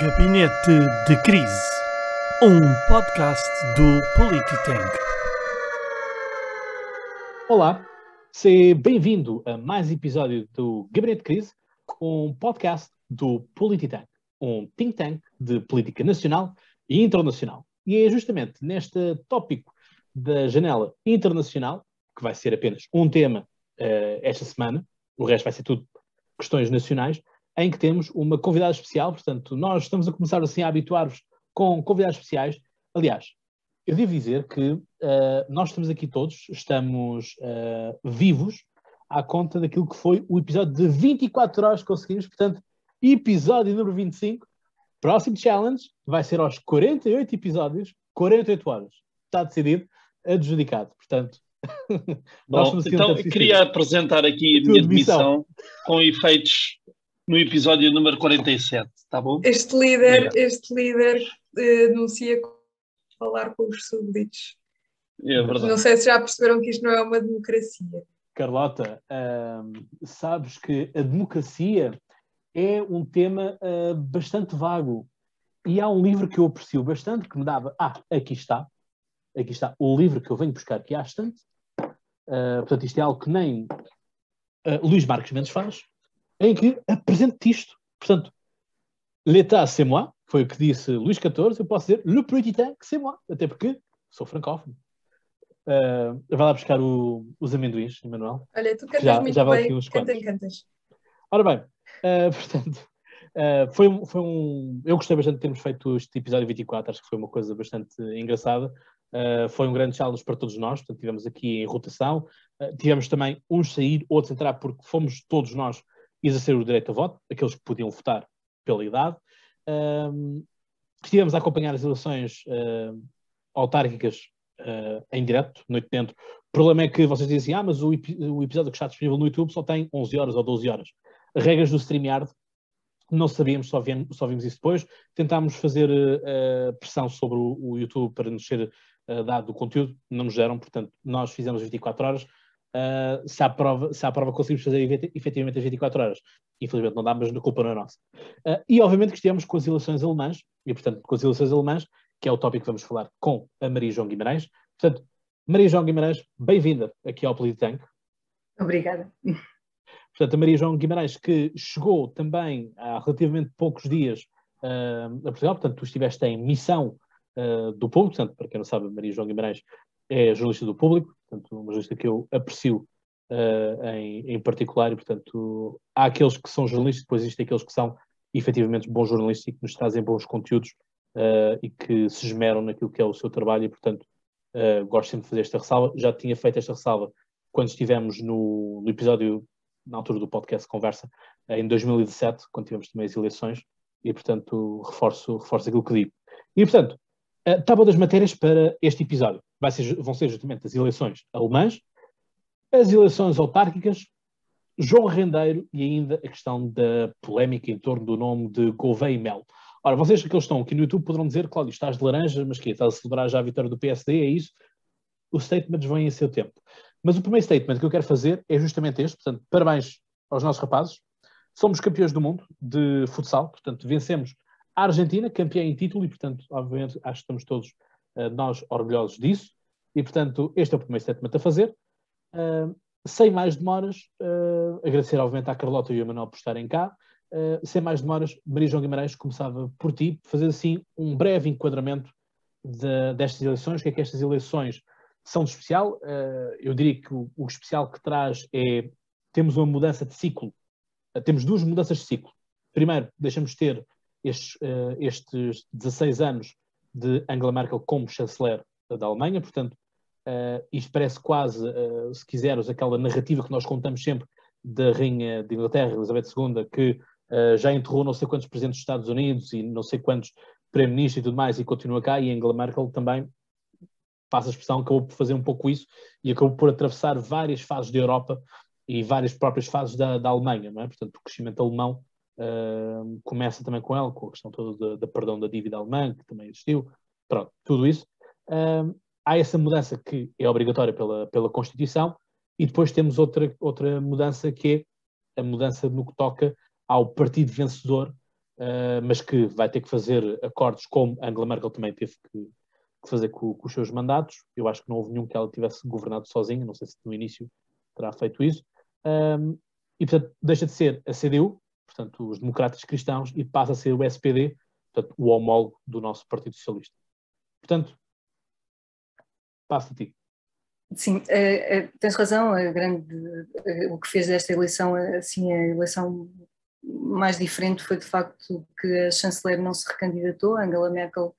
Gabinete de Crise, um podcast do Polititank. Olá, seja bem-vindo a mais um episódio do Gabinete de Crise, um podcast do Polititank, um think tank de política nacional e internacional. E é justamente neste tópico da janela internacional, que vai ser apenas um tema uh, esta semana, o resto vai ser tudo questões nacionais, em que temos uma convidada especial. Portanto, nós estamos a começar assim a habituar-vos com convidados especiais. Aliás, eu devo dizer que uh, nós estamos aqui todos, estamos uh, vivos à conta daquilo que foi o episódio de 24 horas que conseguimos. Portanto, episódio número 25. Próximo challenge vai ser aos 48 episódios, 48 horas. Está decidido, adjudicado. Portanto, Bom, então queria apresentar aqui a minha demissão com efeitos no episódio número 47, tá bom? Este líder, este líder uh, anuncia falar com os súbditos. É verdade. Não sei se já perceberam que isto não é uma democracia. Carlota, sabes que a democracia é um tema uh, bastante vago. E há um livro que eu aprecio bastante, que me dava. Ah, aqui está. Aqui está o livro que eu venho buscar aqui há bastante. Uh, portanto, isto é algo que nem uh, Luís Marques Mendes faz em que apresento isto. Portanto, l'état c'est moi, foi o que disse Luís XIV, eu posso dizer le politique c'est moi, até porque sou francófono. Uh, vai lá buscar o, os amendoins, Emanuel. Olha, tu cantas já, muito já bem, cantas, cantas. Ora bem, uh, portanto, uh, foi, um, foi um... Eu gostei bastante de termos feito este episódio 24, acho que foi uma coisa bastante engraçada. Uh, foi um grande challenge para todos nós, portanto, tivemos aqui em rotação, tivemos também uns sair, outros entrar, porque fomos todos nós exercer o direito a voto, aqueles que podiam votar pela idade. Estivemos a acompanhar as eleições uh, autárquicas uh, em direto, noite dentro. O problema é que vocês dizem assim, ah, mas o, o, episódio que está disponível no YouTube só tem 11 horas ou 12 horas. Regras do StreamYard, não sabíamos, só, vimos, só vimos isso depois. Tentámos fazer uh, pressão sobre o, o, YouTube para nos ser dado o conteúdo, não nos deram, portanto, nós fizemos 24 horas uh, se, à prova, se à prova conseguimos fazer efetivamente as 24 horas. Infelizmente não dá, mas a culpa não é nossa. Uh, e obviamente que estivemos com as eleições alemãs, e portanto com as eleições alemãs, que é o tópico que vamos falar com a Maria João Guimarães. Portanto, Maria João Guimarães, bem-vinda aqui ao Polititank. Obrigada. Portanto, a Maria João Guimarães, que chegou também há relativamente poucos dias uh, a Portugal, portanto, tu estiveste em missão uh, do público, portanto, para quem não sabe, Maria João Guimarães é jornalista do público, portanto, uma jornalista que eu aprecio uh, em, em, particular, e portanto, há aqueles que são jornalistas, depois existem aqueles que são efetivamente bons jornalistas e que nos trazem bons conteúdos uh, e que se esmeram naquilo que é o seu trabalho, e portanto, uh, gosto sempre de fazer esta ressalva. Já tinha feito esta ressalva quando estivemos no, no episódio, na altura do podcast Conversa, em 2017, quando tivemos também as eleições, e portanto, reforço, reforço aquilo que digo. E portanto, Uh, tábua das matérias para este episódio ser, vão ser justamente as eleições alemãs, as eleições autárquicas, João Rendeiro e ainda a questão da polémica em torno do nome de Gouveia e Melo. Ora, vocês que estão aqui no YouTube poderão dizer, Cláudio, estás de laranja, mas que estás a celebrar já a vitória do PSD, é isso? Os statements vêm em seu tempo. Mas o primeiro statement que eu quero fazer é justamente este, portanto, parabéns aos nossos rapazes. Somos campeões do mundo de futsal, portanto, vencemos a Argentina, campeã em título, e portanto, obviamente, acho que estamos todos uh, nós orgulhosos disso. E portanto, este é o primeiro statement a fazer. Uh, sem mais demoras, uh, agradecer obviamente à Carlota e ao Manuel por estarem cá. sem mais demoras, Maria João Guimarães começava por ti, fazer assim um breve enquadramento de, destas eleições, o que é que estas eleições são de especial. eu diria que o, o especial que traz é temos uma mudança de ciclo, temos duas mudanças de ciclo. Primeiro, deixamos ter estes, uh, estes 16 anos de Angela Merkel como chanceler da Alemanha, portanto, uh, isto parece quase, uh, se quiseres, aquela narrativa que nós contamos sempre da Rainha de Inglaterra, Elizabeth II, que já enterrou não sei quantos presidentes dos Estados Unidos e não sei quantos primeiro-ministros e tudo mais e continua cá, e Angela Merkel também, passa a expressão, acabou por fazer um pouco isso e acabou por atravessar várias fases da Europa e várias próprias fases da, da Alemanha, é? Portanto, o crescimento alemão Uh, começa também com ela, com a questão toda da perdão da dívida alemã, que também existiu. Pronto, tudo isso. Uh, há essa mudança que é obrigatória pela, pela Constituição, e depois temos outra, outra mudança que é a mudança no que toca ao partido vencedor uh, mas que vai ter que fazer acordos como Angela Merkel também teve que, que fazer com, com, os seus mandatos. Eu acho que não houve nenhum que ela tivesse governado sozinha, não sei se no início terá feito isso. E, portanto, deixa de ser a CDU, portanto, os democratas cristãos, e passa a ser o SPD, portanto, o homólogo do nosso Partido Socialista. Portanto, passa a ti. Sim, é, é, tens razão, grande, o que fez desta eleição, assim, a eleição mais diferente foi de facto que a chanceler não se recandidatou, Angela Merkel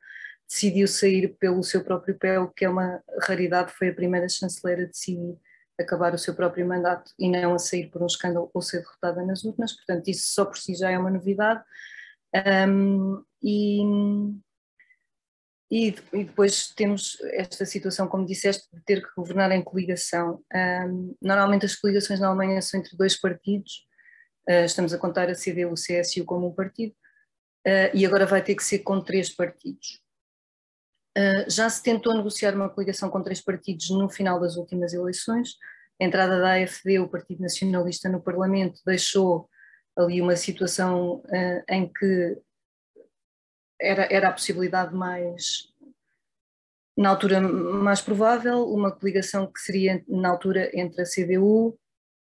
decidiu sair pelo seu próprio pé, o que é uma raridade, foi a primeira chanceler a decidir acabar o seu próprio mandato e não a sair por um escândalo ou ser derrotada nas urnas, portanto isso só por si já é uma novidade. Um, e, e, e, depois temos esta situação, como disseste, de ter que governar em coligação. Um, normalmente as coligações na Alemanha são entre dois partidos, uh, estamos a contar a CDU, o CSU como um partido, uh, e agora vai ter que ser com três partidos. Uh, já se tentou negociar uma coligação com três partidos no final das últimas eleições. A entrada da AFD, o Partido Nacionalista, no Parlamento, deixou ali uma situação uh, em que era, era a possibilidade mais, na altura mais provável, uma coligação que seria na altura entre a CDU,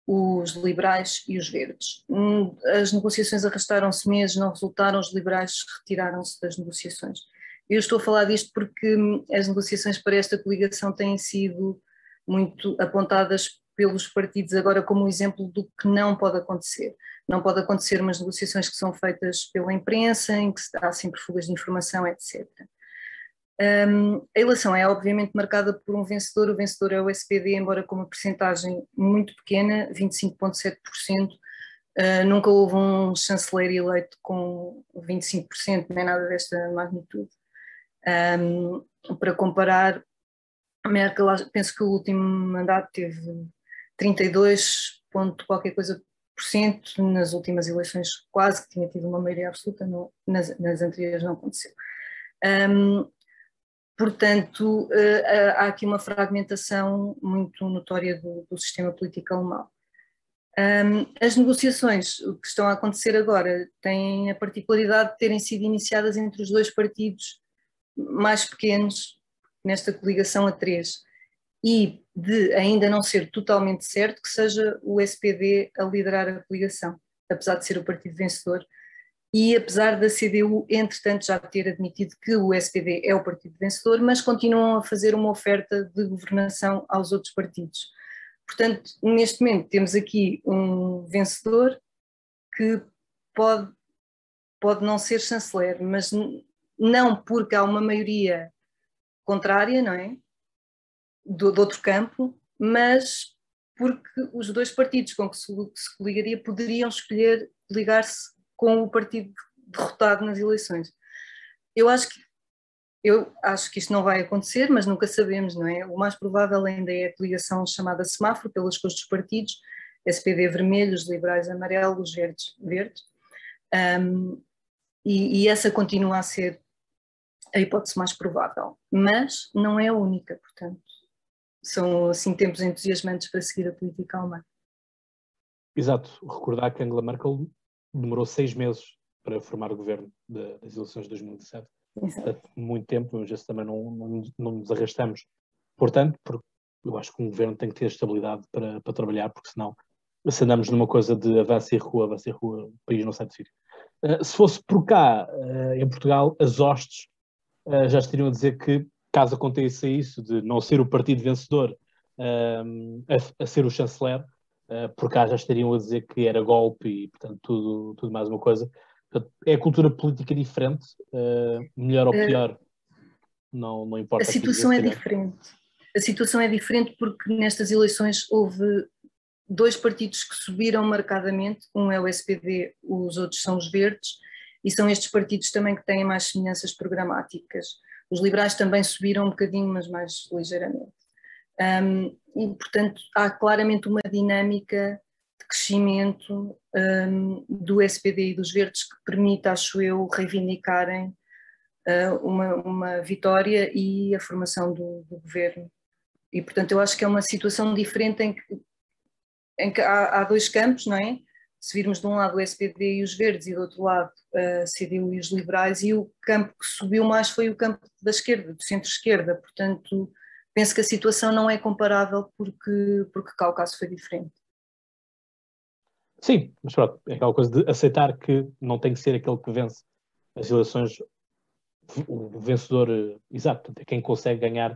os liberais e os verdes. Hum, as negociações arrastaram-se meses, não resultaram, os liberais retiraram-se das negociações. Eu estou a falar disto porque hum, as negociações para esta coligação têm sido muito apontadas pelos partidos agora como um exemplo do que não pode acontecer. Não pode acontecer umas negociações que são feitas pela imprensa, em que há sempre fugas de informação, etc. Um, a eleição é obviamente marcada por um vencedor, o vencedor é o SPD, embora com uma percentagem muito pequena, 25,7%. Uh, nunca houve um chanceler eleito com 25%, nem nada desta magnitude. Um, para comparar, a Merkel, penso que o último mandato teve 32 ponto qualquer coisa por cento, nas últimas eleições quase que tinha tido uma maioria absoluta, não, nas, nas, anteriores não aconteceu. Um, portanto, uh, há aqui uma fragmentação muito notória do, do sistema político alemão. Um, as negociações que estão a acontecer agora têm a particularidade de terem sido iniciadas entre os dois partidos mais pequenos nesta coligação a três e de ainda não ser totalmente certo que seja o SPD a liderar a coligação, apesar de ser o partido vencedor e apesar da CDU, entretanto, já ter admitido que o SPD é o partido vencedor, mas continuam a fazer uma oferta de governação aos outros partidos. Portanto, neste momento temos aqui um vencedor que pode, pode não ser chanceler, mas não porque há uma maioria contrária, não é? Do, do outro campo, mas porque os dois partidos com que se, se coligaria poderiam escolher ligar-se com o partido derrotado nas eleições. Eu acho que eu acho que isto não vai acontecer, mas nunca sabemos, não é? O mais provável ainda é a coligação chamada semáforo pelas cores dos partidos, SPD vermelho, os liberais amarelo, os verdes verdes, um, e, e, essa continua a ser a hipótese mais provável, mas não é a única, portanto, são assim tempos entusiasmantes para seguir a política alemã. Exato, recordar que Angela Merkel demorou seis meses para formar o governo de, das eleições de 2017, Exato. muito tempo, mas esse também não, não, não nos arrastamos. Portanto, porque eu acho que um governo tem que ter estabilidade para, para trabalhar, porque senão se andamos numa coisa de avanço e rua, avanço e rua, o país não sai do sítio. Uh, se fosse por cá, uh, em Portugal, as hostes uh, já estariam a dizer que, caso aconteça isso, de não ser o partido vencedor uh, a, a, ser o chanceler, uh, por cá já estariam a dizer que era golpe e, portanto, tudo, tudo mais uma coisa. Portanto, é cultura política diferente, melhor ou pior, não, não importa. A situação é diferente. A situação é diferente porque nestas eleições houve dois partidos que subiram marcadamente, um é o SPD, os outros são os verdes, e são estes partidos também que têm mais semelhanças programáticas. Os liberais também subiram um bocadinho, mas mais ligeiramente. Um, e, portanto, há claramente uma dinâmica de crescimento um, do SPD e dos Verdes que permite, acho eu, reivindicarem uh, uma, uma, vitória e a formação do, do, governo. E, portanto, eu acho que é uma situação diferente em que, em que há, há dois campos, não é? Se virmos de um lado o SPD e os verdes e do outro lado a CDU e os liberais, e o campo que subiu mais foi o campo da esquerda, do centro-esquerda, portanto penso que a situação não é comparável porque, porque cá o caso foi diferente. Sim, mas pronto, é aquela coisa de aceitar que não tem que ser aquele que vence as eleições, o vencedor uh, exato, é quem consegue ganhar,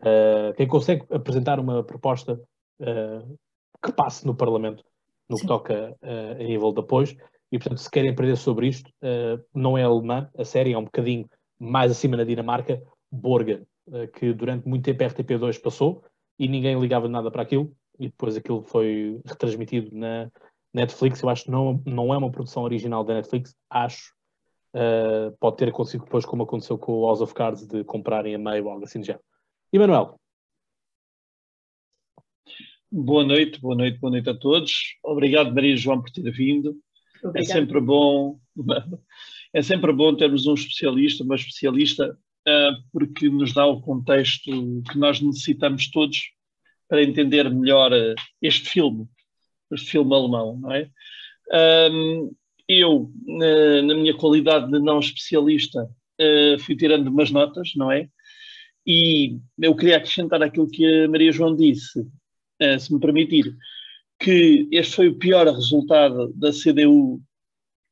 uh, quem consegue apresentar uma proposta uh, que passe no Parlamento no Sim. que toca uh, a nível de apoios. E, portanto, se querem aprender sobre isto, uh, não é alemã, a série é um bocadinho mais acima na Dinamarca, Borgen, uh, que durante muito tempo a RTP2 passou e ninguém ligava nada para aquilo, e depois aquilo foi retransmitido na Netflix. Eu acho que não, não é uma produção original da Netflix, acho. Pode ter acontecido depois, como aconteceu com o House of Cards, de comprarem a meio ou algo assim de género. Emanuel, Boa noite, boa noite, boa noite a todos. Obrigado, Maria João, por ter vindo. É sempre bom, é sempre bom termos um especialista, uma especialista, uh, porque nos dá o contexto que nós necessitamos todos para entender melhor uh, este filme, este filme alemão, não é? Eu, na, minha qualidade de não especialista, uh, fui tirando umas notas, não é? E eu queria acrescentar aquilo que a Maria João disse se me permitir, que este foi o pior resultado da CDU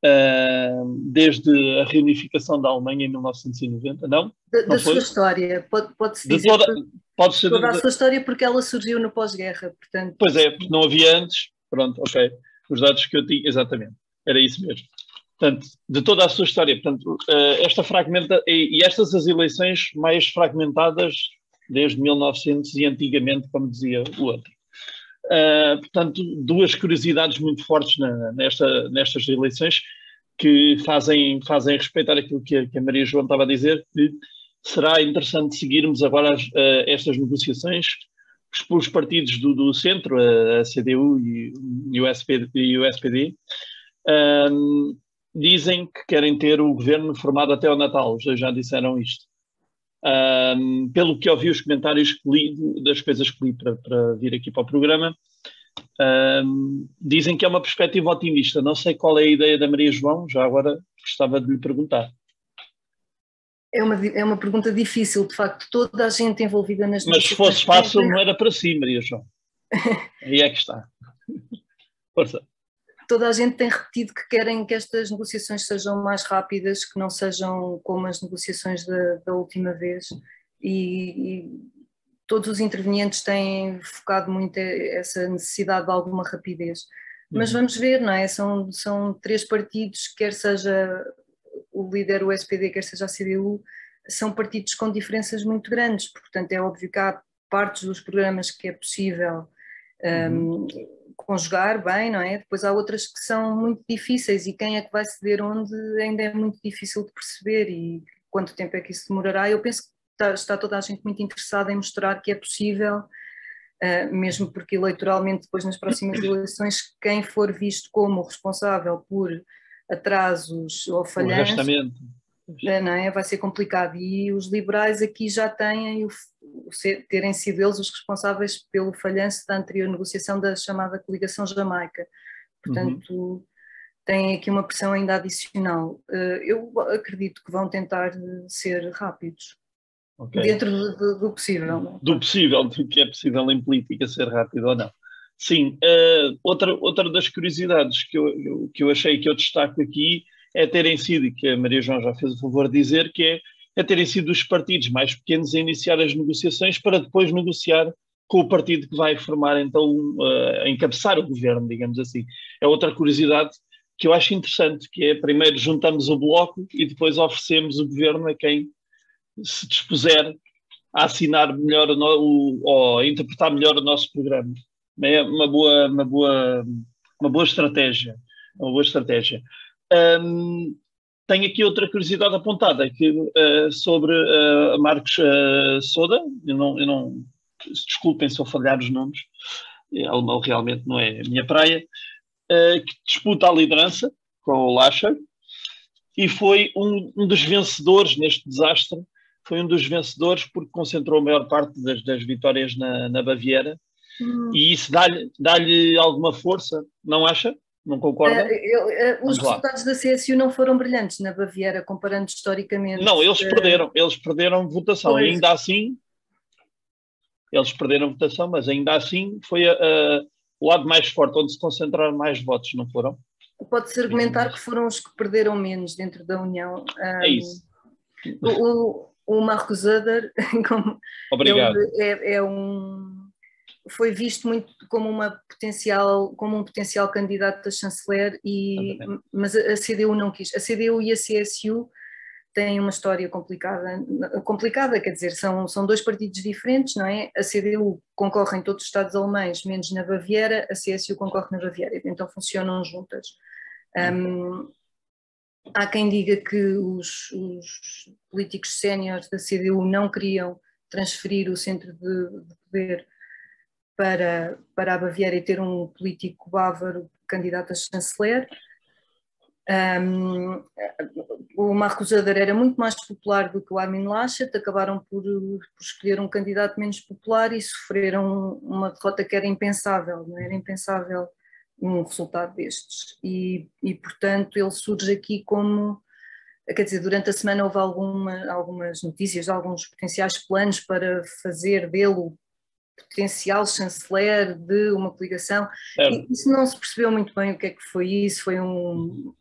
eh, desde a reunificação da Alemanha em 1990, não? Da, da sua história, pode-se pode dizer toda, pode ser toda a sua história porque ela surgiu no pós-guerra, portanto... Pois é, porque não havia antes, pronto, ok, os dados que eu tinha, exatamente, era isso mesmo. Portanto, de toda a sua história, portanto, uh, esta fragmenta, e, e estas as eleições mais fragmentadas desde 1900 e antigamente, como dizia o outro. Uh, portanto, duas curiosidades muito fortes na, nesta, nestas eleições que fazem, fazem respeitar aquilo que a, que a, Maria João estava a dizer, que será interessante seguirmos agora as, uh, estas negociações. Os, os partidos do, do, centro, a, a CDU e, e, o SPD, e o SPD uh, dizem que querem ter o governo formado até ao Natal, já disseram isto. Um, pelo que ouvi os comentários que li, das coisas que li para, para vir aqui para o programa, um, dizem que é uma perspectiva otimista. Não sei qual é a ideia da Maria João, já agora gostava de lhe perguntar. É uma, é uma pergunta difícil, de facto, toda a gente envolvida nas Mas se fosse fácil, não era para si, Maria João. Aí é que está. Força toda a gente tem repetido que querem que estas negociações sejam mais rápidas, que não sejam como as negociações da, da última vez, e, e, todos os intervenientes têm focado muito essa necessidade de alguma rapidez. Mas uhum. vamos ver, não é? São, são três partidos, quer seja o líder, o SPD, quer seja a CDU, são partidos com diferenças muito grandes, portanto é óbvio que há partes dos programas que é possível um, uhum conjugar bem, não é? Depois há outras que são muito difíceis e quem é que vai ceder onde ainda é muito difícil de perceber e quanto tempo é que isso demorará. Eu penso que está, está toda a gente muito interessada em mostrar que é possível, uh, mesmo porque eleitoralmente depois nas próximas eleições quem for visto como responsável por atrasos ou falhanços não é? vai ser complicado. E os liberais aqui já têm, o, o, terem sido eles os responsáveis pelo falhanço da anterior negociação da chamada coligação jamaica. Portanto, uhum. têm aqui uma pressão ainda adicional. Eh, eu acredito que vão tentar ser rápidos. Okay. Dentro do, do, do possível. Do possível, do que é possível em política ser rápido ou não. Sim, uh, outra, outra das curiosidades que eu, que eu achei que eu destaco aqui é terem sido, e que a Maria João já fez o favor de dizer, que é, é terem sido os partidos mais pequenos a iniciar as negociações para depois negociar com o partido que vai formar, então, uh, encabeçar o governo, digamos assim. É outra curiosidade que eu acho interessante, que é primeiro juntamos o bloco e depois oferecemos o governo a quem se dispuser a assinar melhor o, ou a interpretar melhor o nosso programa. É uma boa, uma boa, uma boa estratégia. Uma boa estratégia. Um, tenho aqui outra curiosidade apontada que, uh, sobre uh, Marcos uh, Soda. Eu não, eu não, desculpem se eu falhar os nomes, alemão realmente não é a minha praia, que disputa a liderança com o Lascher e foi um, um, dos vencedores neste desastre. Foi um dos vencedores porque concentrou a maior parte das, das vitórias na, na Baviera hum. e isso dá-lhe dá alguma força, não acha? Não concorda? Uh, uh, os resultados da CSU não foram brilhantes na Baviera, comparando historicamente. Não, eles uh, perderam, eles perderam votação, Pois. ainda assim, eles perderam votação, mas ainda assim foi a- a- o lado mais forte, onde se concentraram mais votos, não foram? Pode-se argumentar que foram os que perderam menos dentro da União. É isso. O, o, o Marco Zader, como Obrigado. é, é um, foi visto muito como, uma potencial, como um potencial candidato a chanceler, e, mas a, a CDU não quis. A CDU e a CSU têm uma história complicada, complicada, quer dizer, são, são dois partidos diferentes, não é? A CDU concorre em todos os Estados alemães, menos na Baviera, a CSU concorre na Baviera, então funcionam juntas. Um, há quem diga que os, os políticos séniores da CDU não queriam transferir o centro de, de poder para, para a Baviera e ter um político bávaro candidato a chanceler. Um, o Marco Zader era muito mais popular do que o Armin Laschet, acabaram por, por, escolher um candidato menos popular e sofreram uma derrota que era impensável, não era impensável um resultado destes. E, e portanto ele surge aqui como, quer dizer, durante a semana houve alguma, algumas notícias, alguns potenciais planos para fazer dele o potencial chanceler de uma coligação. E isso não se percebeu muito bem o que é que foi isso, foi um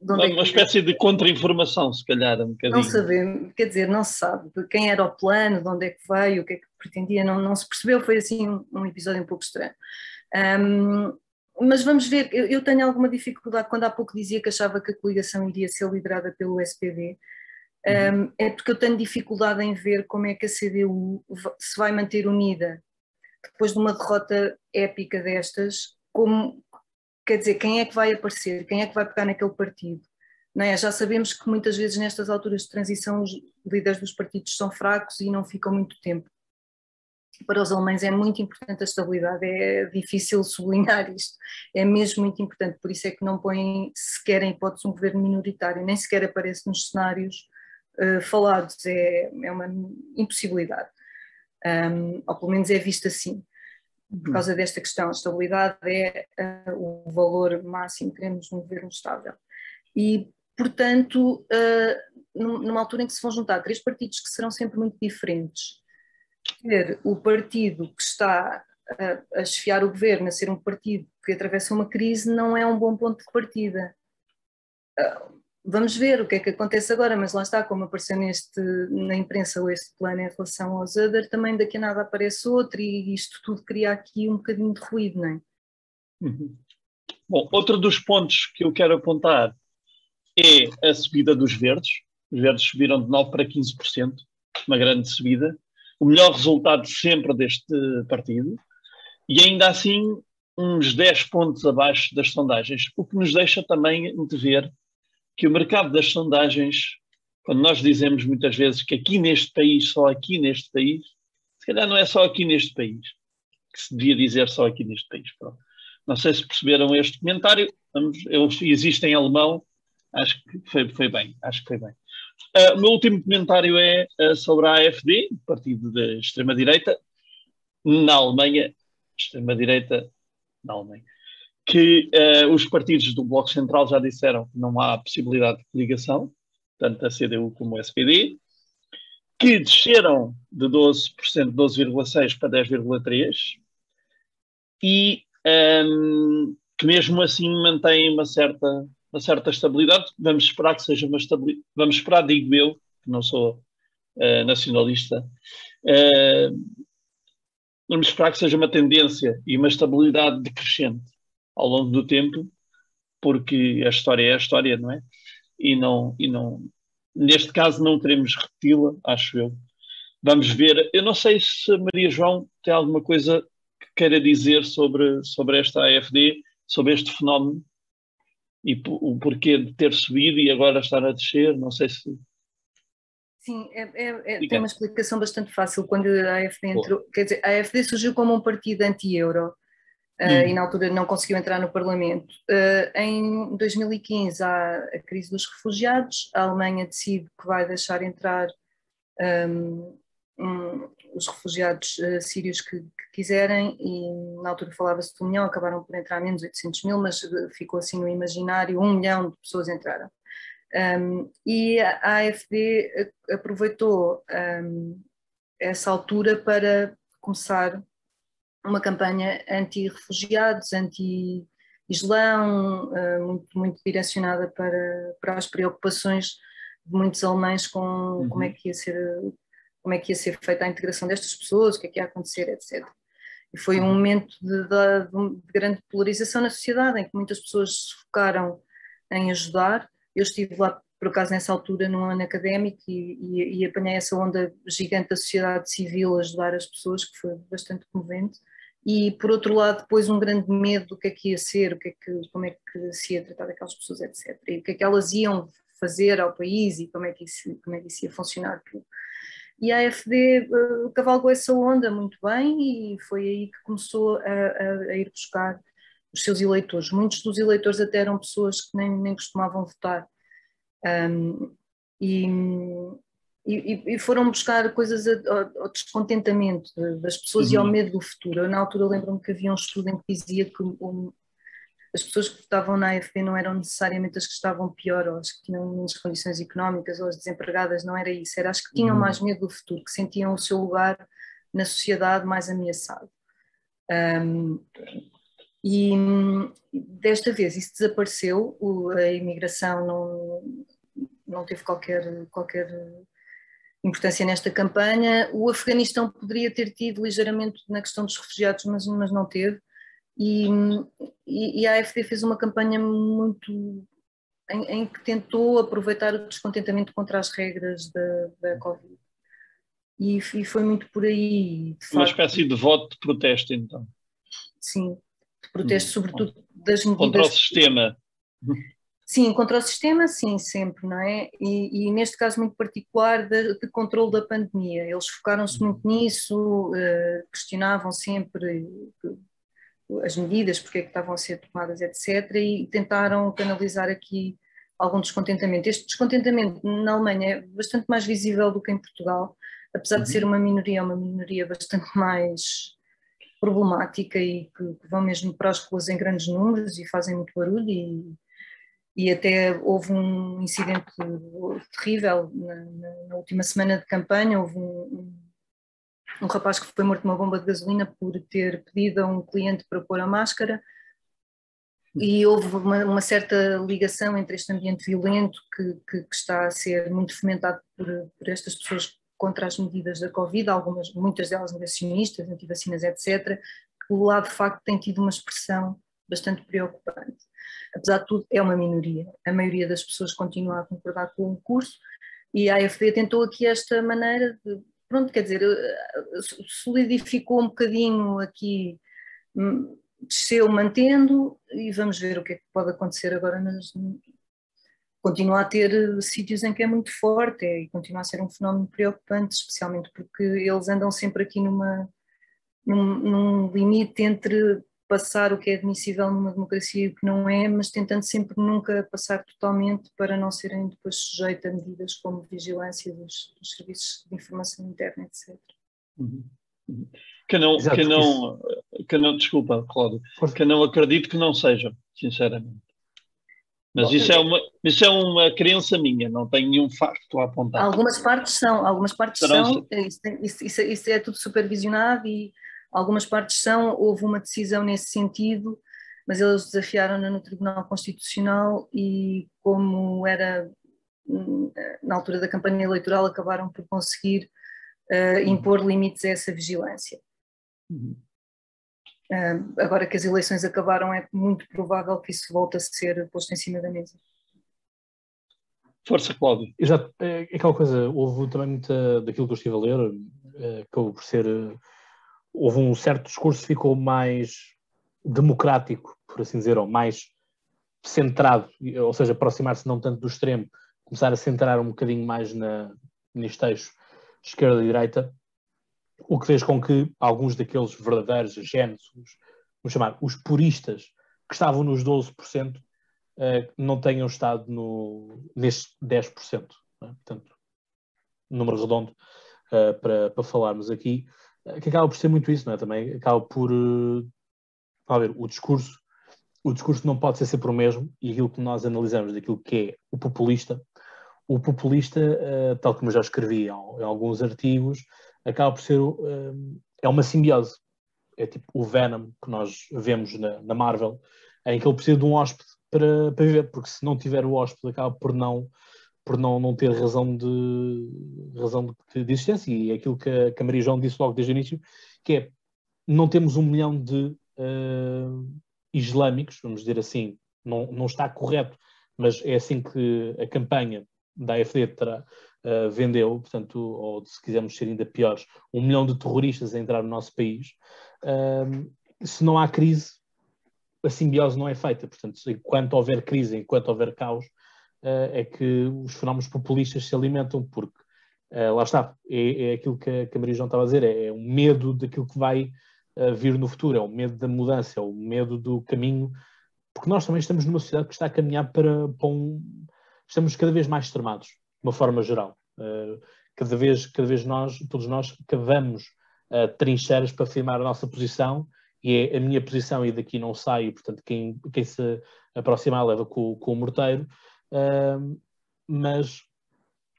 uma, é uma espécie de contra-informação, se calhar, um bocadinho. Não sabemos, quer dizer, não se sabe de quem era o plano, de onde é que veio, o que é que pretendia, não, não se percebeu, foi assim um, um episódio um pouco estranho. Um, mas vamos ver, eu, eu, tenho alguma dificuldade, quando há pouco dizia que achava que a coligação iria ser liderada pelo SPD, uhum. um, é porque eu tenho dificuldade em ver como é que a CDU se vai manter unida depois de uma derrota épica destas, como, quer dizer, quem é que vai aparecer, quem é que vai pegar naquele partido? Não é? Já sabemos que muitas vezes nestas alturas de transição os líderes dos partidos são fracos e não ficam muito tempo. Para os alemães é muito importante a estabilidade, é difícil sublinhar isto, é mesmo muito importante, por isso é que não põem sequer em hipótese um governo minoritário, nem sequer aparece nos cenários uh, falados, é, é uma impossibilidade, um, ou pelo menos é visto assim por causa desta questão. A estabilidade é uh, o valor máximo que queremos num governo estável. E, portanto, uh, numa altura em que se vão juntar três partidos que serão sempre muito diferentes, ter o partido que está a, a chefiar o governo a ser um partido que atravessa uma crise não é um bom ponto de partida. Uh, vamos ver o que é que acontece agora, mas lá está, como apareceu neste, na imprensa este plano em relação ao Zader, também daqui a nada aparece outro e isto tudo cria aqui um bocadinho de ruído, não é? Uhum. Bom, outro dos pontos que eu quero apontar é a subida dos verdes. Os verdes subiram de 9% para 15%, uma grande subida. O melhor resultado sempre deste partido. E ainda assim, uns 10 pontos abaixo das sondagens, o que nos deixa também de ver que o mercado das sondagens, quando nós dizemos muitas vezes que aqui neste país, só aqui neste país, se calhar não é só aqui neste país, que se devia dizer só aqui neste país. Pronto. Não sei se perceberam este comentário, vamos, existe em alemão, acho que foi, foi bem, acho que foi bem. Uh, o meu último comentário é uh, sobre a AFD, partido da extrema-direita, na Alemanha, extrema-direita na Alemanha que uh, os partidos do Bloco Central já disseram que não há possibilidade de coligação, tanto a CDU como o SPD, que desceram de 12%, 12,6% para 10,3% e um, que mesmo assim mantêm uma certa, uma certa estabilidade. Vamos esperar que seja uma estabilidade, vamos esperar, digo eu, que não sou uh, nacionalista, uh, vamos esperar que seja uma tendência e uma estabilidade decrescente ao longo do tempo, porque a história é a história, não é? E não, e não neste caso não queremos repeti-la, acho eu. Vamos ver. Eu não sei se a Maria João tem alguma coisa que queira dizer sobre, sobre esta AFD, sobre este fenómeno e o porquê de ter subido e agora estar a descer. Não sei se. Sim, é, é, é, tem uma explicação bastante fácil. Quando a AFD entrou, quer dizer, a AFD surgiu como um partido anti-euro Uh, e na altura não conseguiu entrar no Parlamento. Uh, em 2015 há a crise dos refugiados, a Alemanha decide que vai deixar entrar um, um, os refugiados uh, sírios que, que, quiserem, e na altura falava-se de um milhão, acabaram por entrar menos 800 mil, mas ficou assim no imaginário, um milhão de pessoas entraram. Um, e a AFD aproveitou um, essa altura para começar uma campanha anti-refugiados, anti-islão, uh, muito, muito direcionada para, para as preocupações de muitos alemães com uhum. como é que ia ser como é que ia ser feita a integração destas pessoas, o que é que ia acontecer, etc. E foi um uhum. momento de, de, de grande polarização na sociedade, em que muitas pessoas se focaram em ajudar. Eu estive lá, por acaso, nessa altura, num ano académico e, e, e apanhei essa onda gigante da sociedade civil a ajudar as pessoas, que foi bastante comovente. E, por outro lado, depois um grande medo do que é que ia ser, o que é que, como é que se ia tratar daquelas pessoas, etc. E o que é que elas iam fazer ao país e como é que isso, como é que isso ia funcionar. E a AFD uh, cavalgou essa onda muito bem e foi aí que começou a, a, a, ir buscar os seus eleitores. Muitos dos eleitores até eram pessoas que nem, nem costumavam votar. Um, e, e, e, foram buscar coisas ao, descontentamento das pessoas uhum. e ao uhum. medo do futuro. Eu, na altura lembro-me que havia um estudo em que dizia que um, as pessoas que votavam na AFP não eram necessariamente as que estavam pior ou as que tinham menos condições económicas ou as desempregadas, não era isso, era as que tinham uhum. mais medo do futuro, que sentiam o seu lugar na sociedade mais ameaçado. Um, e desta vez isso desapareceu, a imigração não, não teve qualquer, qualquer importância nesta campanha. O Afeganistão poderia ter tido ligeiramente na questão dos refugiados, mas, mas não teve. E, e, a AFD fez uma campanha muito em, em, que tentou aproveitar o descontentamento contra as regras da, da Covid. E, e, foi muito por aí. uma facto, espécie de voto de protesto, então. Sim, de protesto, hum. sobretudo das medidas. Contra o sistema. Sim, contra o sistema, sim, sempre, não é? E, e neste caso muito particular de, de controle da pandemia. Eles focaram-se muito nisso, uh, questionavam sempre as medidas, porque é que estavam a ser tomadas, etc., e tentaram canalizar aqui algum descontentamento. Este descontentamento na Alemanha é bastante mais visível do que em Portugal, apesar uhum. de ser uma minoria, uma minoria bastante mais problemática e que, que, vão mesmo para as ruas em grandes números e fazem muito barulho e, e até houve um incidente terrível na, na, na última semana de campanha, houve um, um rapaz que foi morto numa bomba de gasolina por ter pedido a um cliente para pôr a máscara e houve uma, uma certa ligação entre este ambiente violento que, que, que está a ser muito fomentado por, por, estas pessoas contra as medidas da Covid, algumas, muitas delas negacionistas, antivacinas, etc., que lado de facto tem tido uma expressão bastante preocupante. Apesar de tudo, é uma minoria. A maioria das pessoas continua a concordar com o curso e a AFD tentou aqui esta maneira de pronto, quer dizer, solidificou um bocadinho aqui, hum, desceu mantendo e vamos ver o que é que pode acontecer agora nas, continua a ter eh, sítios em que é muito forte é, e continua a ser um fenómeno preocupante, especialmente porque eles andam sempre aqui numa, num, num limite entre passar o que é admissível numa democracia e o que não é, mas tentando sempre nunca passar totalmente para não serem depois sujeitos a medidas como vigilância dos, dos serviços de informação interna, etc. Uhum. Uhum. Que não, Exato, que não, que não, desculpa, Cláudio, que não acredito que não seja, sinceramente. Mas isso é, uma, isso é uma crença minha, não tenho nenhum facto a apontar. Algumas partes são, algumas partes são, isso, isso, isso, é tudo supervisionado e Algumas partes são, houve uma decisão nesse sentido, mas eles desafiaram-na no Tribunal Constitucional e, como era na altura da campanha eleitoral, acabaram por conseguir uh, impor limites a essa vigilância. Uhum. Uh, agora que as eleições acabaram, é muito provável que isso volte a ser posto em cima da mesa. Força, Cláudio. Exato, é, é aquela coisa, houve também muita daquilo que eu estive a ler, é, acabou por ser houve um certo discurso que ficou mais democrático, por assim dizer, ou mais centrado, ou seja, aproximar-se não tanto do extremo, começar a centrar um bocadinho mais na, neste eixo esquerda e direita, o que fez com que alguns daqueles verdadeiros genes, os, vamos chamar, os puristas, que estavam nos 12%, eh, não tenham estado no, nestes 10%. É? Portanto, número redondo, uh, para, para falarmos aqui, uh, que acaba por ser muito isso, não é? Também acaba por, uh, a ver, o discurso, o discurso não pode ser sempre o mesmo, e aquilo que nós analisamos daquilo que é o populista, o populista, uh, tal como eu já escrevi em, alguns artigos, acaba por ser, é uma simbiose, é tipo o Venom que nós vemos na, na Marvel, em que ele precisa de um hóspede para, para viver, porque se não tiver o hóspede acaba por não por não, não ter razão de razão de, de existência e é aquilo que a, que a Maria João disse logo desde o início, que é não temos um milhão de uh, islâmicos, vamos dizer assim, não, não está correto, mas é assim que a campanha da AFD terá, uh, vendeu, portanto, ou se quisermos ser ainda piores, um milhão de terroristas a entrar no nosso país. Uh, se não há crise, a simbiose não é feita. Portanto, enquanto houver crise, enquanto houver caos, é que os fenómenos populistas se alimentam, porque uh, lá está, é, é aquilo que a, que a Maria João estava a dizer, é, é um medo daquilo que vai uh, vir no futuro, é o medo da mudança, é o medo do caminho, porque nós também estamos numa sociedade que está a caminhar para, para um. Estamos cada vez mais extremados, de uma forma geral. cada, vez, cada vez nós, todos nós, cavamos trincheiras para afirmar a nossa posição e é a minha posição e daqui não saio, portanto quem, quem se aproximar leva com, com o morteiro, mas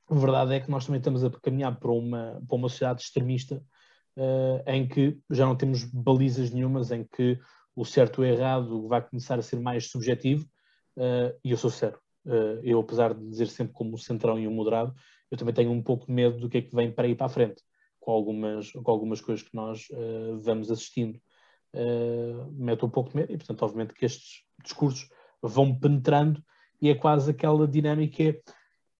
a verdade é que nós também estamos a caminhar para uma, para uma sociedade extremista uh, em que já não temos balizas nenhumas, em que o certo e o errado vai começar a ser mais subjetivo, uh, e eu sou sério. Uh, eu, apesar de dizer sempre como o centrão e o moderado, eu também tenho um pouco de medo do que é que vem para ir para a frente, com algumas, com algumas coisas que nós vamos assistindo uh, mete um pouco de medo e, portanto, obviamente que estes discursos vão penetrando e é quase aquela dinâmica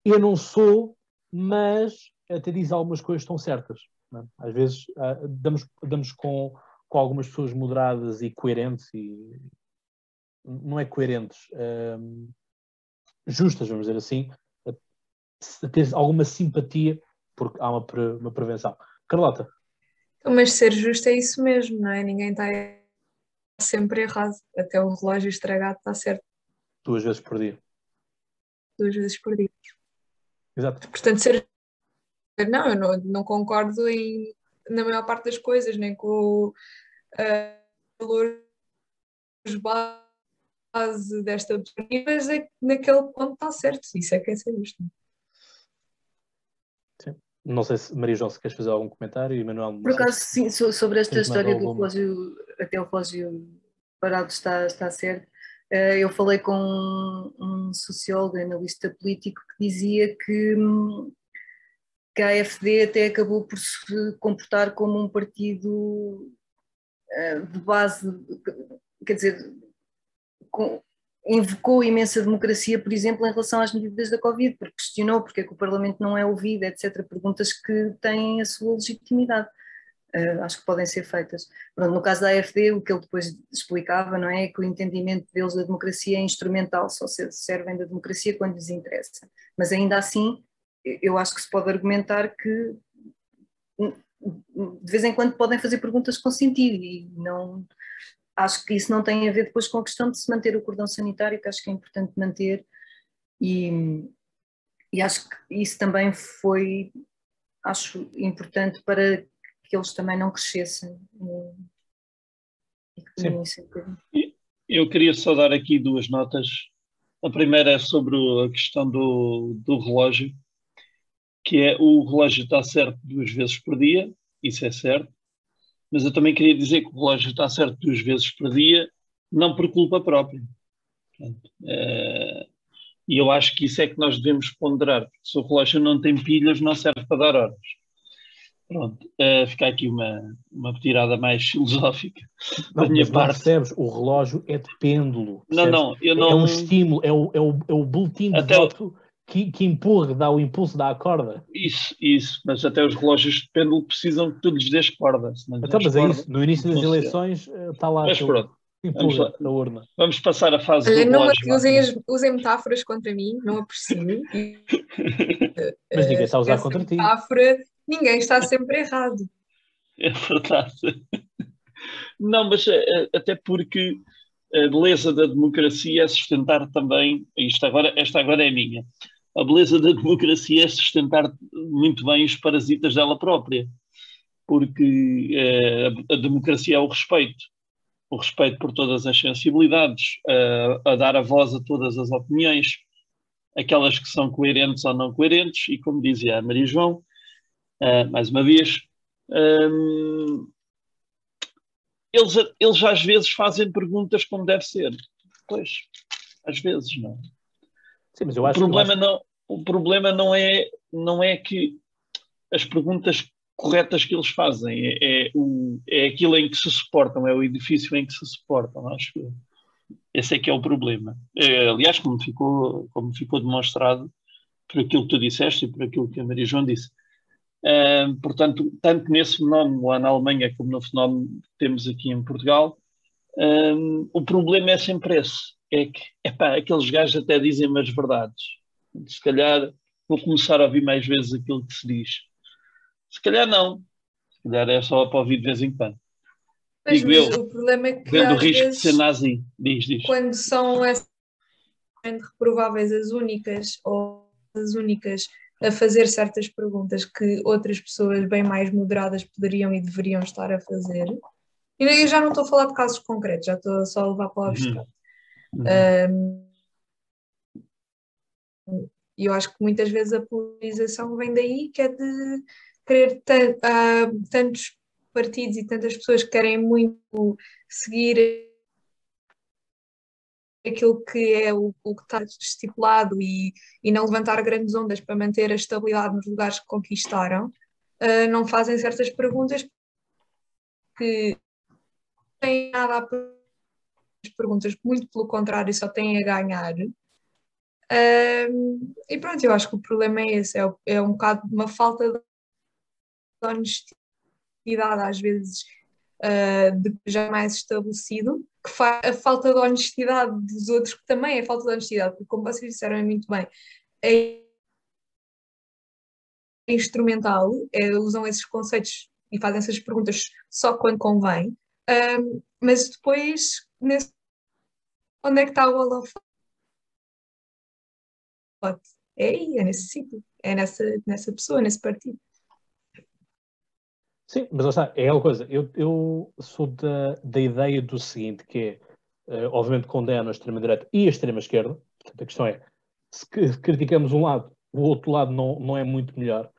eu não sou, mas até diz algumas coisas estão certas. É? Às vezes uh, damos, damos com, com algumas pessoas moderadas e coerentes e não é coerentes, uh, justas, vamos dizer assim, ter alguma simpatia porque há uma, uma prevenção. Carlota. Mas ser justo é isso mesmo, não é? Ninguém está sempre errado. Até o relógio estragado está certo. Duas vezes por dia. Duas vezes por dia. Exato. Portanto, ser. Não, eu não, não concordo em, na maior parte das coisas, nem com uh, valores base desta mas é naquele ponto está certo. Isso é que é ser justo. Não sei se Maria João se queres fazer algum comentário e Manuel. Por acaso, sim, sobre esta história do relógio, até o relógio parado está, está certo. Eh, eu falei com um sociólogo, analista político, que dizia que, que a AFD até acabou por se comportar como um partido eh, de base, quer dizer, com, invocou imensa democracia, por exemplo, em relação às medidas da Covid, porque questionou porque é que o Parlamento não é ouvido, etc. Perguntas que têm a sua legitimidade. Uh, acho que podem ser feitas. Pronto, no caso da AFD, o que ele depois explicava, não é, é que o entendimento deles da democracia é instrumental, só servem da democracia quando lhes interessa. Mas ainda assim, eu acho que se pode argumentar que de vez em quando podem fazer perguntas com sentido e não acho que isso não tem a ver depois com a questão de se manter o cordão sanitário, que acho que é importante manter, e, e acho que isso também foi, acho importante para que eles também não crescessem. Sim. Eu queria só dar aqui duas notas. A primeira é sobre a questão do, do relógio, que é o relógio está certo duas vezes por dia, isso é certo, mas eu também queria dizer que o relógio está certo duas vezes por dia, não por culpa própria. Portanto, é, e eu acho que isso é que nós devemos ponderar, porque se o relógio não tem pilhas, não serve para dar horas. Pronto, uh, fica aqui uma, uma tirada mais filosófica não, da minha parte. percebes, o relógio é de pêndulo. Não, não, eu não. É um estímulo, é o, é o, é o boletim de Até voto que, que empurra, dá o impulso, dá a corda. Isso, isso, mas até os relógios de pêndulo precisam que tu lhes dês corda. Então, mas é isso, no início das eleições está lá mas pronto. Empurra a urna. Vamos passar a fase Olha, do não relógio. Usem, usem metáforas contra mim, não aprecio. mas ninguém está a usar contra ti. Metáfora, ninguém está sempre errado. É verdade. Não, mas eh, até porque a beleza da democracia é sustentar também, isto agora, esta agora é minha, a beleza da democracia é sustentar muito bem os parasitas dela própria, porque é, a democracia é o respeito, o respeito por todas as sensibilidades, a, a dar a voz a todas as opiniões, aquelas que são coerentes ou não coerentes, e como dizia a Maria João, uh, mais uma vez, um, eles, eles às vezes fazem perguntas como deve ser. Pois, às vezes não. Sim, mas eu acho o problema que... não o problema não é não é que as perguntas corretas que eles fazem é, é, o, é aquilo em que se suportam é o edifício em que se suportam acho que esse é que é o problema é, aliás como ficou como ficou demonstrado por aquilo que tu disseste e por aquilo que a Maria João disse uh, portanto tanto nesse fenómeno lá na Alemanha como no fenómeno que temos aqui em Portugal um, o problema é sempre esse é que epá, aqueles gajos até dizem as verdades. Se calhar vou começar a ouvir mais vezes aquilo que se diz. Se calhar não. Se calhar é só para ouvir de vez em quando. Mas, Digo mas eu, o problema é que vendo o risco vezes, de ser nazi. Diz, diz. Quando são reprováveis as únicas ou as únicas a fazer certas perguntas que outras pessoas bem mais moderadas poderiam e deveriam estar a fazer. E eu já não estou a falar de casos concretos, já estou só a levar para o uhum. abstrato. Uhum. Um, e eu acho que muitas vezes a polarização vem daí, que é de querer uh, tantos partidos e tantas pessoas que querem muito seguir aquilo que é o, o que está estipulado e, e não levantar grandes ondas para manter a estabilidade nos lugares que conquistaram, uh, não fazem certas perguntas que têm nada a perguntas, muito pelo contrário, só têm a ganhar. Um, e pronto, eu acho que o problema é esse, é, é um bocado uma falta de honestidade, às vezes, uh, de já mais estabelecido, a falta de honestidade dos outros, que também é falta de honestidade, porque, como vocês disseram muito bem, é instrumental, é, usam esses conceitos e fazem essas perguntas só quando convém, um, mas depois, nesse, onde é que está o holofote? É aí, é nesse sítio, é nessa, nessa pessoa, nesse partido. Sim, mas está, é aquela coisa. Eu, eu sou da, da ideia do seguinte, que é, uh, obviamente condeno a extrema-direita e a extrema-esquerda. Portanto, a questão é, se criticamos um lado, o outro lado não, não é muito melhor.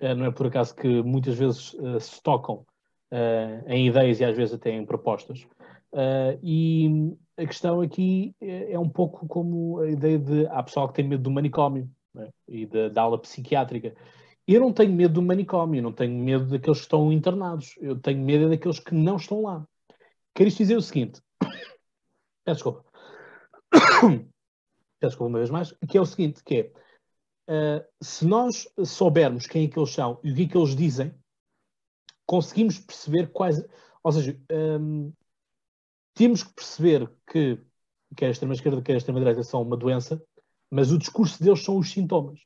Uh, não é por acaso que muitas vezes uh, se tocam em ideias e às vezes até em propostas. E a questão aqui é, é, um pouco como a ideia de há pessoal que tem medo do manicômio né? e da, da aula psiquiátrica. Eu não tenho medo do manicômio, eu não tenho medo daqueles que estão internados, eu tenho medo daqueles que não estão lá. Quero dizer o seguinte, peço desculpa, peço desculpa uma vez mais, que é o seguinte, que é, uh, se nós soubermos quem é que eles são e o que é que eles dizem, conseguimos perceber quais. Ou seja, um, temos que perceber que quer a extrema-esquerda, quer a extrema-direita são uma doença, mas o discurso deles são os sintomas.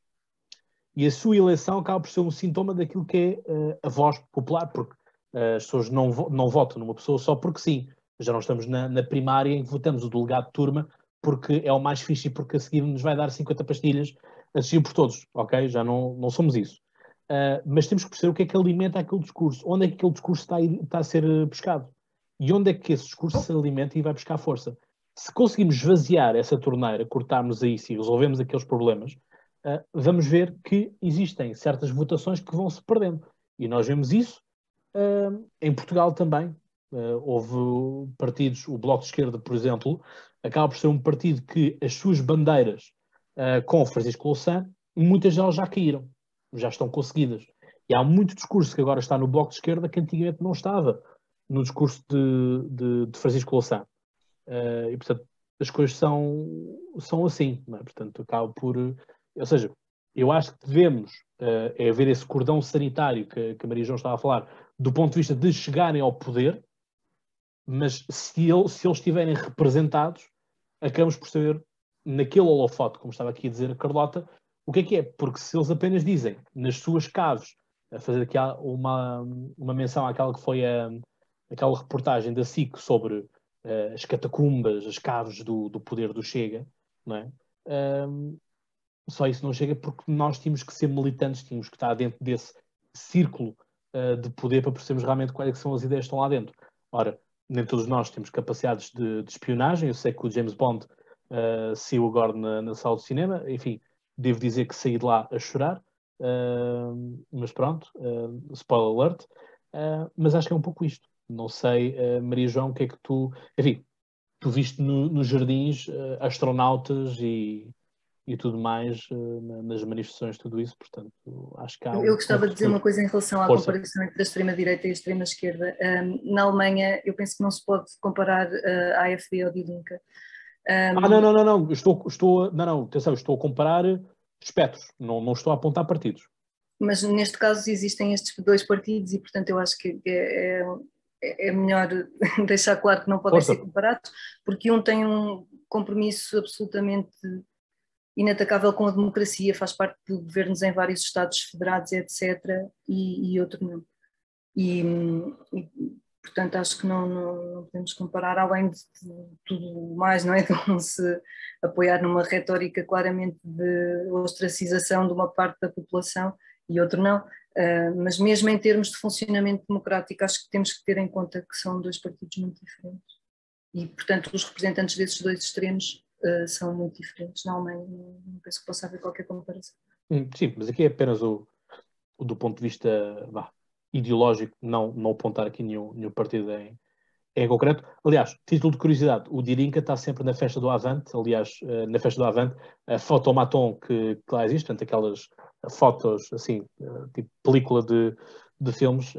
E a sua eleição acaba por ser um sintoma daquilo que é uh, a voz popular, porque uh, as pessoas não, vo não votam numa pessoa só porque sim. Já não estamos na, na, primária em que votamos o delegado de turma porque é o mais fixe e porque a seguir nos vai dar 50 pastilhas a por todos, ok? Já não, não somos isso. Uh, mas temos que perceber o que é que alimenta aquele discurso, onde é que aquele discurso está a, está a ser buscado e onde é que esse discurso se alimenta e vai buscar força. Se conseguimos esvaziar essa torneira, cortarmos a isso e resolvemos aqueles problemas, vamos ver que existem certas votações que vão se perdendo. E nós vemos isso uh, em Portugal também. houve partidos, o Bloco de Esquerda, por exemplo, acaba por ser um partido que as suas bandeiras com Francisco Louçã, muitas delas já caíram já estão conseguidas. E há muito discurso que agora está no Bloco de Esquerda que antigamente não estava no discurso de, de, de Francisco Louçã. E, portanto, as coisas são, são assim. É? Portanto, acabo por... Ou seja, eu acho que devemos uh, é ver esse cordão sanitário que, que a Maria João estava a falar, do ponto de vista de chegarem ao poder, mas se, ele, se eles estiverem representados, acabamos por saber, naquele holofote, como estava aqui a dizer a Carlota, o que é que é? Porque se eles apenas dizem nas suas caves, a fazer aqui uma, uma menção àquela que foi a, aquela reportagem da SIC sobre uh, as catacumbas, as caves do, do poder do Chega, não é? Um, só isso não chega porque nós tínhamos que ser militantes, tínhamos que estar dentro desse círculo uh, de poder para percebermos realmente quais é são as ideias que estão lá dentro. Ora, nem todos nós temos capacidades de, de espionagem, eu sei que o James Bond uh, saiu agora na, na, sala de cinema, enfim, devo dizer que saí de lá a chorar, uh, mas pronto, spoiler alert, mas acho que é um pouco isto. Não sei, Maria João, o que é que tu, enfim, tu viste no, nos jardins astronautas e e tudo mais uh, nas manifestações, tudo isso, portanto, acho que há. Eu gostava de dizer uma coisa em relação à Força. comparação entre a extrema-direita e a extrema-esquerda. Um, na Alemanha, eu penso que não se pode comparar uh, a AfD ao Die Linke. Um... Ah, não, não, não, não, estou, estou, não, não, atenção, estou a comparar espectros, não, não estou a apontar partidos. Mas neste caso existem estes dois partidos e, portanto, eu acho que é, é, é melhor deixar claro que não podem Força. ser comparados, porque um tem um compromisso absolutamente inatacável com a democracia, faz parte de governos em vários Estados federados, etc., e, e outro não. E, e, portanto, acho que não, não, não, podemos comparar, além de, tudo mais, não é? De um se apoiar numa retórica claramente de ostracização de uma parte da população e outro não. Uh, mas mesmo em termos de funcionamento democrático, acho que temos que ter em conta que são dois partidos muito diferentes. E, portanto, os representantes desses dois extremos uh, são muito diferentes na Alemanha. Não, penso que possa haver qualquer comparação. Hum, sim, mas aqui é apenas o, o do ponto de vista bah, ideológico, não, não apontar aqui nenhum, nenhum partido em, em concreto. Aliás, título de curiosidade, o Dirinca está sempre na festa do Avante, aliás, uh, na festa do Avante, a fotomaton que, que lá existe, portanto, aquelas fotos, assim, uh, tipo película de, de filmes,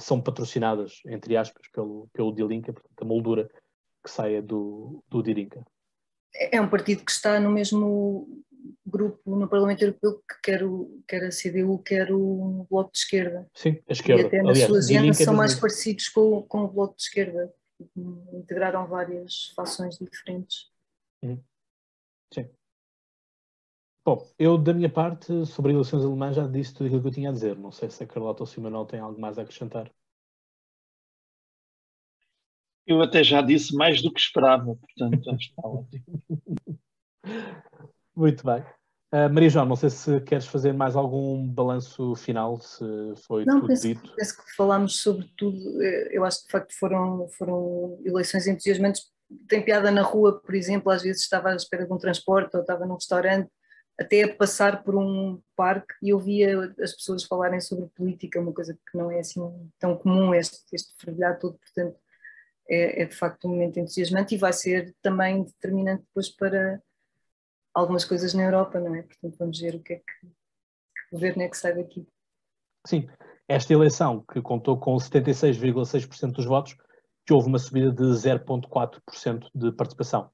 são patrocinadas, entre aspas, pelo, pelo Dirinca, portanto, a moldura que saia do, do Dirinca é um partido que está no mesmo grupo no Parlamento Europeu que quer, o, quer a CDU, quer o Bloco de Esquerda. Sim, a esquerda. E até nas Aliás, suas genes são mais parecidos com, com o Bloco de Esquerda. Integraram várias fações diferentes. Uhum. Sim. Bom, eu da minha parte, sobre eleições alemãs, já disse tudo aquilo que eu tinha a dizer. Não sei se a Carlota ou se o Manuel tem algo mais a acrescentar. Eu até já disse mais do que esperava, portanto está ótimo. Muito bem. Uh, Maria João, não sei se queres fazer mais algum balanço final, se foi não, tudo penso, dito. penso que falámos sobre tudo. Eh, eu acho que de facto foram, foram eleições entusiasmantes. Tem piada na rua, por exemplo, às vezes estava à espera de um transporte ou estava num restaurante, até a passar por um parque e ouvia as pessoas falarem sobre política, uma coisa que não é assim tão comum, este, este fervilhar todo, portanto é, é, de facto um momento entusiasmante e vai ser também determinante depois para algumas coisas na Europa, não é? Portanto, vamos ver o que é que, que governo é que sai daqui. Sim, esta eleição que contou com 76,6% dos votos, que houve uma subida de 0,4% de participação,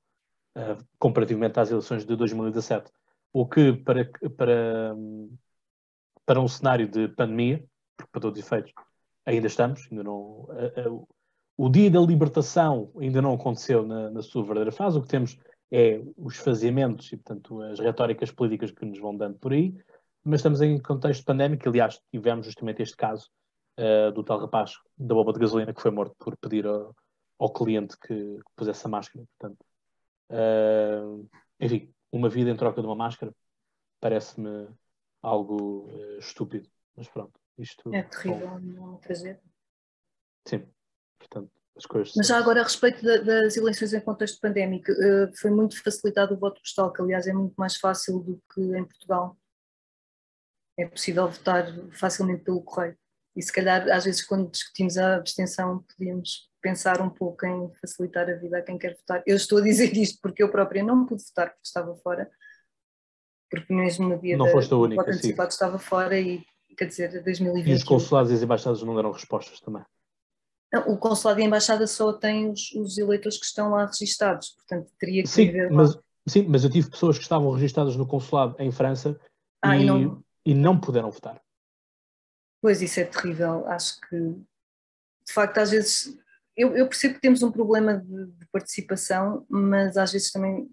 uh, comparativamente às eleições de 2017. O que, para, para, para um cenário de pandemia, porque para todos os efeitos ainda estamos, ainda não, uh, o dia da libertação ainda não aconteceu na, na sua verdadeira fase, o que temos é os faziamentos e, portanto, as retóricas políticas que nos vão dando por aí, mas estamos em contexto pandémico, aliás, tivemos justamente este caso uh, do tal rapaz da bomba de gasolina que foi morto por pedir ao, ao cliente que, que pusesse a máscara, portanto, uh, enfim, uma vida em troca de uma máscara parece-me algo uh, estúpido, mas pronto, isto... É terrível, não fazer. Sim. Portanto, as coisas. Mas já agora, a respeito das eleições em contexto pandémico, eh, foi muito facilitado o voto postal, que aliás é muito mais fácil do que em Portugal. É possível votar facilmente pelo correio. E se calhar, às vezes, quando discutimos a abstenção, podíamos pensar um pouco em facilitar a vida a quem quer votar. Eu estou a dizer isto porque eu própria não pude votar porque estava fora, porque mesmo no dia não da, foste a única, voto antecipado estava fora e, quer dizer, 2020... E os consulados e as embaixadas não deram respostas também? O consulado e a embaixada só têm os, os, eleitores que estão lá registados, portanto teria que sim, mas, Sim, mas eu tive pessoas que estavam registadas no consulado em França ah, e, e, não... e, não... puderam votar. Pois isso é terrível, acho que de facto às vezes eu, eu percebo que temos um problema de, de, participação, mas às vezes também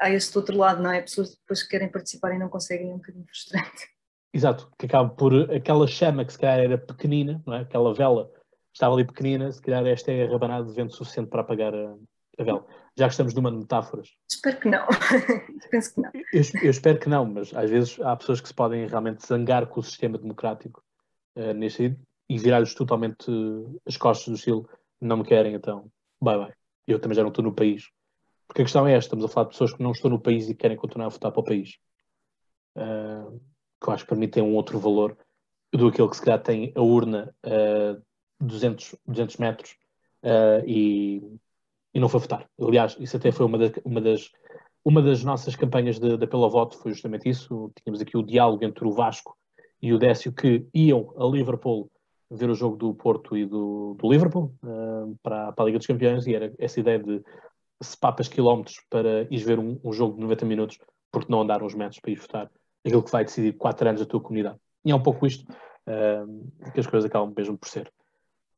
há este outro lado, não é? Pessoas depois que querem participar e não conseguem, é um bocadinho frustrante. Exato, que acaba por aquela chama que se calhar era pequenina, não é? aquela vela estava ali pequenina, se calhar esta é a rabanada de vento suficiente para apagar a, Abel, já que estamos numa de metáforas. Espero que não. Penso que não. Eu, eu, espero que não, mas às vezes há pessoas que se podem realmente zangar com o sistema democrático uh, nesse e virar-lhes totalmente as costas do estilo não me querem, então bye bye. Eu também já não estou no país. Porque a questão é esta: estamos a falar de pessoas que não estão no país e querem continuar a votar para o país. Uh, que eu acho que para mim tem um outro valor do aquele que se calhar tem a urna a uh, 200, 200 metros uh, e, e não foi votar. Aliás, isso até foi uma, da, uma, das, uma das nossas campanhas de, de apelo ao voto, foi justamente isso. Tínhamos aqui o diálogo entre o Vasco e o Décio que iam a Liverpool ver o jogo do Porto e do, do Liverpool uh, para, para, a Liga dos Campeões e era essa ideia de se papas quilómetros para ir ver um, um, jogo de 90 minutos porque não andar uns metros para ir votar aquilo que vai decidir 4 anos da tua comunidade. E é um pouco isto uh, que as coisas acabam mesmo por ser.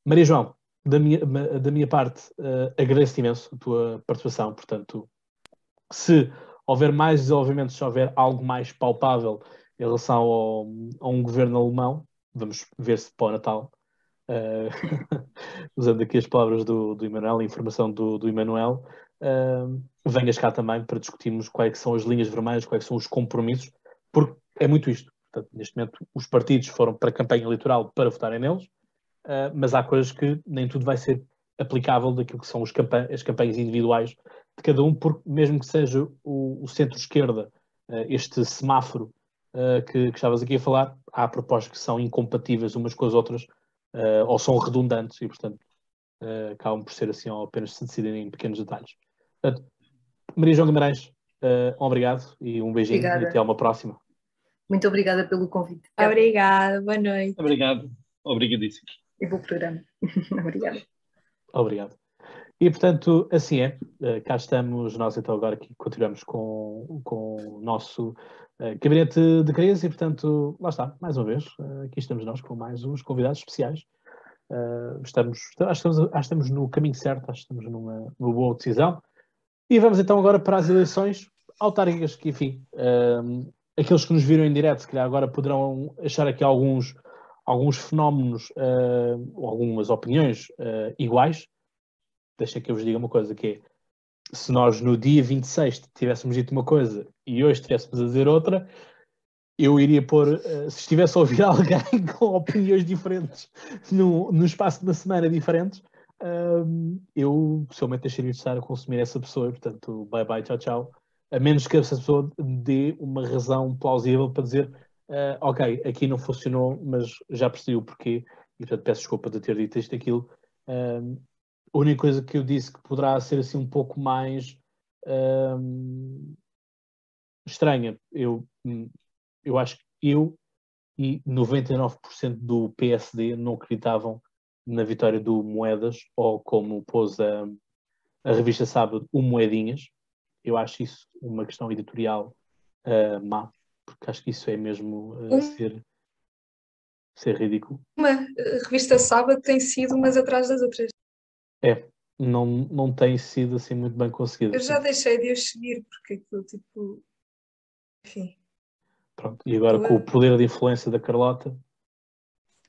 Maria João, da minha, da minha parte, uh, agradeço imenso a tua participação. Portanto, se houver mais desenvolvimento, se houver algo mais palpável em relação ao, a um governo alemão, vamos ver se para o Natal, uh, usando aqui as palavras do, do Emanuel, a informação do, do Emanuel, uh, venhas cá também para discutirmos quais são as linhas vermelhas, quais são os compromissos, porque é muito isto. Portanto, neste momento, os partidos foram para a campanha eleitoral para votarem neles, uh, mas há coisas que nem tudo vai ser aplicável daquilo que são as campanhas individuais de cada um, porque mesmo que seja o, o centro-esquerda, uh, este semáforo uh, que, que estavas aqui a falar, há propostas que são incompatíveis umas com as outras ou são redundantes e, portanto, acabam por ser assim ou apenas se decidirem em pequenos detalhes. Portanto, Maria João Guimarães, obrigado e um beijinho Obrigada. e até uma próxima. Muito obrigada pelo convite. Obrigada, boa noite. Obrigado, obrigadíssimo. E bom programa. Obrigada. Obrigado. E portanto, assim é, uh, cá estamos nós então agora aqui continuamos com, com o nosso uh, gabinete de crise e portanto, lá está, mais uma vez, uh, aqui estamos nós com mais uns convidados especiais. estamos, acho, que estamos, acho que estamos no caminho certo, acho que estamos numa, numa boa decisão. E vamos então agora para as eleições autárquicas, que enfim, aqueles que nos viram em direto, se calhar agora poderão achar aqui alguns, alguns fenómenos, uh, algumas opiniões uh, iguais. Deixa que eu vos diga uma coisa, que é, se nós no dia 26 tivéssemos dito uma coisa e hoje estivéssemos a dizer outra, eu iria pôr, uh, se estivesse a ouvir alguém com opiniões diferentes no, no espaço de uma semana diferentes, eu pessoalmente deixaria de estar a consumir essa pessoa, portanto, bye bye, tchau, tchau a menos que essa pessoa dê uma razão plausível para dizer uh, ok, aqui não funcionou, mas já percebi o porquê e portanto peço desculpa de ter dito isto aquilo. Uh, a única coisa que eu disse que poderá ser assim um pouco mais uh, estranha, eu, eu acho que eu e 99% do PSD não acreditavam na vitória do Moedas, ou como pôs a, a revista Sábado, o Moedinhas, eu acho isso uma questão editorial má, porque acho que isso é mesmo uh, um, ser, ser ridículo. Uma revista Sábado tem sido umas atrás das outras. É, não, não tem sido assim muito bem conseguido. Eu já deixei de os seguir, porque aquilo tipo. Enfim. Pronto, e agora com o poder de influência da Carlota,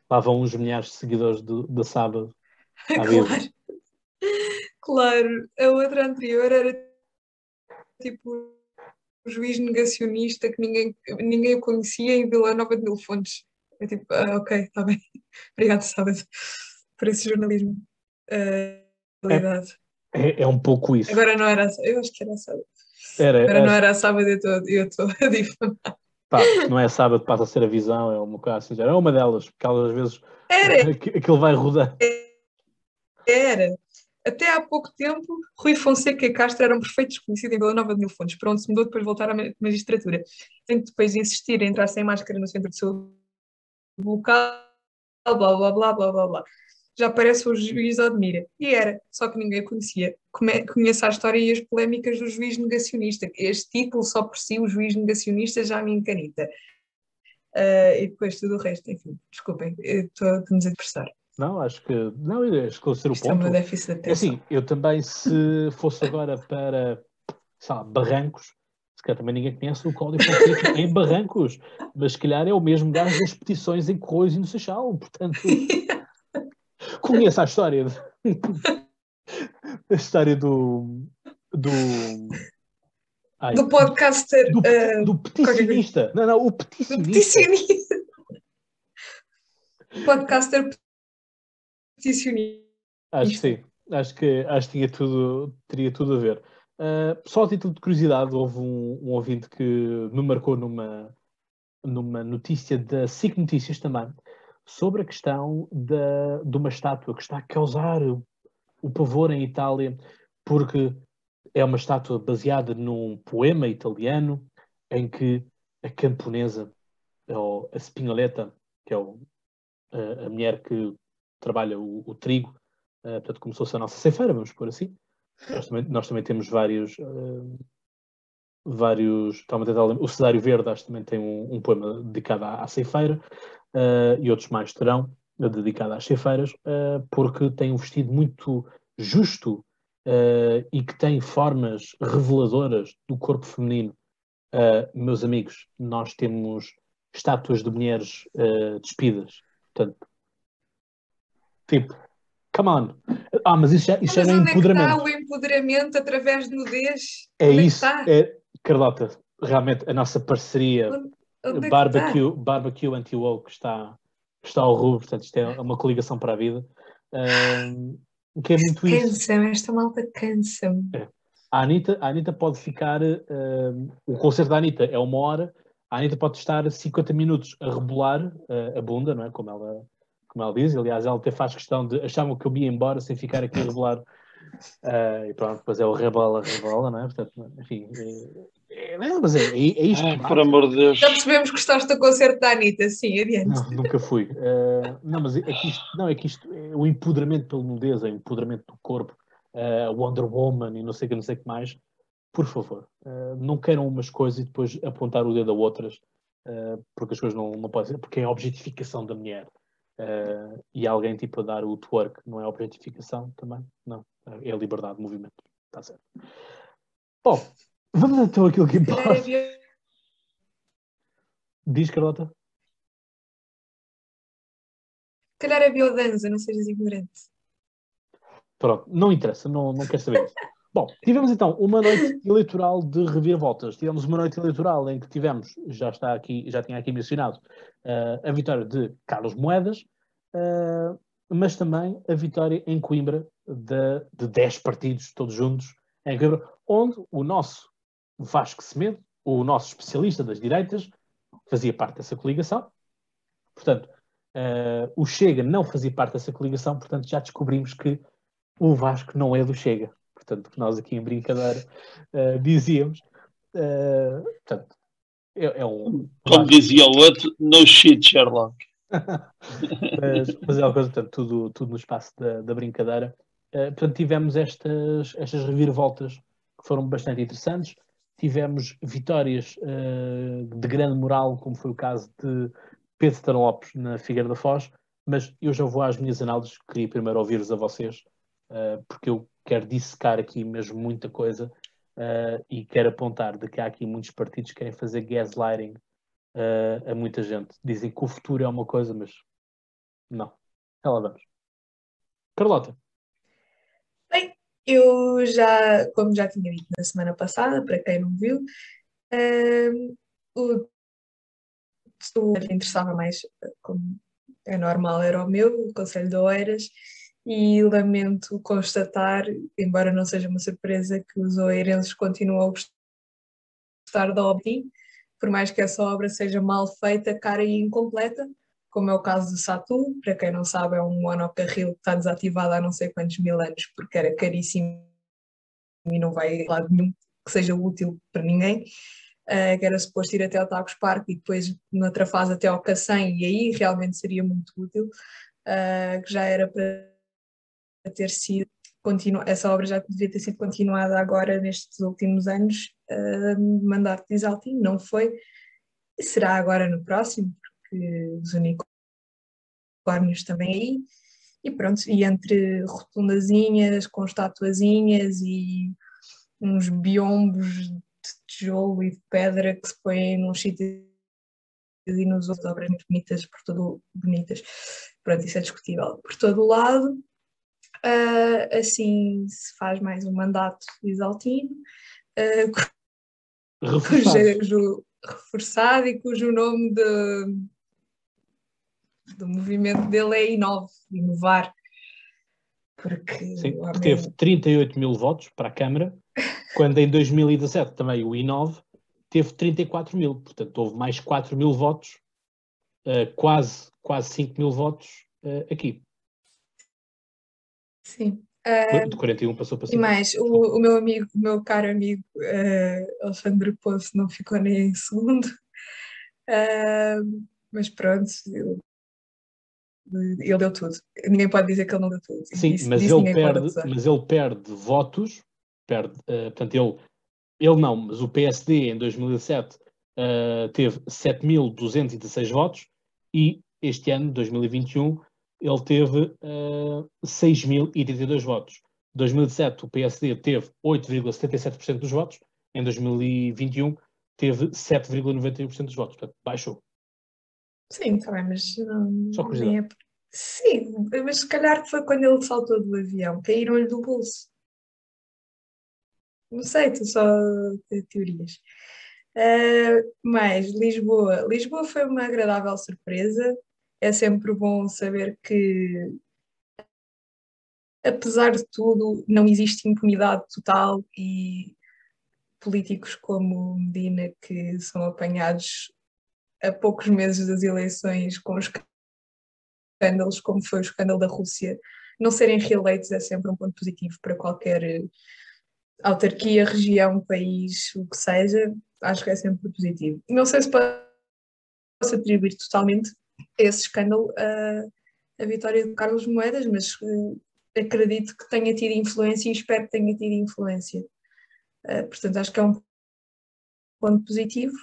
lá vão uns milhares de seguidores da Sábado. claro. claro, a outra anterior era tipo juiz negacionista que ninguém, ninguém o conhecia em Vila Nova de Mil Fontes. É tipo, ah, ok, está bem. Obrigado, sábado, por esse jornalismo. Uh, é, é, um pouco isso. Agora não era eu acho que era sábado. Era, Agora não era sábado e eu estou a difamar. Pá, não é sábado, passa a ser a visão, é uma coisa assim, é uma delas, porque às vezes era. aquilo vai rodar. Era até há pouco tempo, Rui Fonseca e Castro eram perfeitos desconhecidos em Vila Nova de Mil Fontes, para onde se mudou depois de voltar à magistratura. Tem depois de insistir em entrar sem máscara no centro de saúde local, blá blá blá blá blá blá. Já parece o juiz Admira. E era, só que ninguém conhecia. Conheço a história e as polémicas do juiz negacionista. Este título só por si, o juiz negacionista, já me encanita. Uh, e depois tudo o resto, enfim, desculpem, estou a me depressar. Não, acho que. Não, é esclarecer o Isto ponto. É, déficit é assim, eu também, se fosse agora para, sei lá, Barrancos, se calhar também ninguém conhece o Código Fonseca em Barrancos, mas se calhar é o mesmo gajo das petições em Corroios e no Seixal, portanto. conheço a história. a história do. do. Ai, do podcaster. Do, uh, do peticionista. Não, não, o peticionista. peticionista. podcaster Acho que sim. Acho que, acho que tinha tudo, teria tudo a ver. Uh, só a título de curiosidade, houve um, um ouvinte que me marcou numa, numa notícia da SIC Notícias também, sobre a questão da, de uma estátua que está a causar o, pavor em Itália, porque é uma estátua baseada num poema italiano em que a camponesa, ou a Spinoleta, que é o, a, a, mulher que trabalha o, o trigo, uh, portanto, começou-se a nossa ceifeira, vamos por assim. Nós também, nós também temos vários, uh, vários. O Cesário Verde, acho que também tem um, um poema dedicado à, à ceifeira, uh, e outros mais terão, dedicado às ceifeiras, porque tem um vestido muito justo e que tem formas reveladoras do corpo feminino. meus amigos, nós temos estátuas de mulheres despidas. Portanto, tipo, come on. Ah, mas isso já, isso mas já é empoderamento. É está o empoderamento através de nudez? É onde é isso. É, Carlota, realmente a nossa parceria onde, barbecue, é barbecue anti-woke está, está ao rubro, portanto isto é uma coligação para a vida. Um, que é muito cansa isso. esta malta cansa-me. É. A, Anitta, a Anitta pode ficar, um, o concerto da Anitta é uma hora, a Anitta pode estar 50 minutos a rebolar uh, a bunda, não é? Como ela, como ela diz, aliás, ela até faz questão de achavam que eu ia embora sem ficar aqui a rebolar Uh, e pronto, depois é o rebola, rebola, não é? Portanto, enfim, é, é, não, mas é, é, é isto. Ai, por amor de Deus. Já percebemos que gostaste do concerto da Anitta, sim, adiante. Não, nunca fui. Uh, não, mas é que isto, não, é que isto, é o empoderamento pela nudez, é o empoderamento do corpo, uh, Wonder Woman e não sei o que, não sei o que mais. Por favor, uh, não queiram umas coisas e depois apontar o dedo a outras, porque as coisas não, não podem ser, porque é a objetificação da mulher. E alguém tipo a dar o twerk, não é objetificação também? Não é a liberdade de movimento. Está certo. Bom, vamos então àquilo que importa. Diz, Carlota? Calhar é biodança, não sejas ignorante. Pronto, não interessa, não, não quero saber isso. Bom, tivemos então uma noite eleitoral de reviravoltas. Tivemos uma noite eleitoral em que tivemos, já está aqui, já tinha aqui mencionado, uh, a vitória de Carlos Moedas, uh, mas também a vitória em Coimbra de, de 10 partidos todos juntos em Coimbra, onde o nosso Vasco Semedo, o nosso especialista das direitas, fazia parte dessa coligação. Portanto, uh, o Chega não fazia parte dessa coligação, portanto já descobrimos que o Vasco não é do Chega. Portanto, que nós aqui em brincadeira uh, dizíamos. Uh, portanto, é, é um. Como dizia o outro, no shit, Sherlock. Mas, mas, é uma coisa, portanto, tudo, tudo no espaço da, da brincadeira. Uh, portanto, tivemos estas, estas reviravoltas que foram bastante interessantes. Tivemos vitórias uh, de grande moral, como foi o caso de Pedro Lopes na Figueira da Foz, mas eu já vou às minhas análises, queria primeiro ouvir-vos a vocês, uh, porque eu quero dissecar aqui mesmo muita coisa e quero apontar de que há aqui muitos partidos que querem fazer gaslighting uh, a muita gente. Dizem que o futuro é uma coisa, mas não. Ela vamos. Carlota. Bem, eu já, como já tinha dito na semana passada, para quem não viu, uh, o que interessava mais, como é normal, era o meu, o Conselho de Oeiras, e lamento constatar, embora não seja uma surpresa, que os oeirenses continuam a gostar da OBI, por mais que essa obra seja mal feita, cara e incompleta, como é o caso do Satu, para quem não sabe, é um monocarril que está desativado há não sei quantos mil anos porque era caríssimo e não vai a lado nenhum que seja útil para ninguém. Uh, que era suposto ir até ao Tagus Park e depois noutra fase até ao Cacém, e aí realmente seria muito útil, uh, que já era para ter sido continua, essa obra já devia ter sido continuada agora nestes últimos anos, uh, mandato de Isaltino, não foi, será agora no próximo, porque os unicórnios também aí, e pronto, e entre rotundazinhas, com estatuazinhas e uns biombos de tijolo e de pedra que se põem num sítio e nos outros obras muito bonitas por todo bonitas. Pronto, isso é discutível. Por todo o lado, uh, assim se faz mais um mandato exaltino, uh, reforçado. Cujo, reforçado e cujo nome de, do movimento dele é Inove, inovar. Porque Sim, que teve 38 mil votos para a Câmara, quando em 2017 também o Inove teve 34 mil, portanto houve mais 4 mil votos, uh, quase, quase 5 mil votos uh, aqui. Sim. Uh, de 41 passou para 5. E mais, o, o, meu amigo, o meu caro amigo uh, Alexandre Poço não ficou nem em segundo. Uh, mas pronto, ele, ele, deu tudo. Ninguém pode dizer que ele não deu tudo. Sim, mas, ele perde, mas ele perde votos, perde, portanto, ele, ele não, mas o PSD em 2007 teve 7.216 votos e este ano, 2021, ele teve uh, eh, 6.032 votos. Em 2017, o PSD teve 8,77% dos votos, em 2021 teve 7,91% dos votos, portanto, baixou. Sim, está bem, mas não. Só curiosidade. É... Sim, mas se calhar foi quando ele saltou do avião, caíram-lhe do bolso. Não sei, estou só ter teorias. Uh, mais Lisboa. Lisboa foi uma agradável surpresa é sempre bom saber que, apesar de tudo, não existe impunidade total e políticos como Medina, que são apanhados a poucos meses das eleições com escândalos, como foi o escândalo da Rússia, não serem reeleitos é sempre um ponto positivo para qualquer autarquia, região, país, o que seja, acho que é sempre positivo. Não sei se posso atribuir totalmente esse escândalo a, a vitória de Carlos Moedas, mas uh, acredito que tenha tido influência e espero que tenha tido influência. Uh, portanto, acho que é um ponto positivo.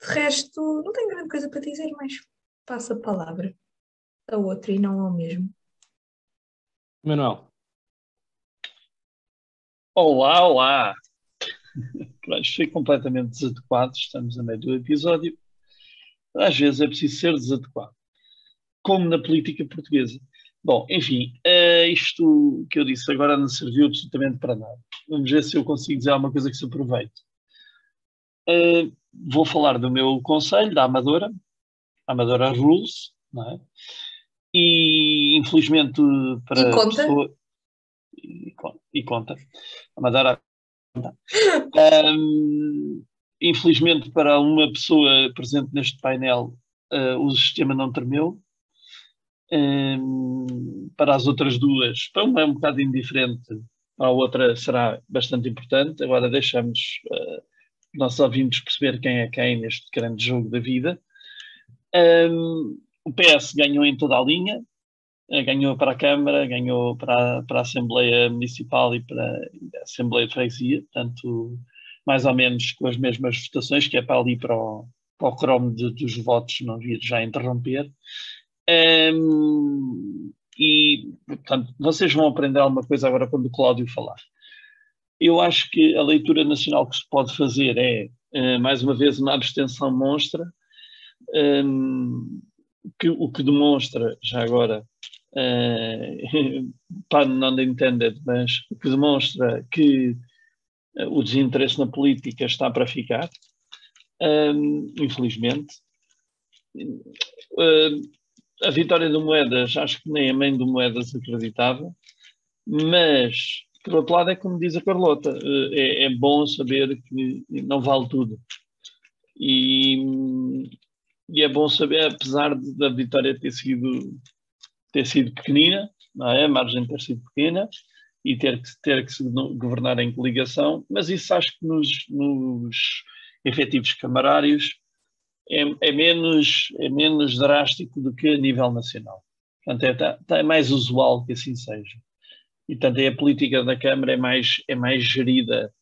De resto, não tenho grande coisa para dizer, mas passo a palavra a outra e não ao mesmo. Manuel. Olá, olá! Achei completamente desadequado, estamos a meio do episódio. Às vezes é preciso ser desadequado como na política portuguesa. Bom, enfim, uh, isto que eu disse agora não serviu absolutamente para nada. Vamos ver se eu consigo dizer alguma coisa que se aproveite. Uh, vou falar do meu conselho, da Amadora, Amadora Rules, não é? E infelizmente para. E conta? Pessoa, e, e, conta. Amadora. Um, infelizmente para uma pessoa presente neste painel, uh, o sistema não tremeu um, para as outras duas, para uma é um bocado indiferente, para a outra será bastante importante. Agora deixamos uh, nossos ouvintes perceber quem é quem neste grande jogo da vida. Um, o PS ganhou em toda a linha, uh, ganhou para a Câmara, ganhou para, para a Assembleia Municipal e para a Assembleia de Freguesia, portanto, mais ou menos com as mesmas votações, que é para ali para o, para o cromo de, dos votos não vir já interromper. Um, e, portanto, vocês vão aprender alguma coisa agora quando o Cláudio falar. Eu acho que a leitura nacional que se pode fazer é, uh, mais uma vez, uma abstenção monstra, um, que, o que demonstra, já agora, uh, para não entender, mas o que demonstra que uh, o desinteresse na política está para ficar, um, infelizmente. Uh, a vitória do Moedas, acho que nem a mãe do Moedas acreditava, mas, por outro lado, é como diz a Carlota, eh, é, é bom saber que não vale tudo. E, e, é bom saber, apesar da vitória ter sido, ter sido pequenina, não é? a margem ter sido pequena, e ter que, ter que se governar em coligação, mas isso acho que nos, nos efetivos camarários é, é, menos, é menos drástico do que a nível nacional. Portanto, é, tá, tá, é mais usual que assim seja. E, portanto, é a política da Câmara é mais, é mais gerida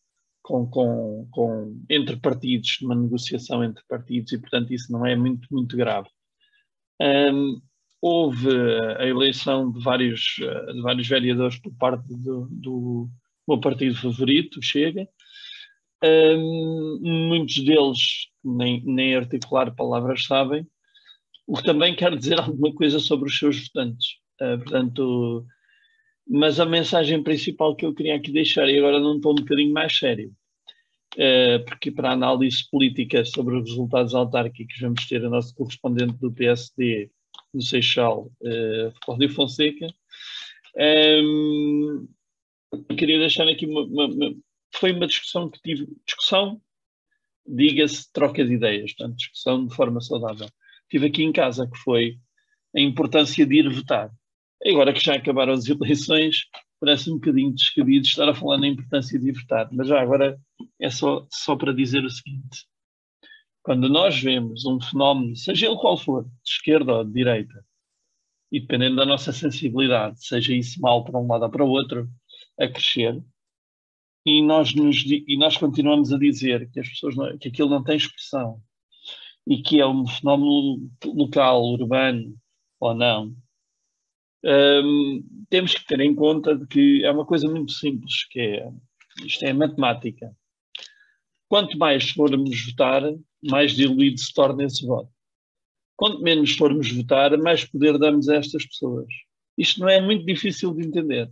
com, com, com, entre partidos, numa negociação entre partidos, e, portanto, isso não é muito, muito grave. Um, houve a eleição de vários, de vários vereadores por parte do, do meu partido favorito, Chega, um, muitos deles nem, nem articular palavras sabem, o que também quer dizer alguma coisa sobre os seus votantes. Uh, portanto, mas a mensagem principal que eu queria aqui deixar, e agora num tom um bocadinho mais sério, uh, porque para a análise política sobre os resultados autárquicos vamos ter a nossa correspondente do PSD, no Seixal, uh, Cláudio Fonseca. Um, queria deixar aqui uma, uma, uma, Foi uma discussão que tive. Discussão, diga-se, troca de ideias, portanto, discussão de forma saudável. Tive aqui em casa, que foi a importância de ir votar. Agora que já acabaram as eleições, parece um bocadinho descabido estar a falar na importância de ir votar, mas já agora é só, só para dizer o seguinte: quando nós vemos um fenómeno, seja ele qual for, de esquerda ou de direita, e dependendo da nossa sensibilidade, seja isso mal para um lado ou para o outro, a crescer, e nós, nos, e nós continuamos a dizer que as pessoas não, que aquilo não tem expressão e que é um fenómeno local, urbano ou não, um, temos que ter em conta que é uma coisa muito simples, que é, isto é matemática. Quanto mais formos votar, mais diluído se torna esse voto. Quanto menos formos votar, mais poder damos a estas pessoas. Isto não é muito difícil de entender.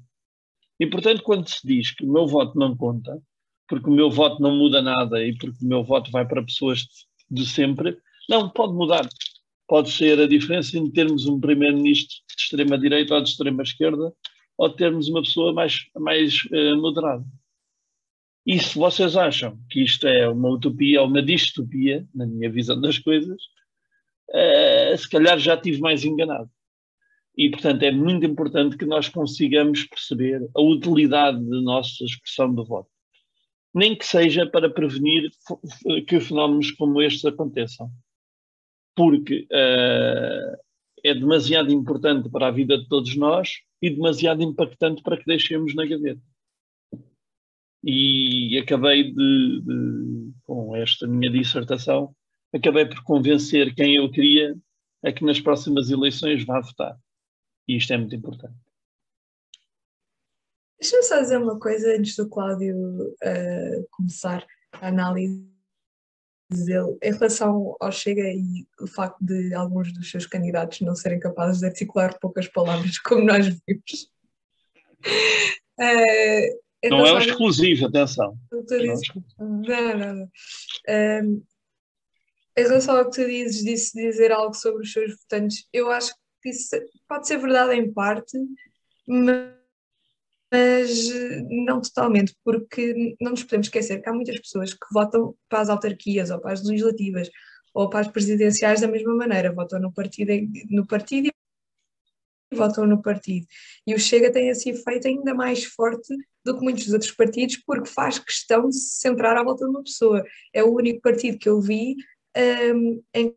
E, portanto, quando se diz que o meu voto não conta, porque o meu voto não muda nada e porque o meu voto vai para pessoas de sempre, não, pode mudar pode ser a diferença entre termos um primeiro-ministro de extrema-direita ou de extrema-esquerda ou termos uma pessoa mais, mais uh, moderada. E se vocês acham que isto é uma utopia ou uma distopia, na minha visão das coisas, uh, se calhar já estive mais enganado. E, portanto, é muito importante que nós consigamos perceber a utilidade da nossa expressão de voto. Nem que seja para prevenir que fenómenos como estes aconteçam porque uh, é demasiado importante para a vida de todos nós e demasiado impactante para que deixemos na gaveta. E acabei de, de, com esta minha dissertação, acabei por convencer quem eu queria a que nas próximas eleições vá votar. E isto é muito importante. Deixa-me só dizer uma coisa antes do Cláudio uh, começar a análise dele em relação ao Chega e o facto de alguns dos seus candidatos não serem capazes de articular poucas palavras, como nós vimos. Uh, não é exclusivo, atenção. Não, não, não. Um, em relação ao que tu dizes, disse dizer algo sobre os seus votantes, eu acho que pode ser verdade em parte, mas mas não totalmente, porque não nos podemos esquecer que há muitas pessoas que votam para as autarquias ou para as legislativas ou para as presidenciais da mesma maneira, votam no partido, no partido e votam no partido. E o Chega tem esse efeito ainda mais forte do que muitos dos outros partidos, porque faz questão de se centrar à volta de uma pessoa. É o único partido que eu vi um, em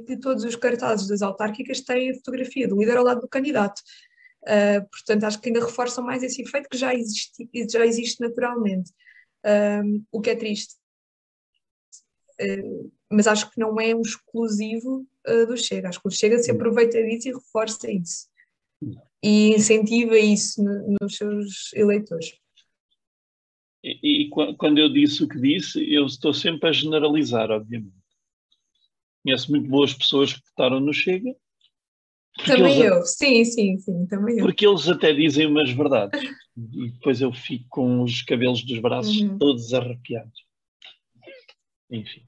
que todos os cartazes das autárquicas têm a fotografia do líder ao lado do candidato. Uh, portanto, acho que ainda reforçam mais esse efeito que já existe, já existe naturalmente, um, o que é triste. Uh, mas acho que não é um exclusivo uh, do Chega. Acho que o Chega se aproveita disso e reforça isso. E incentiva isso no, nos seus eleitores. E, e, quando eu disse o que disse, eu estou sempre a generalizar, obviamente. Conheço muito boas pessoas que votaram no Chega também eles, eu, sim, sim, sim, também eu. Porque eles até dizem umas verdades e depois eu fico com os cabelos dos braços uhum. todos arrepiados. Enfim.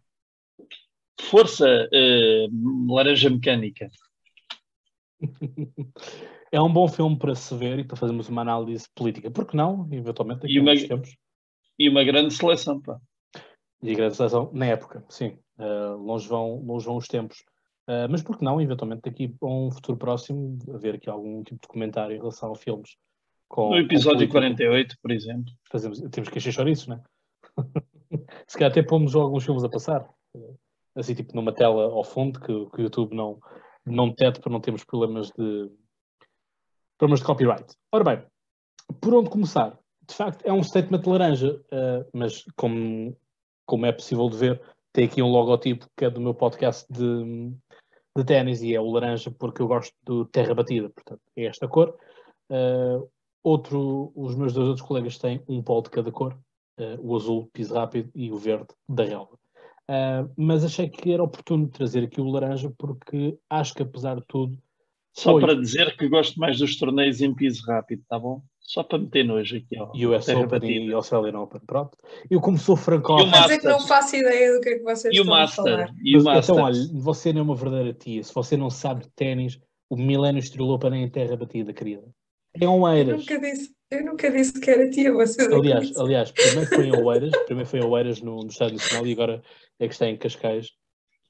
Força uh, Laranja Mecânica. É um bom filme para se ver e para fazermos uma análise política. Por que não? Eventualmente, e uma, e uma grande seleção, pá. E grande seleção na época, sim. Uh, longe, vão, longe vão os tempos. Uh, mas por que não, eventualmente, daqui a um futuro próximo, haver aqui algum tipo de comentário em relação a filmes. Com, no episódio 48, por exemplo. Fazemos, temos que encher isso, não é? Se calhar até pomos alguns filmes a passar, assim tipo numa tela ao fundo, que, que o YouTube não, não detete para não termos problemas de, problemas de copyright. Ora bem, por onde começar? De facto, é um statement laranja, uh, mas como, como é possível de ver, tem aqui um logotipo que é do meu podcast de, de ténis e é o laranja porque eu gosto do terra batida, portanto é esta cor. Uh, outro, os meus dois outros colegas têm um polo de cada cor, uh, o azul, piso rápido, e o verde da relva. Uh, mas achei que era oportuno trazer aqui o laranja porque acho que apesar de tudo Só Oi. para dizer que gosto mais dos torneios em piso rápido, tá bom? Só para meter nojo aqui. Ó, US Open batida. e Australian Open, pronto. Eu como sou E o francófono... Quer dizer que não faço ideia do que é que vocês E o estão a Master. falar. E o Mas, Master. então, olha, você não é uma verdadeira tia. Se você não sabe de ténis, o milénio estrelou para nem em terra batida, querida. É um Eu Eiras. nunca disse, eu nunca disse que era tia, vocês é Aliás, aliás, primeiro foi em Oeiras, primeiro foi em Oeiras no, no Estado Nacional e agora é que está em Cascais,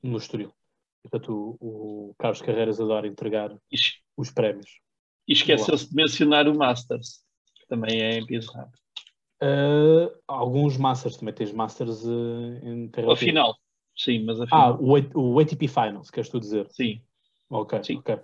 no Estoril. Portanto, o, o Carlos Carreiras adora entregar os prémios. E esqueceu-se de mencionar o Masters, também é rápido. Ah, alguns Masters, também tens Masters ah, em terra Ao batida. final, sim, mas Ah, afinal, o, A- o ATP Finals, queres tu dizer? sim. Ok, Sim. ok.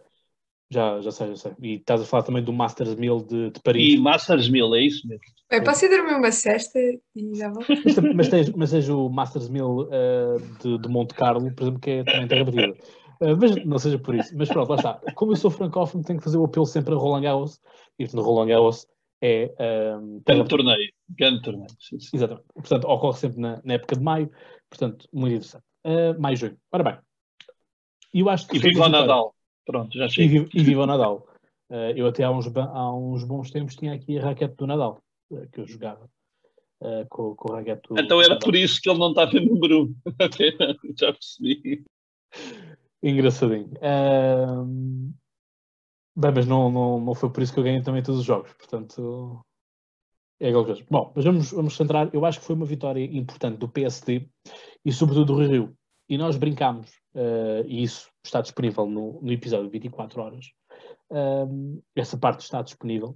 Já, já sei, já sei. E estás a falar também do Masters 1000 de, de Paris. E Masters 1000, é isso mesmo. Bem, posso ir dormir uma cesta e já vou. Mas, mas tens, mas tens o Masters 1000 eh, de, de Monte Carlo, por exemplo, que é também terra batida. Eh, mas não seja por isso. Mas pronto, lá está. Como eu sou francófono, tenho que fazer o apelo sempre a Roland Garros. E no Roland Garros é terra Grande torneio. Grande torneio. Sim, sim. Exatamente. Portanto, ocorre sempre na, na época de maio. Portanto, muito interessante. Eh, maio, junho. Ora bem. E eu acho que E viva o. Nadal. Pronto, já chega. vi- e viva o Nadal. Eh, eu até há uns, há uns bons tempos tinha aqui a raquete do Nadal, eh, que eu jogava eh, com, com a raquete do Então era Nadal. por isso que ele não estava em número 1. já percebi. Engraçadinho. Ahm, Bem, mas não, não, não foi por isso que eu ganhei também todos os jogos, portanto é aquela coisa. Bom, mas vamos, vamos centrar. Eu acho que foi uma vitória importante do PSD e sobretudo do Rio Rio. E nós brincámos, eh, e isso está disponível no, no episódio de 24 horas. Ahm, essa parte está disponível.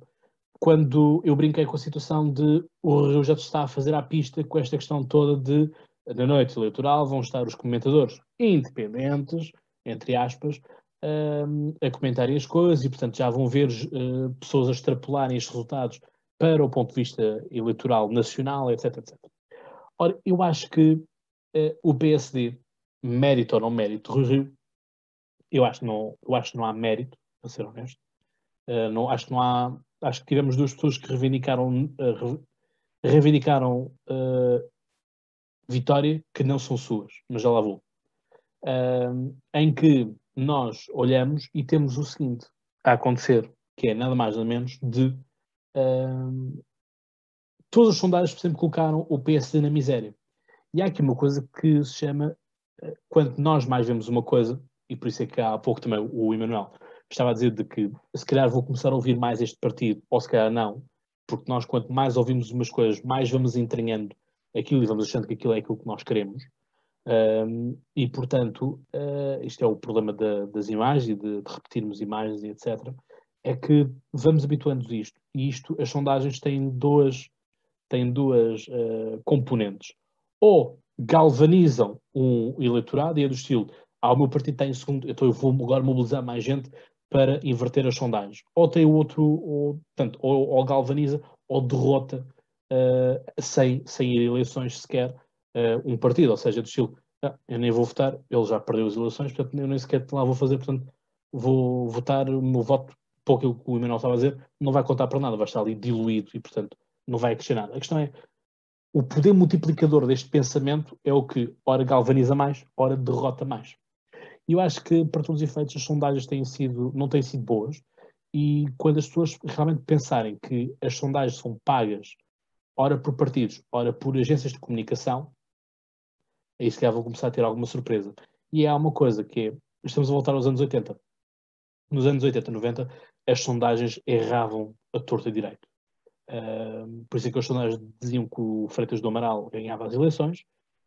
Quando eu brinquei com a situação de o Rio já está a fazer à pista com esta questão toda de na noite eleitoral vão estar os comentadores independentes, entre aspas, a comentarem as coisas e, portanto, já vão ver uh, pessoas a extrapolarem estes resultados para o ponto de vista eleitoral nacional, etc, etc. Ora, eu acho que uh, o PSD, mérito ou não mérito, Rio Rio, eu acho que não, eu acho não há mérito, para ser honesto. Uh, não, acho que não há. Acho que tivemos duas pessoas que reivindicaram, reivindicaram vitória que não são suas, mas já lá vou. Em que nós olhamos e temos o seguinte a acontecer, que é nada mais nada menos de um, todas as sondagens sempre colocaram o PSD na miséria. E há aqui uma coisa que se chama uh, quando nós mais vemos uma coisa, e por isso é que há pouco também o Emanuel estava a dizer de que se calhar vou começar a ouvir mais este partido, ou se calhar não, porque nós quanto mais ouvimos umas coisas, mais vamos entranhando aquilo e vamos achando que aquilo é aquilo que nós queremos. Um, e, portanto, uh, isto é o problema da, das imagens de, de, repetirmos imagens e etc. É que vamos habituando a isto. E isto, as sondagens têm duas, têm duas uh, componentes. Ou galvanizam um eleitorado e é do estilo, ah, o meu partido está em segundo, então eu vou agora mobilizar mais gente para inverter as sondagens. Ou tem outro, ou, portanto, ou, ou galvaniza ou derrota uh, sem, sem eleições sequer uh, um partido, ou seja, do estilo, ah, eu nem vou votar, ele já perdeu as eleições, portanto eu nem sequer lá vou fazer, portanto vou votar o meu voto, pouco aquilo que o Emanuel estava a dizer, não vai contar para nada, vai estar ali diluído e portanto não vai acrescer nada. A questão é, o poder multiplicador deste pensamento é o que ora galvaniza mais, ora derrota mais. E eu acho que, para todos os efeitos, as sondagens têm sido, não têm sido boas, e quando as pessoas realmente pensarem que as sondagens são pagas, ora por partidos, ora por agências de comunicação, aí se calhar vou começar a ter alguma surpresa. E há uma coisa que é, estamos a voltar aos anos 80. Nos anos 80, 90, as sondagens erravam a torta direito. Uh, por isso é que as sondagens diziam que o Freitas do Amaral ganhava as eleições,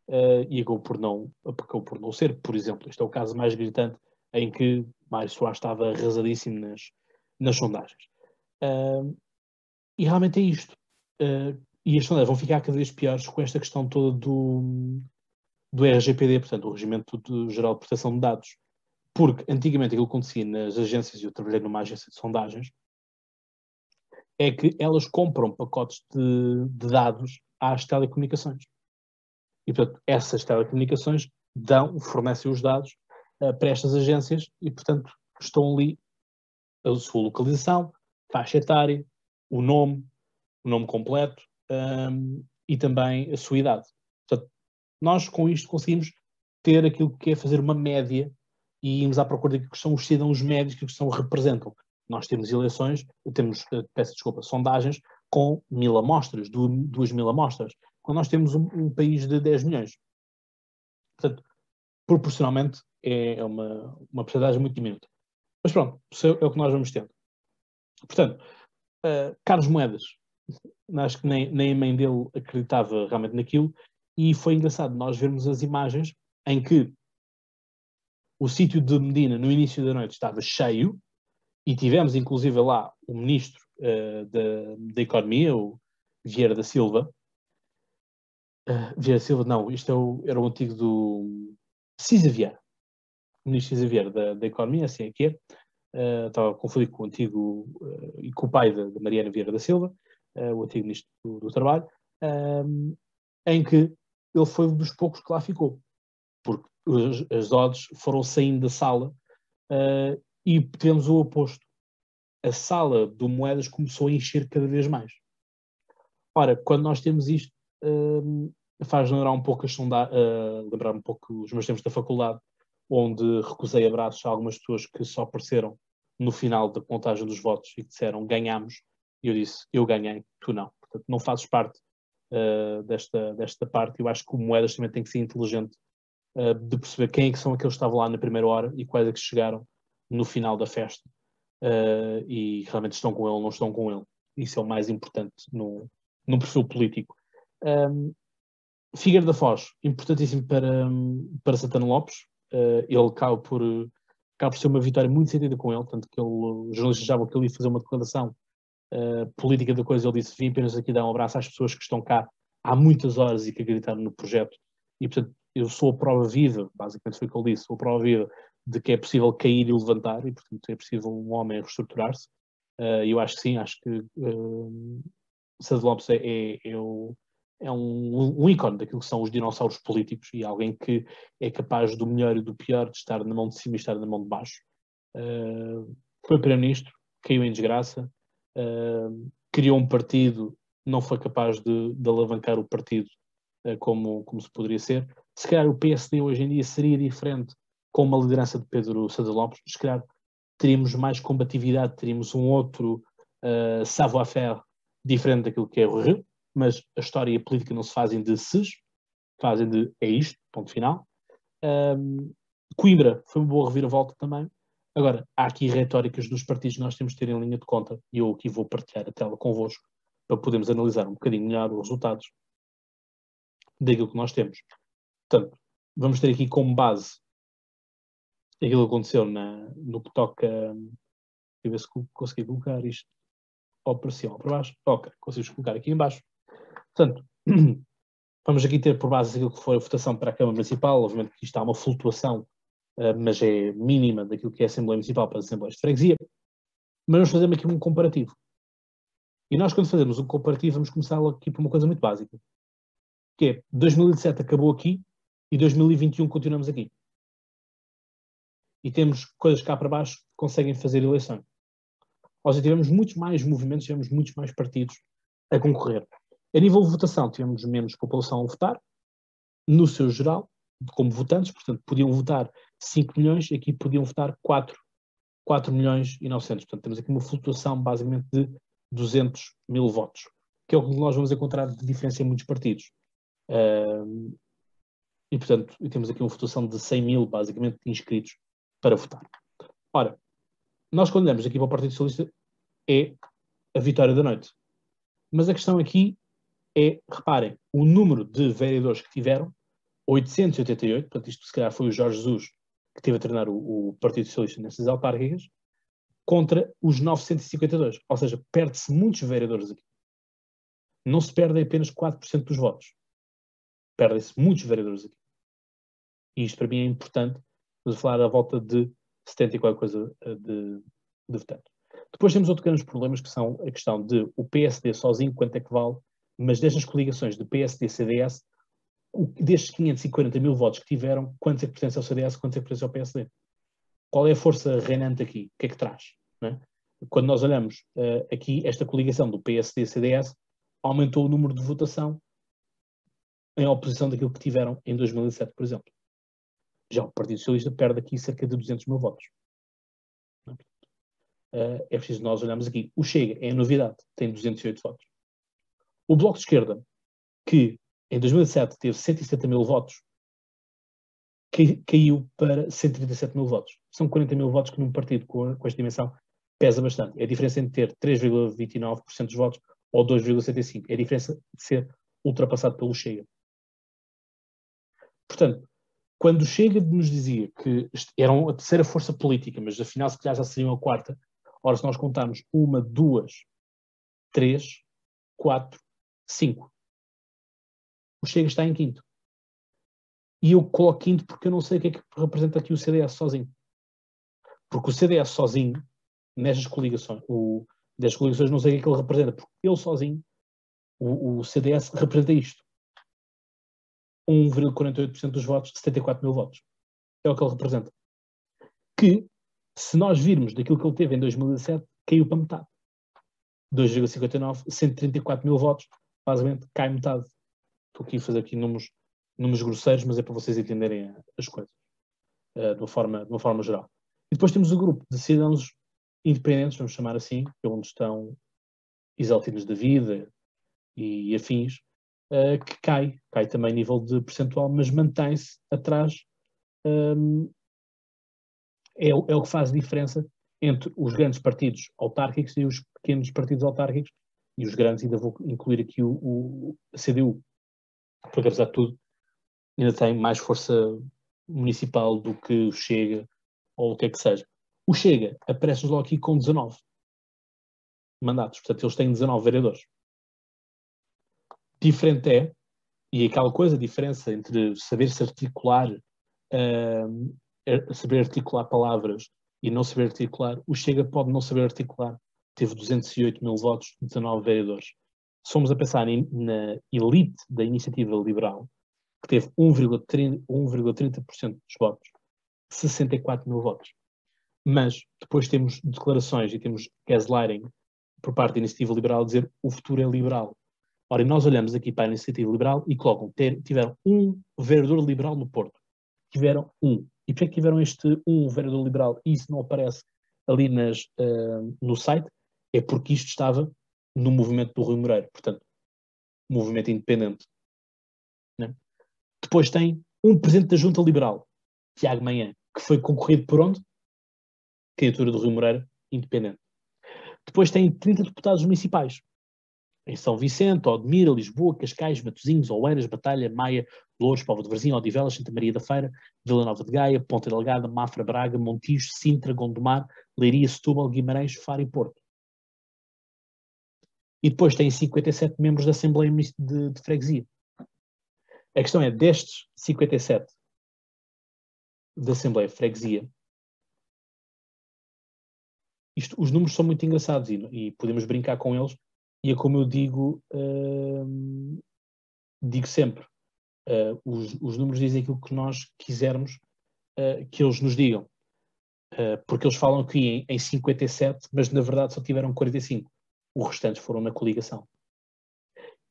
uh, e acabou por, não, acabou por não ser, por exemplo. Este é o caso mais gritante em que Mário Soares estava arrasadíssimo nas, nas sondagens. Uh, e realmente é isto. e as sondagens vão ficar cada vez piores com esta questão toda do, do RGPD, portanto, o Regimento de Geral de Proteção de Dados. Porque antigamente aquilo que acontecia nas agências, e eu trabalhei numa agência de sondagens, é que elas compram pacotes de, de dados às telecomunicações. E, portanto, essas telecomunicações dão, fornecem os dados uh, para estas agências e, portanto, estão ali a sua localização, faixa etária, o nome, o nome completo um, e também a sua idade. Nós com isto conseguimos ter aquilo que é fazer uma média e íamos à procura daquilo que são os cidadãos médios que são representam. Nós temos eleições, temos, eh, peço desculpa, sondagens com mil amostras, duas mil amostras, quando nós temos um, um país de 10 milhões. Portanto, proporcionalmente é uma, uma porcentagem muito diminuta. Mas pronto, é o que nós vamos tendo. Portanto, uh, Carlos Moedas, acho que nem, nem a mãe dele acreditava realmente naquilo, e foi engraçado nós vermos as imagens em que o sítio de Medina, no início da noite, estava cheio, e tivemos inclusive lá o ministro uh, da, da Economia, o Vieira da Silva. Uh, Vieira da Silva, não, isto é o, era o antigo do Cisa Vieira, o ministro Cisa Vieira da, da Economia, assim é que é. Uh, estava a confundir com o antigo e com o pai da, Mariana Vieira da Silva, o antigo ministro do, do Trabalho, em que ele foi um dos poucos que lá ficou, porque as odds foram saindo da sala e tivemos o oposto. A sala do Moedas começou a encher cada vez mais. Ora, quando nós temos isto, faz lembrar um pouco, a lembrar um pouco os meus tempos da faculdade, onde recusei abraços a algumas pessoas que só apareceram no final da contagem dos votos e disseram ganhamos, e eu disse eu ganhei, tu não. Portanto, não fazes parte uh, desta, desta parte. Eu acho que o Moedas também tem que ser inteligente uh, de perceber quem é que são aqueles que estavam lá na primeira hora e quais é que chegaram no final da festa uh, e realmente estão com ele ou não estão com ele. Isso é o mais importante no, no perfil político. Um, Figueiredo da Foz, importantíssimo para, para Santana Lopes, ele acaba por, acaba por ser uma vitória muito sentida com ele, tanto que ele, os jornalistas achavam que ele ia fazer uma declaração uh, política da coisa, ele disse, vim apenas aqui dar um abraço às pessoas que estão cá há muitas horas e que acreditaram no projeto, e portanto eu sou a prova viva, basicamente foi o que ele disse, sou a prova viva de que é possível cair e levantar, e portanto é possível um homem reestruturar-se, uh, eu acho que sim, acho que uh, Lopes é, é, é o é um, um ícone daquilo que são os dinossauros políticos e alguém que é capaz do melhor e do pior, de estar na mão de cima e estar na mão de baixo. Uh, foi primeiro-ministro, caiu em desgraça, uh, criou um partido, não foi capaz de, de alavancar o partido uh, como, como se poderia ser. Se calhar o PSD hoje em dia seria diferente com uma liderança de Pedro Sousa Lopes, se calhar teríamos mais combatividade, teríamos um outro uh, savoir-faire diferente daquilo que é o Rio, mas a história e a política não se fazem de ses, fazem de é isto, ponto final. Um, Coimbra foi uma boa reviravolta também. Agora, há aqui retóricas dos partidos que nós temos de ter em linha de conta, e eu aqui vou partilhar a tela convosco para podermos analisar um bocadinho melhor os resultados daquilo que nós temos. Portanto, vamos ter aqui como base aquilo que aconteceu na, no que toca. Deixa eu ver se consegui colocar isto ou para cima ou para baixo. Ok, conseguimos colocar aqui em baixo. Portanto, vamos aqui ter por base aquilo que foi a votação para a Câmara Municipal, obviamente que isto há uma flutuação, mas é mínima daquilo que é a Assembleia Municipal para as Assembleias de Freguesia, mas vamos fazer aqui um comparativo. E nós, quando fazemos um comparativo, vamos começar aqui por uma coisa muito básica, que é 2017 acabou aqui e 2021 continuamos aqui. E temos coisas cá para baixo que conseguem fazer eleição. Ou seja, tivemos muitos mais movimentos, tivemos muitos mais partidos a concorrer. A nível de votação, tivemos menos população a votar, no seu geral, como votantes, portanto, podiam votar 5 milhões, aqui podiam votar 4, 4 milhões e 900. Portanto, temos aqui uma flutuação basicamente de 200 mil votos, que é o que nós vamos encontrar de diferença em muitos partidos. Uh, e, portanto, temos aqui uma flutuação de 100 mil, basicamente, inscritos para votar. Ora, nós quando olhamos aqui para o Partido Socialista é a vitória da noite. Mas a questão aqui é, reparem, o número de vereadores que tiveram, 888, portanto isto se calhar foi o Jorge Jesus que teve a treinar o, o Partido Socialista nessas autárquicas, contra os 952. Ou seja, perde-se muitos vereadores aqui. Não se perdem apenas 4% dos votos. Perdem-se muitos vereadores aqui. E isto para mim é importante, vamos falar à volta de 70 e qualquer coisa eh, de, de votantes. Depois temos outros grandes problemas que são a questão de o PSD sozinho, quanto é que vale mas destas coligações do PSD-CDS, destes 540 mil votos que tiveram, quantos é que pertencem ao CDS, quantos é que pertencem ao PSD? Qual é a força reinante aqui? O que é que traz? É? Quando nós olhamos uh, aqui, esta coligação do PSD-CDS aumentou o número de votação em oposição daquilo que tiveram em 2007, por exemplo. Já o Partido Socialista perde aqui cerca de 200 mil votos. Uh, é preciso nós olharmos aqui. O Chega é a novidade, tem 208 votos. O Bloco de Esquerda, que em 2007 teve 170 mil votos, caiu para 137 mil votos. São 40 mil votos que num partido com, com esta dimensão pesa bastante. É a diferença entre ter 3,29% dos votos ou 2,75%. É a diferença de ser ultrapassado pelo Chega. Portanto, quando Chega nos dizia que eram a terceira força política, mas afinal se calhar já seriam a quarta, ora se nós contarmos uma, duas, três, quatro, cinco, o Chega está em quinto. E eu coloco quinto porque eu não sei o que é que representa aqui o CDS sozinho. Porque o CDS sozinho, nestas coligações, o, destas coligações não sei o que é que ele representa, porque ele sozinho, o, o CDS representa isto. 1,48% dos votos, 74 mil votos. É o que ele representa. Que, se nós virmos daquilo que ele teve em 2017, caiu para metade. 2,59, 134 mil votos, basicamente cai metade. Estou aqui a fazer aqui números, números grosseiros, mas é para vocês entenderem as coisas uh, de, uma forma, de uma forma geral. E depois temos o grupo de cidadãos independentes, vamos chamar assim, é onde estão exaltidos da vida e, e afins, uh, que cai, cai também nível de percentual, mas mantém-se atrás. Um, é, é, o que faz a diferença entre os grandes partidos autárquicos e os pequenos partidos autárquicos, e os grandes, ainda vou incluir aqui o, o a CDU, porque apesar de tudo ainda tem mais força municipal do que o Chega ou o que é que seja. O Chega aparece-nos logo aqui com 19 mandatos, portanto eles têm 19 vereadores. Diferente é, e aquela coisa, a diferença entre saber-se articular, uh, saber articular palavras e não saber articular, o Chega pode não saber articular. Teve 208 mil votos, 19 vereadores. Somos a pensar na elite da iniciativa liberal, que teve 1,30% dos votos, 64 mil votos. Mas depois temos declarações e temos gaslighting por parte da iniciativa liberal dizer o futuro é liberal. Ora, nós olhamos aqui para a iniciativa liberal e colocam, ter, tiveram um vereador liberal no Porto. Tiveram um. E por que tiveram este um vereador liberal e isso não aparece ali nas, uh, no site? É porque isto estava no movimento do Rui Moreira, portanto, movimento independente. Né? Depois tem um presidente da Junta Liberal, Tiago Manhã, que foi concorrido por onde? Candidatura do Rui Moreira, independente. Depois tem 30 deputados municipais, em São Vicente, Odmira, Lisboa, Cascais, Matosinhos, Oeiras, Batalha, Maia, Louros, Povo de Varzim, Odivelas, Santa Maria da Feira, Vila Nova de Gaia, Ponta Delgada, Mafra, Braga, Montijo, Sintra, Gondomar, Leiria, Setúbal, Guimarães, Faro e Porto. E depois tem 57 membros da Assembleia de, de Freguesia. A questão é, destes 57 da Assembleia de Freguesia, isto, os números são muito engraçados e, e podemos brincar com eles, e é como eu digo, uh, digo sempre, uh, os, os, números dizem aquilo que nós quisermos uh, que eles nos digam. Ah, porque eles falam aqui em, em 57, mas na verdade só tiveram 45. Os restantes foram na coligação.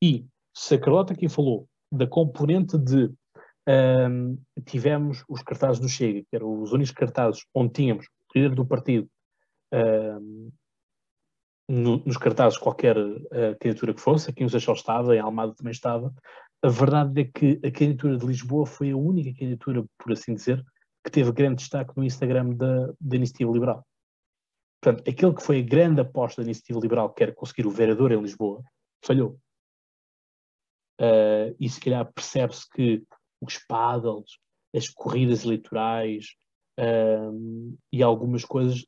E se a Carlota aqui falou da componente de um, tivemos os cartazes do Chega, que eram os únicos cartazes onde tínhamos o líder do partido um, no, nos cartazes qualquer uh, candidatura que fosse, aqui em Seixal estava, em Almada também estava. A verdade é que a candidatura de Lisboa foi a única candidatura, por assim dizer, que teve grande destaque no Instagram da, da Iniciativa Liberal. Portanto, aquele que foi a grande aposta da Iniciativa Liberal, que era conseguir o vereador em Lisboa, falhou. Uh, e se calhar percebe-se que os paddles, as corridas eleitorais uh, e algumas coisas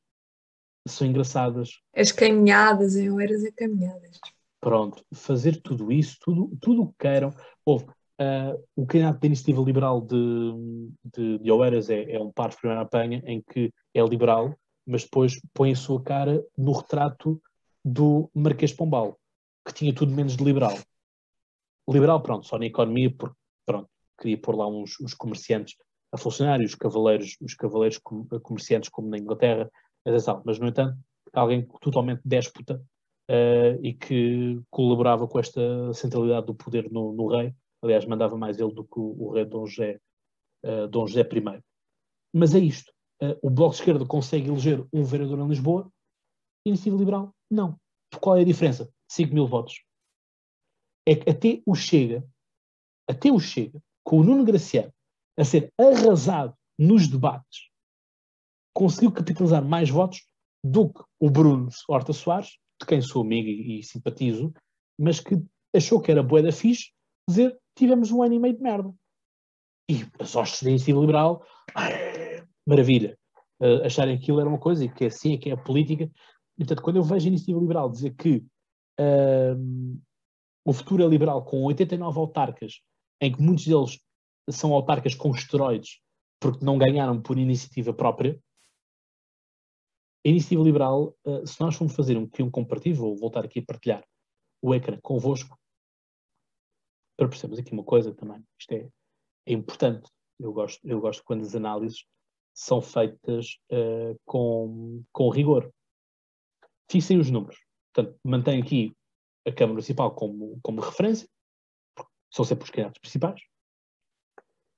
são engraçadas. As caminhadas em Oeiras e caminhadas. Pronto, fazer tudo isso, tudo, tudo o que queiram. Houve, uh, o candidato da Iniciativa Liberal de, de, de Oeiras é, é um par de primeira apanha, em que é liberal, mas depois põe a sua cara no retrato do Marquês Pombal, que tinha tudo menos de liberal. Liberal, pronto, só na economia, porque, pronto, queria pôr lá uns, uns comerciantes a funcionários, os cavaleiros, os cavaleiros comerciantes, como na Inglaterra, mas no entanto, alguém totalmente déspota uh, e que colaborava com esta centralidade do poder no, no, rei, aliás, mandava mais ele do que o, o rei Dom José, uh, Dom José I. mas é isto. Uh, o Bloco de Esquerda consegue eleger um vereador em Lisboa, Iniciativa Liberal não. Qual é a diferença? 5 mil votos. É que até o Chega, até o Chega, com o Nuno Graciano a ser arrasado nos debates, conseguiu capitalizar mais votos do que o Bruno Horta Soares, de quem sou amigo e, simpatizo, mas que achou que era boa da fixe dizer tivemos um ano e meio de merda. E as hostes da iniciativa liberal, maravilha, uh, acharem que aquilo era uma coisa e que assim é que é a política. Portanto, quando eu vejo a iniciativa liberal dizer que uh, o futuro é liberal com 89 autarcas, em que muitos deles são autarcas com esteroides porque não ganharam por iniciativa própria, a iniciativa liberal, uh, se nós formos fazer um, um comparativo, vou voltar aqui a partilhar o ecrã convosco, para percebermos aqui uma coisa também, isto é, é importante, eu gosto, eu gosto quando as análises são feitas uh, com, com rigor. Fixem os números. Portanto, mantém aqui a Câmara Municipal como, como referência, são sempre os candidatos principais.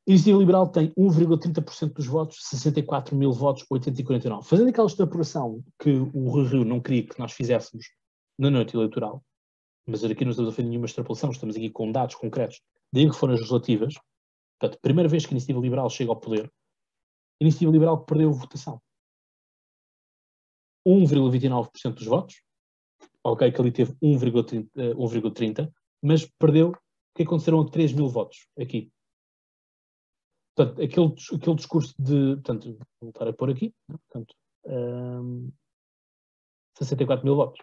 A Iniciativa Liberal tem 1,30% dos votos, 64 mil votos, 849. Fazendo aquela extrapolação que o Rio não queria que nós fizéssemos na noite eleitoral, mas aqui não estamos a fazer nenhuma extrapolação, estamos aqui com dados concretos, daí que foram as legislativas. Portanto, primeira vez que a Iniciativa Liberal chega ao poder, Iniciativa Liberal perdeu votação. 1,29% dos votos, ok, que ali teve 1,30, eh, mas perdeu, o que aconteceram a 3 mil votos aqui. Portanto, aquele, aquele discurso de, portanto, vou voltar a pôr aqui, né? portanto, um, 64 mil votos.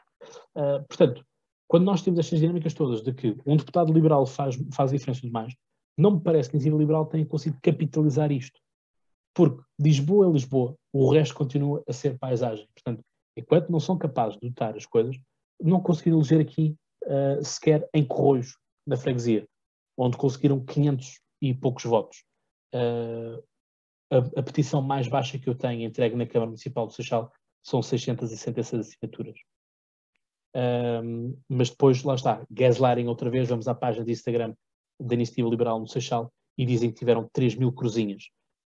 Uh, portanto, quando nós temos estas dinâmicas todas de que um deputado liberal faz, faz diferença demais, não me parece que a iniciativa liberal tenha conseguido capitalizar isto. Porque Lisboa é Lisboa, o resto continua a ser paisagem. Portanto, enquanto não são capazes de dotar as coisas, não conseguiram eleger aqui uh, sequer em Corroios, na freguesia, onde conseguiram 500 e poucos votos. Uh, a, a, petição mais baixa que eu tenho entregue na Câmara Municipal do Seixal são 666 assinaturas. Um, mas depois, lá está, gaslighting outra vez, vamos à página de Instagram da Iniciativa Liberal no Seixal e dizem que tiveram 3 mil cruzinhas.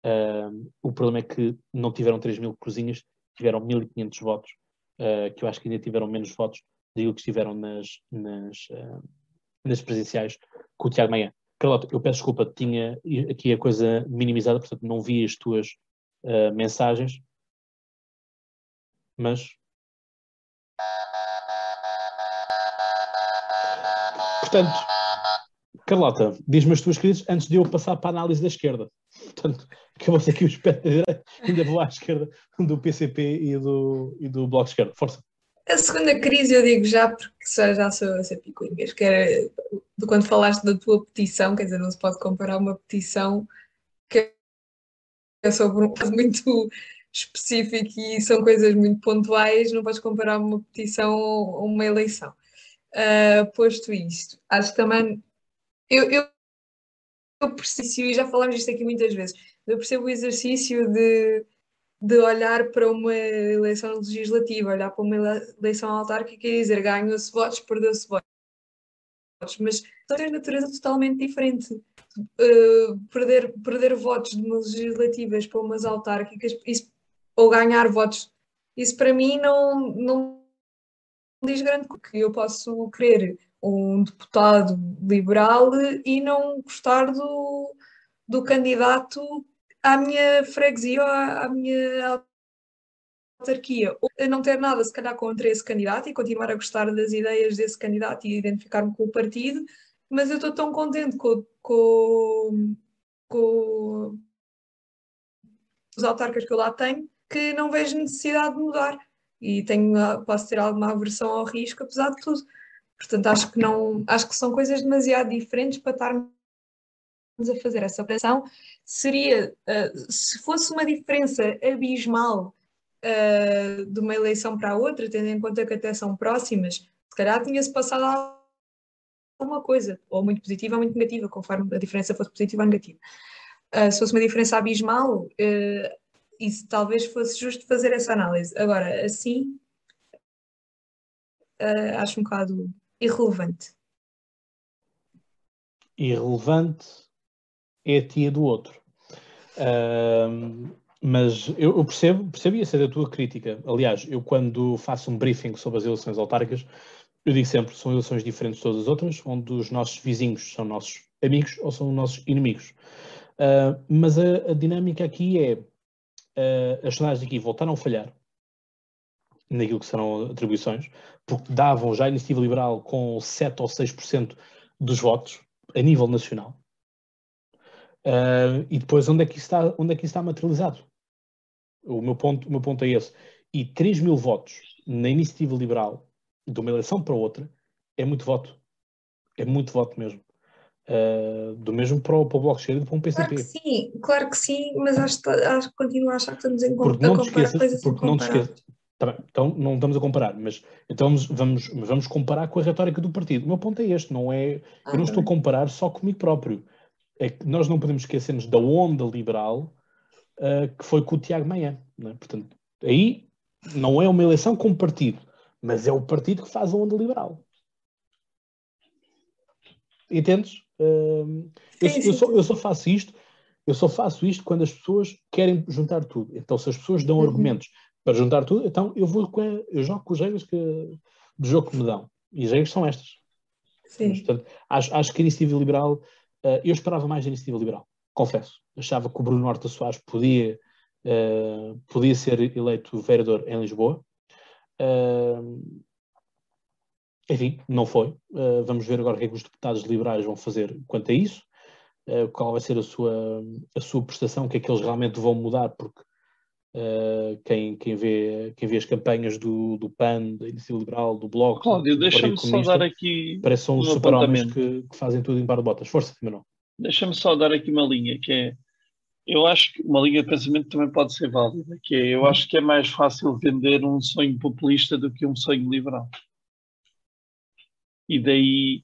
Um, o problema é que não tiveram 3 mil cruzinhas, tiveram 1.500 votos, uh, que eu acho que ainda tiveram menos votos do que estiveram nas, nas, uh, nas presenciais com o Tiago Maia. Carlota, eu peço desculpa, tinha aqui a coisa minimizada, portanto não vi as tuas uh, mensagens, mas Portanto, Carlota, diz-me as tuas crises antes de eu passar para a análise da esquerda. Portanto, ser aqui o espectro da direita, ainda vou à esquerda do PCP e do, e do Bloco de Esquerda. Força. A segunda crise eu digo já, porque já sou a ser picuinhas, que era de quando falaste da tua petição, quer dizer, não se pode comparar uma petição que é sobre um caso muito específico e são coisas muito pontuais, não podes comparar uma petição a uma eleição. Uh, posto isto, acho que também eu, eu, eu percebo, e já falámos disto aqui muitas vezes, eu percebo o exercício de, de olhar para uma eleição legislativa, olhar para uma eleição autárquica e dizer ganhou-se votos, perdeu-se votos. Mas são de natureza totalmente diferente. Uh, perder, perder votos de umas legislativas para umas autárquicas isso, ou ganhar votos, isso para mim não, não diz grande que eu posso querer um deputado liberal e não gostar do, do candidato à minha freguesia ou à, à minha autarquia. Ou não ter nada, se calhar, contra esse candidato e continuar a gostar das ideias desse candidato e identificar-me com o partido, mas eu estou tão contente com, com, com os autarcas que eu lá tenho que não vejo necessidade de mudar e tenho, posso ter alguma aversão ao risco, apesar de tudo. Portanto, acho que não, acho que são coisas demasiado diferentes para estarmos a fazer essa operação. Seria, uh, se fosse uma diferença abismal uh, de uma eleição para a outra, tendo em conta que até são próximas, se calhar tinha-se passado alguma coisa, ou muito positiva ou muito negativa, conforme a diferença fosse positiva ou negativa. Uh, se fosse uma diferença abismal, isso talvez fosse justo fazer essa análise. Agora, assim, acho um bocado irrelevante. Irrelevante é a tia do outro. Mas eu, eu percebo, percebo essa da tua crítica. Aliás, eu quando faço um briefing sobre as eleições autárquicas, eu digo sempre, são eleições diferentes de todas as outras, onde os nossos vizinhos são nossos amigos ou são nossos inimigos. Uh, mas a, a, dinâmica aqui é, uh, as sondagens aqui voltaram a falhar, naquilo que serão atribuições, porque davam já a iniciativa liberal com 7 ou 6% dos votos a nível nacional. Uh, e depois onde é, que isso está, onde é que está materializado? O meu ponto, o meu ponto é esse. E 3 mil votos na iniciativa liberal, de uma eleição para outra, é muito voto. É muito voto mesmo. Uh, do mesmo para o, para o Bloco de Esquerda e para um PCP. Claro que sim, claro que sim, mas acho, acho que continuo a achar que estamos em porque não a comparar esqueças, coisas porque não te esqueças, então não estamos a comparar, mas então vamos, vamos, vamos comparar com a retórica do partido. O meu ponto é este, não é, ah, eu não estou a comparar só comigo próprio. É que nós não podemos esquecer-nos da onda liberal uh, que foi com o Tiago Maia. É? Portanto, aí não é uma eleição com partido, mas é o partido que faz a onda liberal. Entendes? Uh, eu, eu, só, eu só faço isto, eu só faço isto quando as pessoas querem juntar tudo. Então, se as pessoas dão uhum. argumentos para juntar tudo, então eu vou com a, eu jogo com os regras que, do jogo que me dão. E as regras são estas. Sim. Mas, portanto, acho, acho que a iniciativa liberal, uh, eu esperava mais da iniciativa liberal, confesso. Achava que o Bruno Horta Soares podia, uh, podia ser eleito vereador em Lisboa. Uh, enfim, não foi. Vamos ver agora o que é que os deputados liberais vão fazer quanto a isso, qual vai ser a sua, a sua prestação, o que é que eles realmente vão mudar, porque uh, quem, quem, vê, quem vê as campanhas do, do PAN, da Iniciativa Liberal, do Bloco, Cláudio, deixa-me só dar aqui. Parece um super-homens que, que, fazem tudo em par de botas. Força, Manuel. Deixa-me só dar aqui uma linha, que é. Eu acho que uma linha de pensamento também pode ser válida, que é, eu acho que é mais fácil vender um sonho populista do que um sonho liberal e daí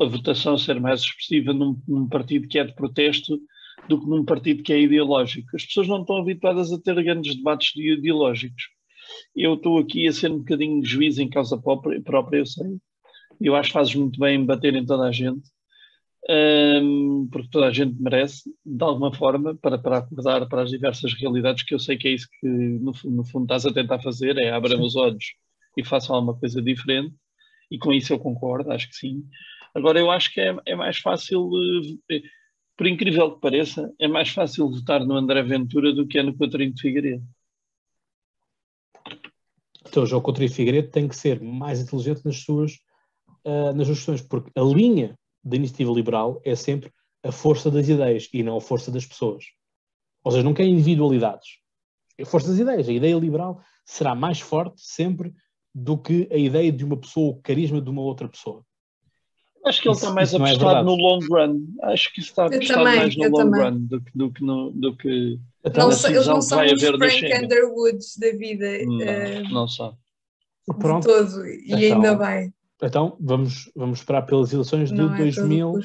a votação ser mais expressiva num, num, partido que é de protesto do que num partido que é ideológico. As pessoas não estão habituadas a ter grandes debates ideológicos. Eu estou aqui a ser um bocadinho juiz em causa própria, eu sei. Eu acho que fazes muito bem em bater em toda a gente, um, porque toda a gente merece, de alguma forma, para, para acordar para as diversas realidades, que eu sei que é isso que, no, no fundo, estás a tentar fazer, é abram os olhos e façam alguma coisa diferente e com isso eu concordo, acho que sim. Agora, eu acho que é, é mais fácil, eh, por incrível que pareça, é mais fácil votar no André Ventura do que é no Coutinho de Figueiredo. Então, o João Coutinho de Figueiredo tem que ser mais inteligente nas suas, uh, nas suas questões, porque a linha da iniciativa liberal é sempre a força das ideias e não a força das pessoas. Ou seja, não quer individualidades. É a força das ideias. A ideia liberal será mais forte sempre do que a ideia de uma pessoa, o carisma de uma outra pessoa. Acho que ele isso, está mais é apostado é no long run. Acho que está apostado mais no long também. run do que, do que, no, do que não, eles não são os Frank Underwoods da vida. Não, uh, não são. Pronto. Todo, e então, ainda bem. Então, vamos, vamos esperar pelas eleições de não 2000.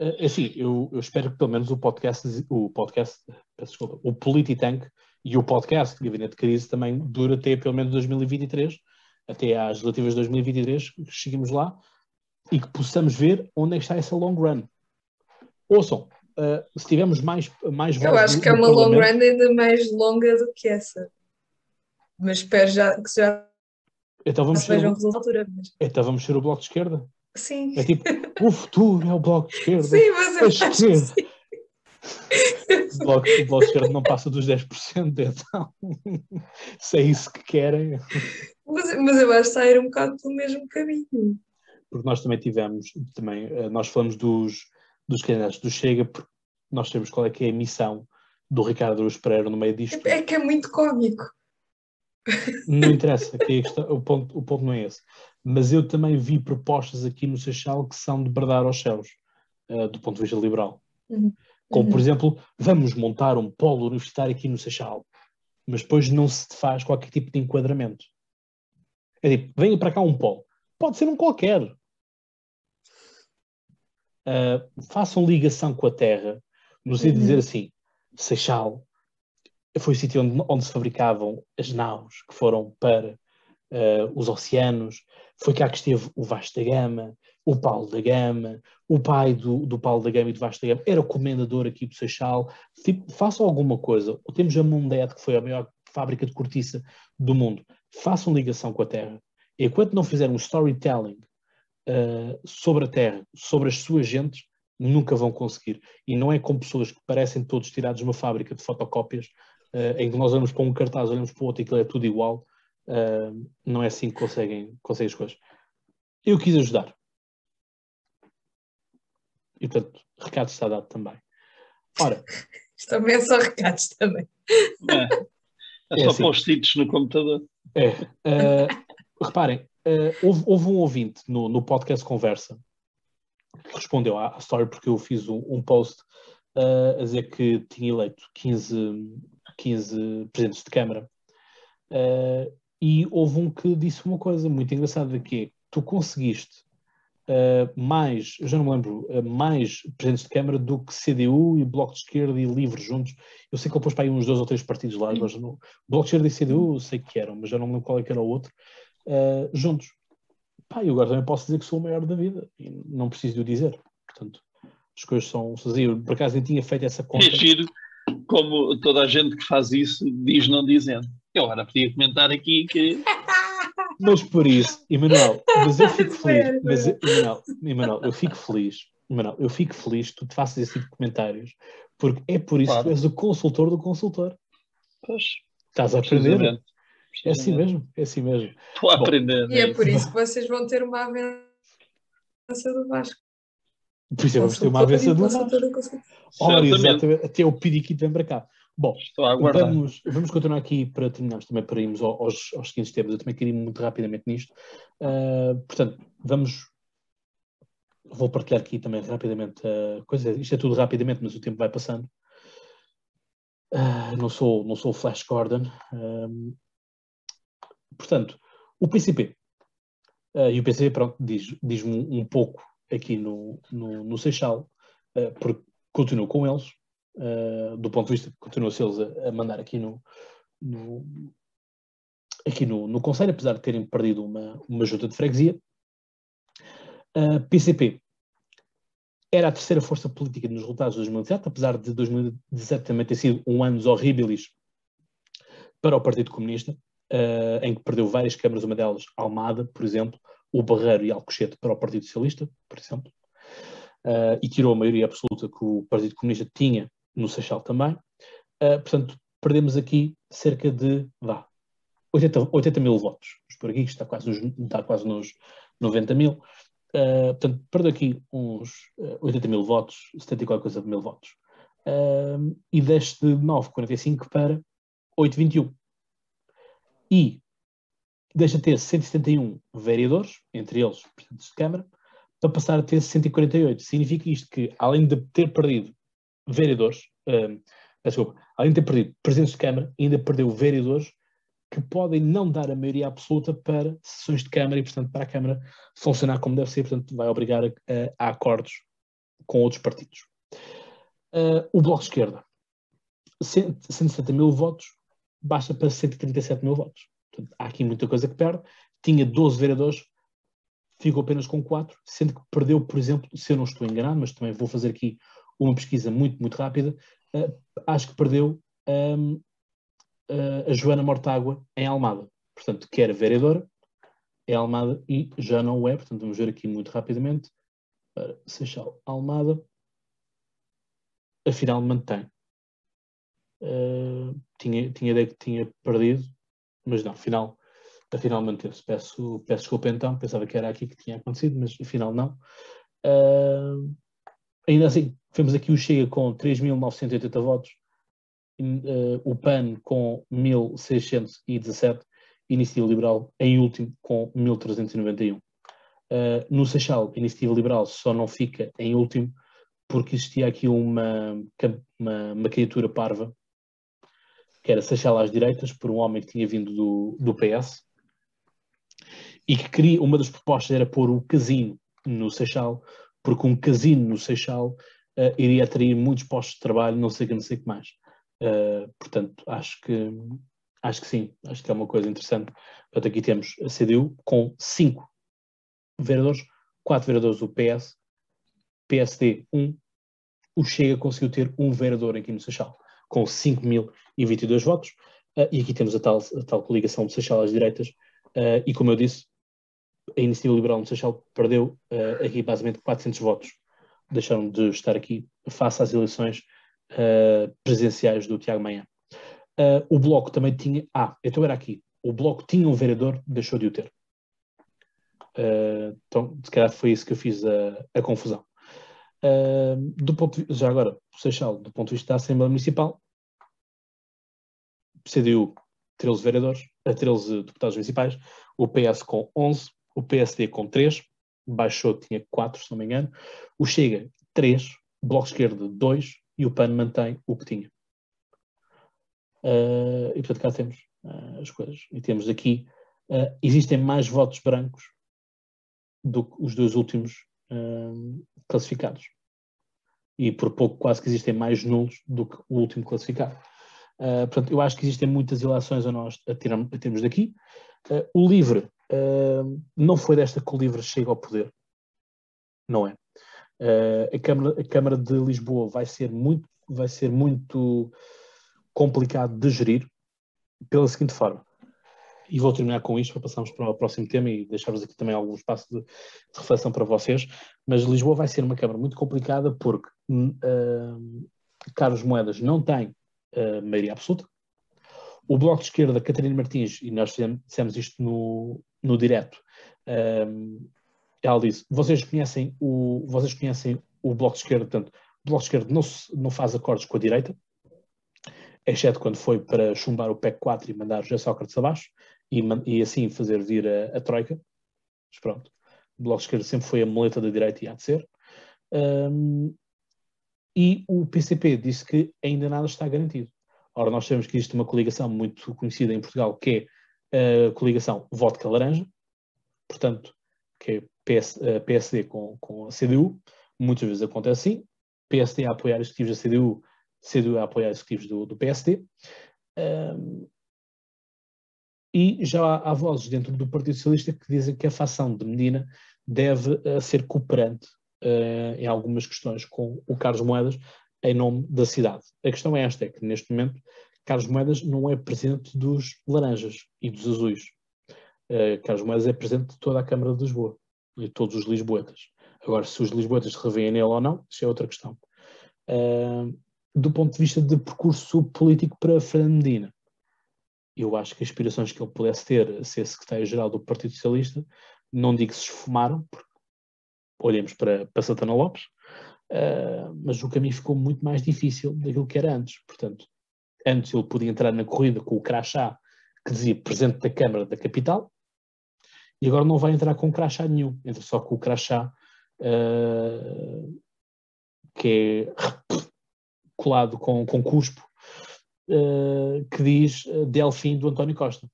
É assim, eu, eu, espero que pelo menos o podcast, o podcast, desculpa, o Polititank e o podcast Gabinete de Crise também dura até pelo menos 2023, até às relativas de 2023, que cheguemos lá e que possamos ver onde é que está essa long run. Ouçam, uh, se tivermos mais, mais Eu acho que é uma long run ainda mais longa do que essa. Mas espero já que já então vamos ser o... altura, mas... Então vamos ser o Bloco de Esquerda? Sim. É tipo, o futuro é o Bloco de Esquerda. Sim, mas eu acho que sim. O bloco, o bloco esquerdo não passa dos 10%, então se é isso que querem. Mas, mas eu acho que sair um bocado pelo mesmo caminho. Porque nós também tivemos, também, eh, nós falamos dos, dos candidatos do Chega, porque nós sabemos qual é que é a missão do Ricardo Aruz Pereira no meio disto. É que é muito cómico. Não interessa, que é o, ponto, o ponto não é esse. Mas eu também vi propostas aqui no Seixal que são de bradar aos céus, uh, do ponto de vista liberal. Uhum. Como, por uhum. exemplo, vamos montar um polo universitário aqui no Seixal, mas depois não se faz qualquer tipo de enquadramento. É tipo, venha para cá um polo. Pode ser um qualquer. Uh, façam ligação com a terra, no sentido de dizer uhum. assim, Seixal foi o sítio onde, onde, se fabricavam as naus que foram para uh, os oceanos, foi cá que esteve o Vasco da Gama, o Paulo da Gama, o pai do, do Paulo da Gama e do Vasco da Gama, era o comendador aqui do Seixal. Tipo, façam alguma coisa. Temos a Mundet, que foi a maior fábrica de cortiça do mundo. Façam ligação com a Terra. Enquanto não fizerem um storytelling uh, sobre a Terra, sobre as suas gentes, nunca vão conseguir. E não é com pessoas que parecem todos tirados de uma fábrica de fotocópias, uh, em que nós olhamos para um cartaz, olhamos para o outro e aquilo é tudo igual. Uh, não é assim que conseguem, conseguem as coisas. Eu quis ajudar. E portanto, recado está dado também. Ora. Também é só recados também. É, é só é assim. post-its no computador. É. Uh, reparem, uh, houve, houve, um ouvinte no, no podcast Conversa que respondeu à, à história porque eu fiz um, um post uh, a dizer que tinha eleito 15, 15 presidentes de Câmara. Uh, e houve um que disse uma coisa muito engraçada que é, tu conseguiste mais, eu já não me lembro, mais presidentes de Câmara do que CDU e Bloco de Esquerda e Livre juntos. Eu sei que ele pôs para aí uns dois ou três partidos lá, mas no Bloco de Esquerda e CDU eu sei que eram, mas já não me lembro qual é que era o outro, uh, juntos. Pá, e agora também posso dizer que sou o maior da vida, e não preciso de o dizer. Portanto, as coisas são sozinhas. Por acaso nem tinha feito essa conta. É giro, como toda a gente que faz isso diz não dizendo. Eu agora podia comentar aqui que mas por isso, Emanuel, mas eu fico feliz, mas, Emanuel, Emanuel, eu fico feliz, Emanuel, eu fico feliz que tu te faças esse tipo de comentários, porque é por isso claro. que tu és o consultor do consultor. Pois. Estás a aprender. É assim mesmo, é assim mesmo. Estou a aprender. E é por isso que vocês vão ter uma avença do Vasco. Por isso vamos ter uma avença do Vasco. Ora, exatamente. Até o Piriquito vem para cá. Bom, vamos, vamos continuar aqui para terminarmos também para irmos aos, aos seguintes temas. Eu também queria ir muito rapidamente nisto. Uh, portanto, vamos. Vou partilhar aqui também rapidamente uh, coisa. Isto é tudo rapidamente, mas o tempo vai passando. Uh, não sou não sou Flash Gordon. Uh, portanto, o PCP. Uh, e o PCP, pronto, diz-me diz um, um pouco aqui no, no, no Seixal, porque continuo com eles uh, do ponto de vista que continuam-se eles a, a, mandar aqui no, no aqui no, no Conselho, apesar de terem perdido uma, uma junta de freguesia. Uh, PCP era a terceira força política nos resultados de 2017, apesar de 2017 também ter sido um ano horríveis para o Partido Comunista, uh, em que perdeu várias câmaras, uma delas Almada, por exemplo, o Barreiro e Alcochete para o Partido Socialista, por exemplo, uh, e tirou a maioria absoluta que o Partido Comunista tinha no Seixal também. Uh, portanto, perdemos aqui cerca de, vá, 80, 80 mil votos. Por aqui está quase nos, está quase nos 90 mil. Uh, portanto, perdeu aqui uns uh, 80 mil votos, 70 e qualquer coisa mil votos. Uh, e desce de 9,45 para 8,21. E deixa de ter 171 vereadores, entre eles presidentes de Câmara, para passar a ter 148. Significa isto que, além de ter perdido vereadores, uh, desculpa, além de ter perdido presidentes de Câmara, ainda perdeu vereadores que podem não dar a maioria absoluta para sessões de Câmara e, portanto, para a Câmara funcionar como deve ser, portanto, vai obrigar a, a, a acordos com outros partidos. Uh, o Bloco de Esquerda, 170 mil votos, basta para 137 mil votos. Portanto, há aqui muita coisa que perde. Tinha 12 vereadores, ficou apenas com 4, sendo que perdeu, por exemplo, se eu não estou enganado, mas também vou fazer aqui uma pesquisa muito, muito rápida, uh, acho que perdeu um, uh, a Joana Mortágua em Almada. Portanto, que era vereadora em Almada e já não é. Portanto, vamos ver aqui muito rapidamente. Para Seixal Almada. Afinal, mantém. Uh, tinha, tinha ideia que tinha perdido, mas não, afinal, afinal manteve-se. Peço, peço desculpa então, pensava que era aqui que tinha acontecido, mas afinal não. Uh, ainda assim, vemos aqui o Chega com 3.980 votos, uh, o PAN com 1.617, Iniciativa Liberal em último com 1.391. Uh, eh, no Seixal, a Iniciativa Liberal só não fica em último porque existia aqui uma, uma, uma candidatura parva, que era Seixal às direitas, por um homem que tinha vindo do, do PS, e que queria, uma das propostas era pôr o casino no Seixal, porque um casino no Seixal uh, iria atrair muitos postos de trabalho, não sei o que, não sei que mais. Uh, portanto, acho que Acho que sim, acho que é uma coisa interessante. Portanto, aqui temos a CDU com 5 vereadores, 4 vereadores do PS, PSD 1, um, o Chega conseguiu ter um vereador aqui no Seixal, com 5.022 votos, uh, e aqui temos a tal, a tal coligação de Seixal às direitas, uh, e como eu disse, a Iniciativa Liberal no Seixal perdeu uh, aqui basicamente 400 votos, deixaram de estar aqui face às eleições presidenciais do Tiago Manhã. O Bloco também tinha. Ah, então era aqui. O Bloco tinha um vereador, deixou de o ter. Então, se calhar foi isso que eu fiz a, a confusão. Do ponto de, já agora, Seixal, do ponto de vista da Assembleia Municipal, CDU 13 vereadores, 13 deputados municipais, o PS com 11, o PSD com 3, baixou, tinha 4, se não me engano, o Chega 3, o Bloco Esquerdo 2 e o PAN mantém o que tinha. Uh, e portanto cá temos uh, as coisas. E temos aqui, uh, existem mais votos brancos do que os dois últimos classificados. E por pouco quase que existem mais nulos do que o último classificado. portanto, eu acho que existem muitas ilações a nós a, tirar, a termos daqui. o LIVRE não foi desta que o LIVRE chega ao poder. Não é. a, Câmara, a Câmara de Lisboa vai ser muito, vai ser muito complicado de gerir pela seguinte forma. E vou terminar com isto para passarmos para o próximo tema e deixar-vos aqui também algum espaço de, de, reflexão para vocês. Mas Lisboa vai ser uma Câmara muito complicada porque uh, Carlos Moedas não tem uh, maioria absoluta. O Bloco de Esquerda, Catarina Martins, e nós dissemos isto no, no direto, ela disse, vocês conhecem o, vocês conhecem o Bloco de Esquerda, portanto, o Bloco de Esquerda não, não faz acordos com a direita, exceto quando foi para chumbar o PEC 4 e mandar José Sócrates abaixo, e, e assim fazer vir a, a, Troika. Mas pronto, o Bloco de Esquerda sempre foi a muleta da direita e há de ser. Um, e o PCP disse que ainda nada está garantido. Ora, nós sabemos que existe uma coligação muito conhecida em Portugal, que é a coligação Vodka Laranja, portanto, que é PS, PSD com, com a CDU, muitas vezes acontece assim, PSD a apoiar executivos da CDU CDU a apoiar executivos do, do PSD. Um, e já há, vozes dentro do Partido Socialista que dizem que a facção de Medina deve uh, ser cooperante uh, em algumas questões com o Carlos Moedas em nome da cidade. A questão é esta, é que neste momento Carlos Moedas não é presidente dos laranjas e dos azuis. Uh, Carlos Moedas é presidente de toda a Câmara de Lisboa e todos os lisboetas. Agora, se os lisboetas se revêem nele ou não, isso é outra questão. Uh, do ponto de vista de percurso político para Fernando Medina. Eu acho que as aspirações que ele pudesse ter ser secretário-geral do Partido Socialista, não digo que se esfumaram, porque olhemos para, para Santana Lopes, uh, mas o caminho ficou muito mais difícil daquilo que era antes. Portanto, antes ele podia entrar na corrida com o crachá que dizia Presidente da Câmara da Capital, e agora não vai entrar com crachá nenhum, entra só com o crachá uh, que é colado com, com cuspo, uh, que diz uh, Delfim do António Costa.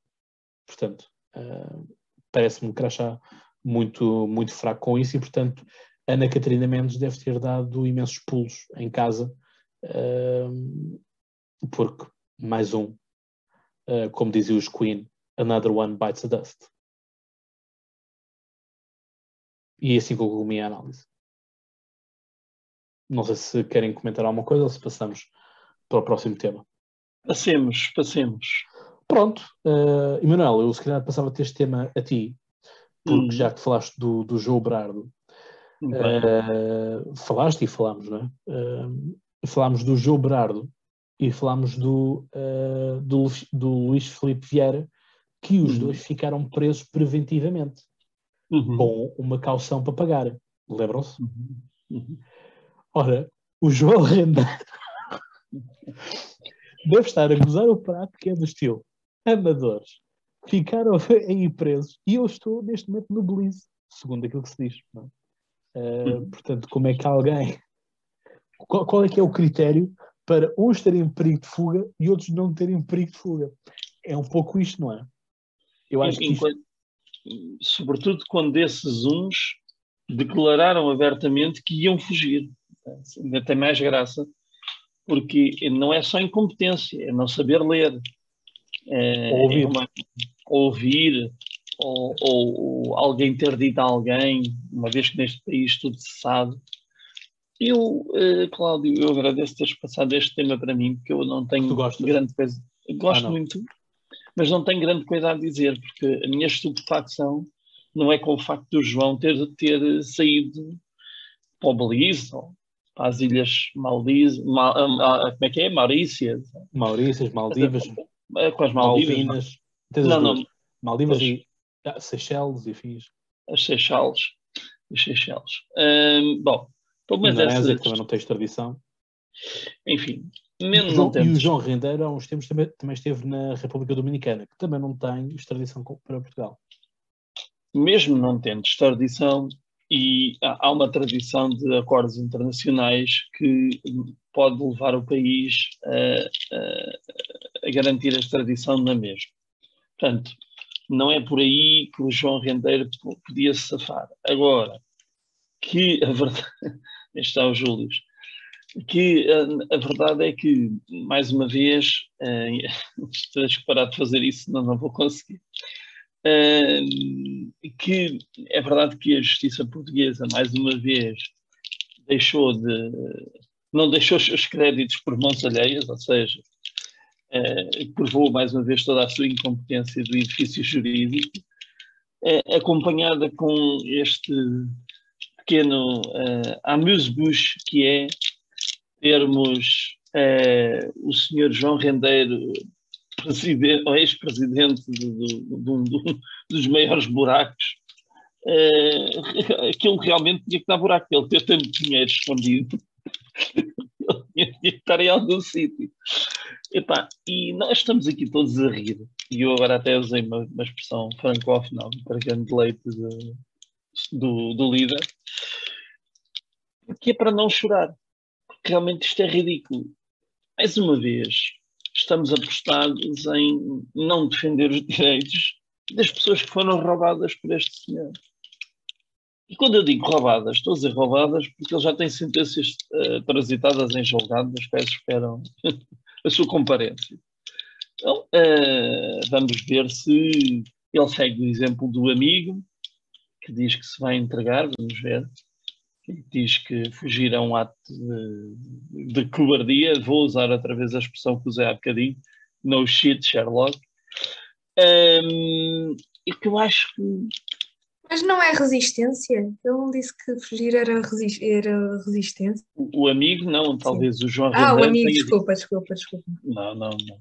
Portanto, uh, parece-me um crachá muito, muito fraco com isso e, portanto, Ana Catarina Mendes deve ter dado imensos pulos em casa, porque mais um, como diziam os Queen, another one bites the dust. E assim concluo a minha análise. Não sei se querem comentar alguma coisa ou se passamos para o próximo tema. Passemos, passemos. Pronto, uh, Emanuel, eu se calhar passava este tema a ti, porque hum. já que falaste do, do João Berardo, uh, falaste e falámos, não é? Uh, falámos do João Berardo e falámos do, uh, do, do Luís Felipe Vieira, que os uhum. dois ficaram presos preventivamente, uhum. com uma caução para pagar. Lembram-se? Uhum. uhum. Ora, o João Renda deve estar a gozar o prato que é do estilo amadores. Ficaram aí presos e eu estou neste momento no Belize, segundo aquilo que se diz. Uh, portanto, como é que alguém. Qual, qual, é que é o critério para uns terem perigo de fuga e outros não terem perigo de fuga? É um pouco isto, não é? Eu acho que. Isto... Sobretudo quando esses uns declararam abertamente que iam fugir ainda tem mais graça, porque não é só incompetência, é não saber ler. eh, Ouvir. é uma- ouvir ou, ou- ou alguém ter dito a alguém, uma vez que neste país tudo se sabe. Eu, eh, Cláudio, eu agradeço teres passado este tema para mim, porque eu não tenho grande coisa. Gosto Ah, muito, mas não tenho grande coisa a dizer, porque a minha estupefacção não é com o facto do João ter, ter saído para o Belize ou as Ilhas Maldivas, Ma- ah, como é que é? Maurícias, Maurícias, Maldivas, eh, com as Maldivas, Não, duas. não, Maldivas e ah, Seychelles e Fiz. as Seychelles. As Seychelles. Hum, bom, pelo menos Indonésia, essas, que também não tens tradição. enfim, E o menos João- não e o temos. João Rendeiro, há uns tempos, também, também esteve na República Dominicana, que também não tem extradição para Portugal. mesmo não tendo extradição, e há uma tradição de acordos internacionais que pode levar o país a, a- a garantir a extradição na mesma. Portanto, não é por aí que o João Rendeiro po- podia se safar. Agora, que a verdade. Este está o Júlio. Que a, a verdade é que, mais uma vez, eh, tens que parar de fazer isso, senão não vou conseguir. Que é verdade que a justiça portuguesa, mais uma vez, deixou de. não deixou os seus créditos por mãos alheias, ou seja, eh, provou mais uma vez toda a sua incompetência do edifício jurídico, eh, acompanhada com este pequeno uh, amuse-bouche que é termos eh, o senhor João Rendeiro presidente, ou ex-presidente do- do- do- do- dos maiores buracos, eh, aquilo realmente tinha que dar buraco, ele ter tanto dinheiro escondido, ele tinha, tinha que estar em algum sítio. Epá, e nós estamos aqui todos a rir, e eu agora até usei uma, uma expressão francófona, para grande leite de- do, do líder, que é para não chorar, porque realmente isto é ridículo. Mais uma vez, estamos apostados em não defender os direitos das pessoas que foram roubadas por este senhor. E quando eu digo roubadas, estou a dizer roubadas porque ele já tem sentenças eh, transitadas em julgado, das quais esperam a sua comparência. Então, eh, vamos ver se ele segue o exemplo do amigo, que diz que se vai entregar, vamos ver. Diz que fugir é um ato de, de cobardia. Vou usar outra vez a expressão que usei há bocadinho. No shit, Sherlock. Ahm, e que eu acho que Mas não é resistência? Ele não disse que fugir era, resi- era resistência? o o amigo, não, talvez o João Ah, o amigo, tenha desculpa, desculpa, desculpa. Não, não, não.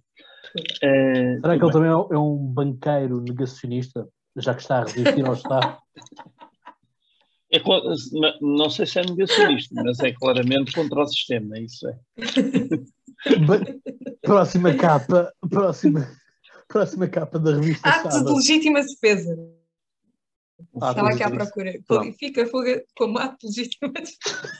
Eh, Será que ele bem, também é um banqueiro negacionista, já que está a resistir ao Estado? é não sei se é negacionista, mas é claramente contra o sistema, isso é. Próxima capa, próxima, próxima capa da revista Ato de Sábado. legítima defesa. Ah, Estava aqui à procura. Qualifica a fuga como ato de legítima defesa.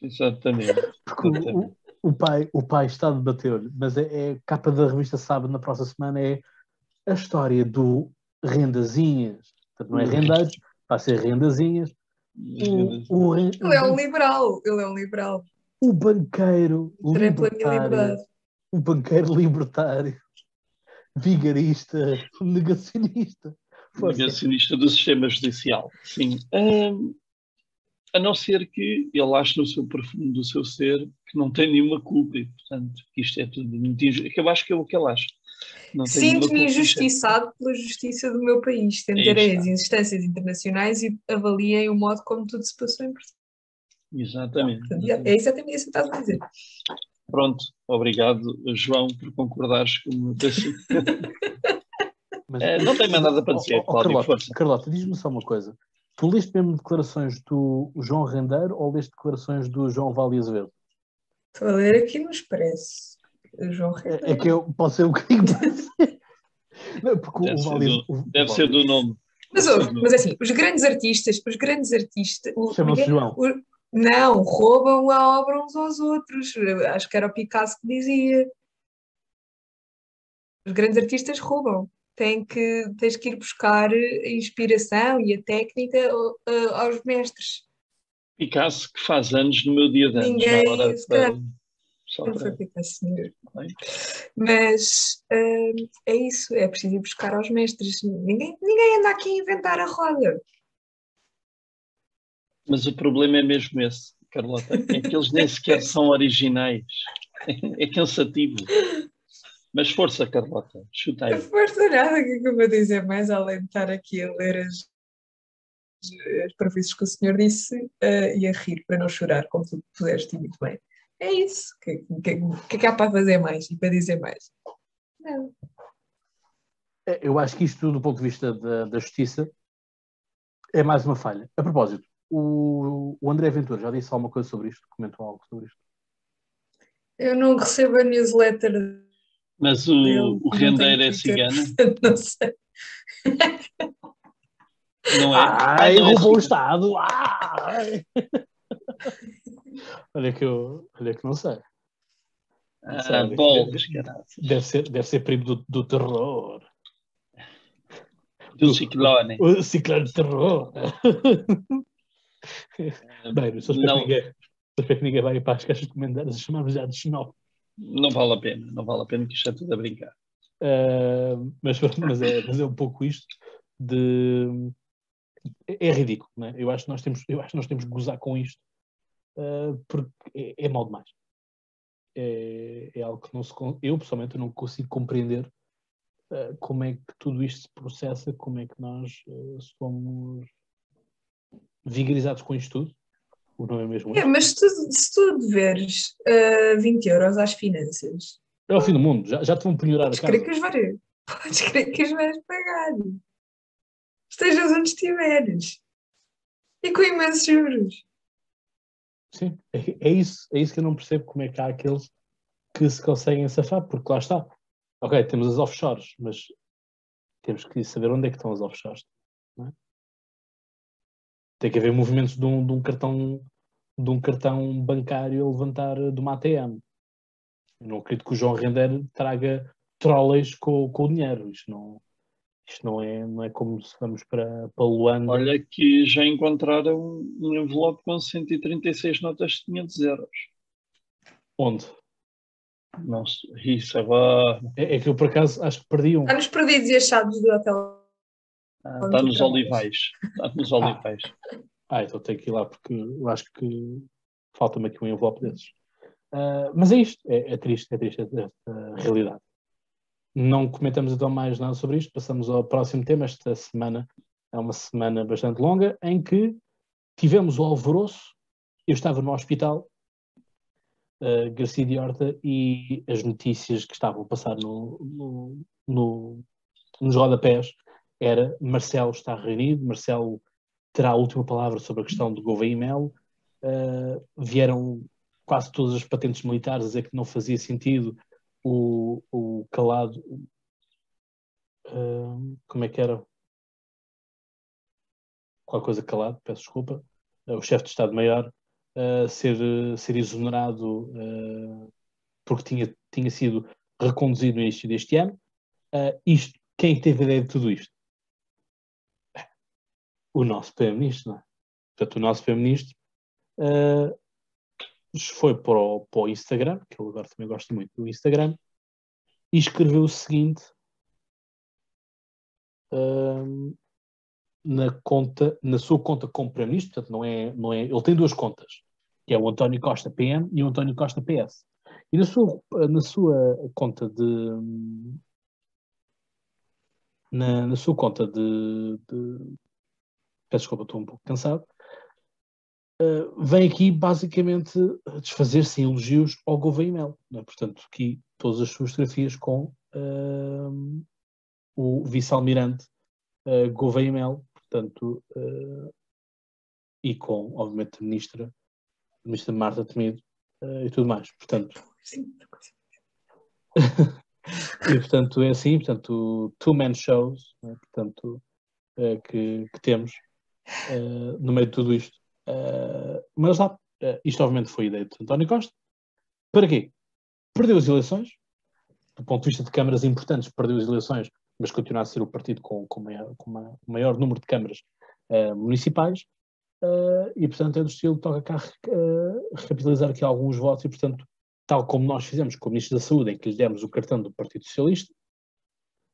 Exatamente. Porque o, o- o pai, o pai está a debater-lhe, mas é, é capa da revista Sábado na próxima semana é a história do Rendazinhas. Portanto, não é rendeiros, vai ser rendazinhas. O, o, Ele é um liberal. Ele é um liberal. o banqueiro libertário, o banqueiro libertário, vigarista, negacionista. Força. negacionista do sistema judicial. Sim. Ahm, a não ser que ele ache no seu profundo do seu ser que não tem nenhuma culpa e, portanto, que isto é tudo muito injusto. Que eu acho que é o que ele acha. Sinto-me é- injustiçado pela justiça do meu país. Aí Tentarei as instâncias internacionais e avaliem o modo como tudo se passou em Portugal. Exatamente. É exatamente isso que estás a dizer. Pronto. Obrigado, João, por concordares com o meu pensamento. Mas- Eh, não tem mais nada para dizer, Oh, oh, Cláudio, Carlota. Carlota, diz-me só uma coisa. Tu leste mesmo declarações do João Rendeiro ou leste declarações do João Vale Azevedo? Estou a ler aqui no Expresso. O João É, é que eu posso ser o que. Não, porque o Deve ser Vale- do- o- Deve o ser do nome. Mas, ouve, mas assim, os grandes artistas, os grandes artistas. o- Chama-se o- João. o- não, roubam a obra uns aos outros. Acho que era o Picasso que dizia. Os grandes artistas roubam. Tem que, tens que ir buscar a inspiração e a técnica aos mestres. Picasso, que faz anos no meu dia de anos. Ninguém, já agora, para-. Só Não para- foi feito assim. Bem. Mas hum, é isso, é preciso ir buscar aos mestres. Ninguém, ninguém anda aqui a inventar a roda. Mas o problema é mesmo esse, Carlota, é que eles nem sequer são originais. É cansativo. Mas força, Carlota, chuta aí. Não força nada, o que é que eu vou dizer mais além de estar aqui a ler as, as previsões que o senhor disse eh, e a rir para não chorar, como tu puseste muito bem. É isso. O que, que, que é que há para fazer mais e para dizer mais? Não. É, Eu acho que isto, do ponto de vista da, da justiça, é mais uma falha. A propósito, o, o André Ventura já disse alguma coisa sobre isto? Comentou algo sobre isto? Eu não recebo a newsletter Mas o, o rendeiro é portanto, Não sei. não é? Ai, não é roubou o. Estado! Ai! Olha, que eu, olha que não sei. Ah, Sabe? bolas, caralho. Deve ser, deve ser primo do, do terror. Do ciclone. O ciclone de terror. Bem, só espero, Não. que ninguém, só espero que ninguém vai para as caixas de comentários a chamar-me já de xenófobo. Não vale a pena, não vale a pena, que isto é tudo a brincar. Uh, mas, mas, é, mas é um pouco isto de é, é ridículo, não é? Eu acho que nós temos, eu acho que nós temos que gozar com isto uh, porque é, é mal demais. É, é algo que não se eu pessoalmente não consigo compreender uh, como é que tudo isto se processa, como é que nós uh, somos vigorizados com isto tudo. O nome é mesmo É, mas se tu, se tu deveres eh, 20 euros às finanças, É o fim do mundo, já, já te vão penhorar a casa. crer que os vais, podes crer que os vais pagar. Estejas onde estiveres. E com imensos juros. Sim, é, é isso, é isso que eu não percebo como é que há aqueles que se conseguem safar, porque lá está. Ok, temos as offshores, mas temos que saber onde é que estão as offshores. é? Tem que haver movimentos de um, de um cartão de um cartão bancário a levantar de uma ATM. Eu não acredito que o João Render traga trolleys com, com o dinheiro. Isto não, isto não é, não é como se vamos para, para Luanda. Olha que já encontraram um envelope com 136 notas de 500 euros. Onde? Não sei, isso agora É, é que eu por acaso acho que perdi um. Está nos perdidos e achados do hotel. ah, está nos olivais. Está nos olivais. Ah, então tenho que ir lá porque eu acho que falta-me aqui um envelope desses. Ah, mas é isto, é, é triste, é triste esta realidade. Não comentamos então mais nada sobre isto, passamos ao próximo tema. Esta semana é uma semana bastante longa em que tivemos o alvoroço. Eu estava no hospital, ah, Garcia de Horta, e as notícias que estavam a passar no, no, no, nos rodapés era Marcelo está reunido, Marcelo terá a última palavra sobre a questão do Gouveia e Melo. Uh, vieram quase todas as patentes militares a dizer que não fazia sentido o, o calado. uh, como é que era? Qual coisa calado, peço desculpa. Uh, o chefe de Estado-Maior uh, ser, ser exonerado uh, porque tinha, tinha sido reconduzido no início deste ano. Uh, isto, quem teve a ideia de tudo isto? o nosso Primeiro-Ministro, não é? Portanto, o nosso Primeiro-Ministro uh, foi para o, para o Instagram, que eu agora também gosto muito do Instagram, e escreveu o seguinte uh, na conta, na sua conta como Primeiro-Ministro, portanto, não é, não é, ele tem duas contas, que é o António Costa PM e o António Costa PS. E na sua, na sua conta de na, na sua conta de, de peço desculpa, estou um pouco cansado, uh, vem aqui basicamente desfazer-se em elogios ao Gouveia Mel. É? Portanto, aqui todas as suas fotografias com uh, o vice-almirante uh, Gouveia Mel, portanto, e com, obviamente, a ministra, a ministra Marta Temido e tudo mais. Portanto, e portanto é assim, portanto, two-man shows, é? portanto, que, que temos Uh, no meio de tudo isto. Uh, mas lá, uh, isto obviamente foi ideia de António Costa. Para quê? Perdeu as eleições, do ponto de vista de câmaras importantes, perdeu as eleições, mas continua a ser o partido com, com, maior, com uma, o maior número de câmaras municipais. e, portanto, é do estilo toca cá recapitalizar aqui alguns votos e, portanto, tal como nós fizemos com o Ministro da Saúde, em que lhe demos o cartão do Partido Socialista,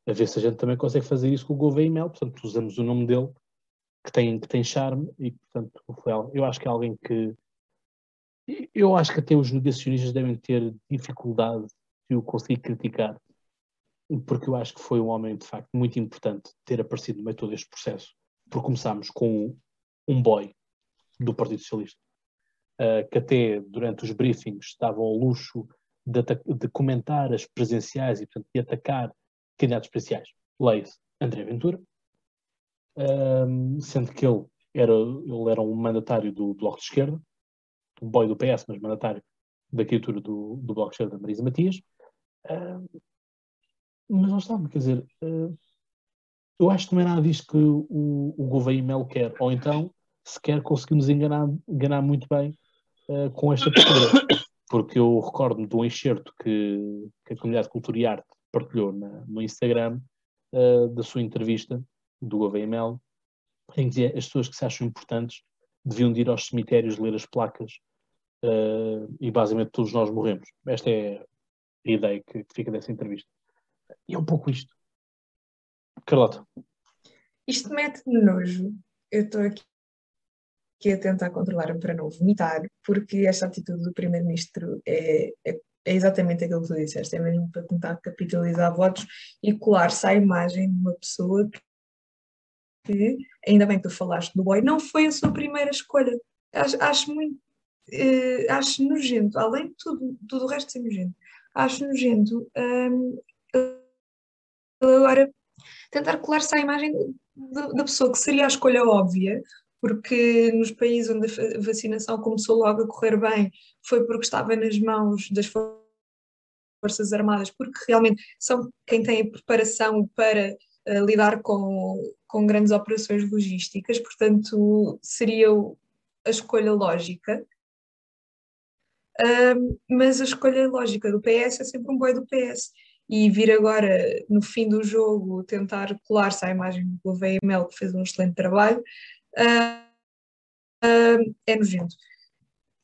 a ver se a gente também consegue fazer isso com o Gouveia e Mel, portanto usamos o nome dele, que tem, que tem charme, e portanto foi, eu acho que é alguém que eu acho que até os negacionistas devem ter dificuldade de o conseguir criticar, porque eu acho que foi um homem, de facto, muito importante ter aparecido no meio de todo este processo, porque começámos com um boy do Partido Socialista, uh, que até durante os briefings estavam ao luxo de, de, comentar as presenciais e, portanto, de atacar candidatos presidenciais. Leia-se André Ventura, uh, sendo que ele era, ele era um mandatário do Bloco de Esquerda, um boy do PS, mas mandatário da criatura do, do Bloco de Esquerda, Marisa Matias. Uh, mas não está, quer dizer, uh, eu acho que não é nada disto que o, o Gouveia Melo quer, ou então sequer conseguimos enganar, enganar muito bem uh, com esta postura, porque eu recordo-me de um enxerto que, que a Comunidade de Cultura e Arte partilhou na, no Instagram uh, da sua entrevista do Melo, em que as pessoas que se acham importantes deviam de ir aos cemitérios ler as placas uh, e basicamente todos nós morremos. Esta é a ideia que, que fica dessa entrevista. E é um pouco isto. Carlota. Isto mete-me nojo. Eu estou aqui, a tentar controlar-me para não vomitar, porque esta atitude do Primeiro-Ministro é, é, é, exatamente aquilo que tu disseste, é mesmo para tentar capitalizar votos e colar-se à imagem de uma pessoa que, que, ainda bem que tu falaste do boy, não foi a sua primeira escolha. Acho, acho muito, eh, acho nojento, além de tudo, tudo o resto ser nojento, acho nojento hum, agora tentar colar-se à imagem da pessoa que seria a escolha óbvia, porque nos países onde a vacinação começou logo a correr bem foi porque estava nas mãos das Forças Armadas, porque realmente são quem tem a preparação para uh, lidar com, com grandes operações logísticas, portanto seria a escolha lógica. Uh, mas a escolha lógica do PS é sempre um boi do PS e vir agora no fim do jogo tentar colar-se à imagem do Mel, que fez um excelente trabalho, é nojento.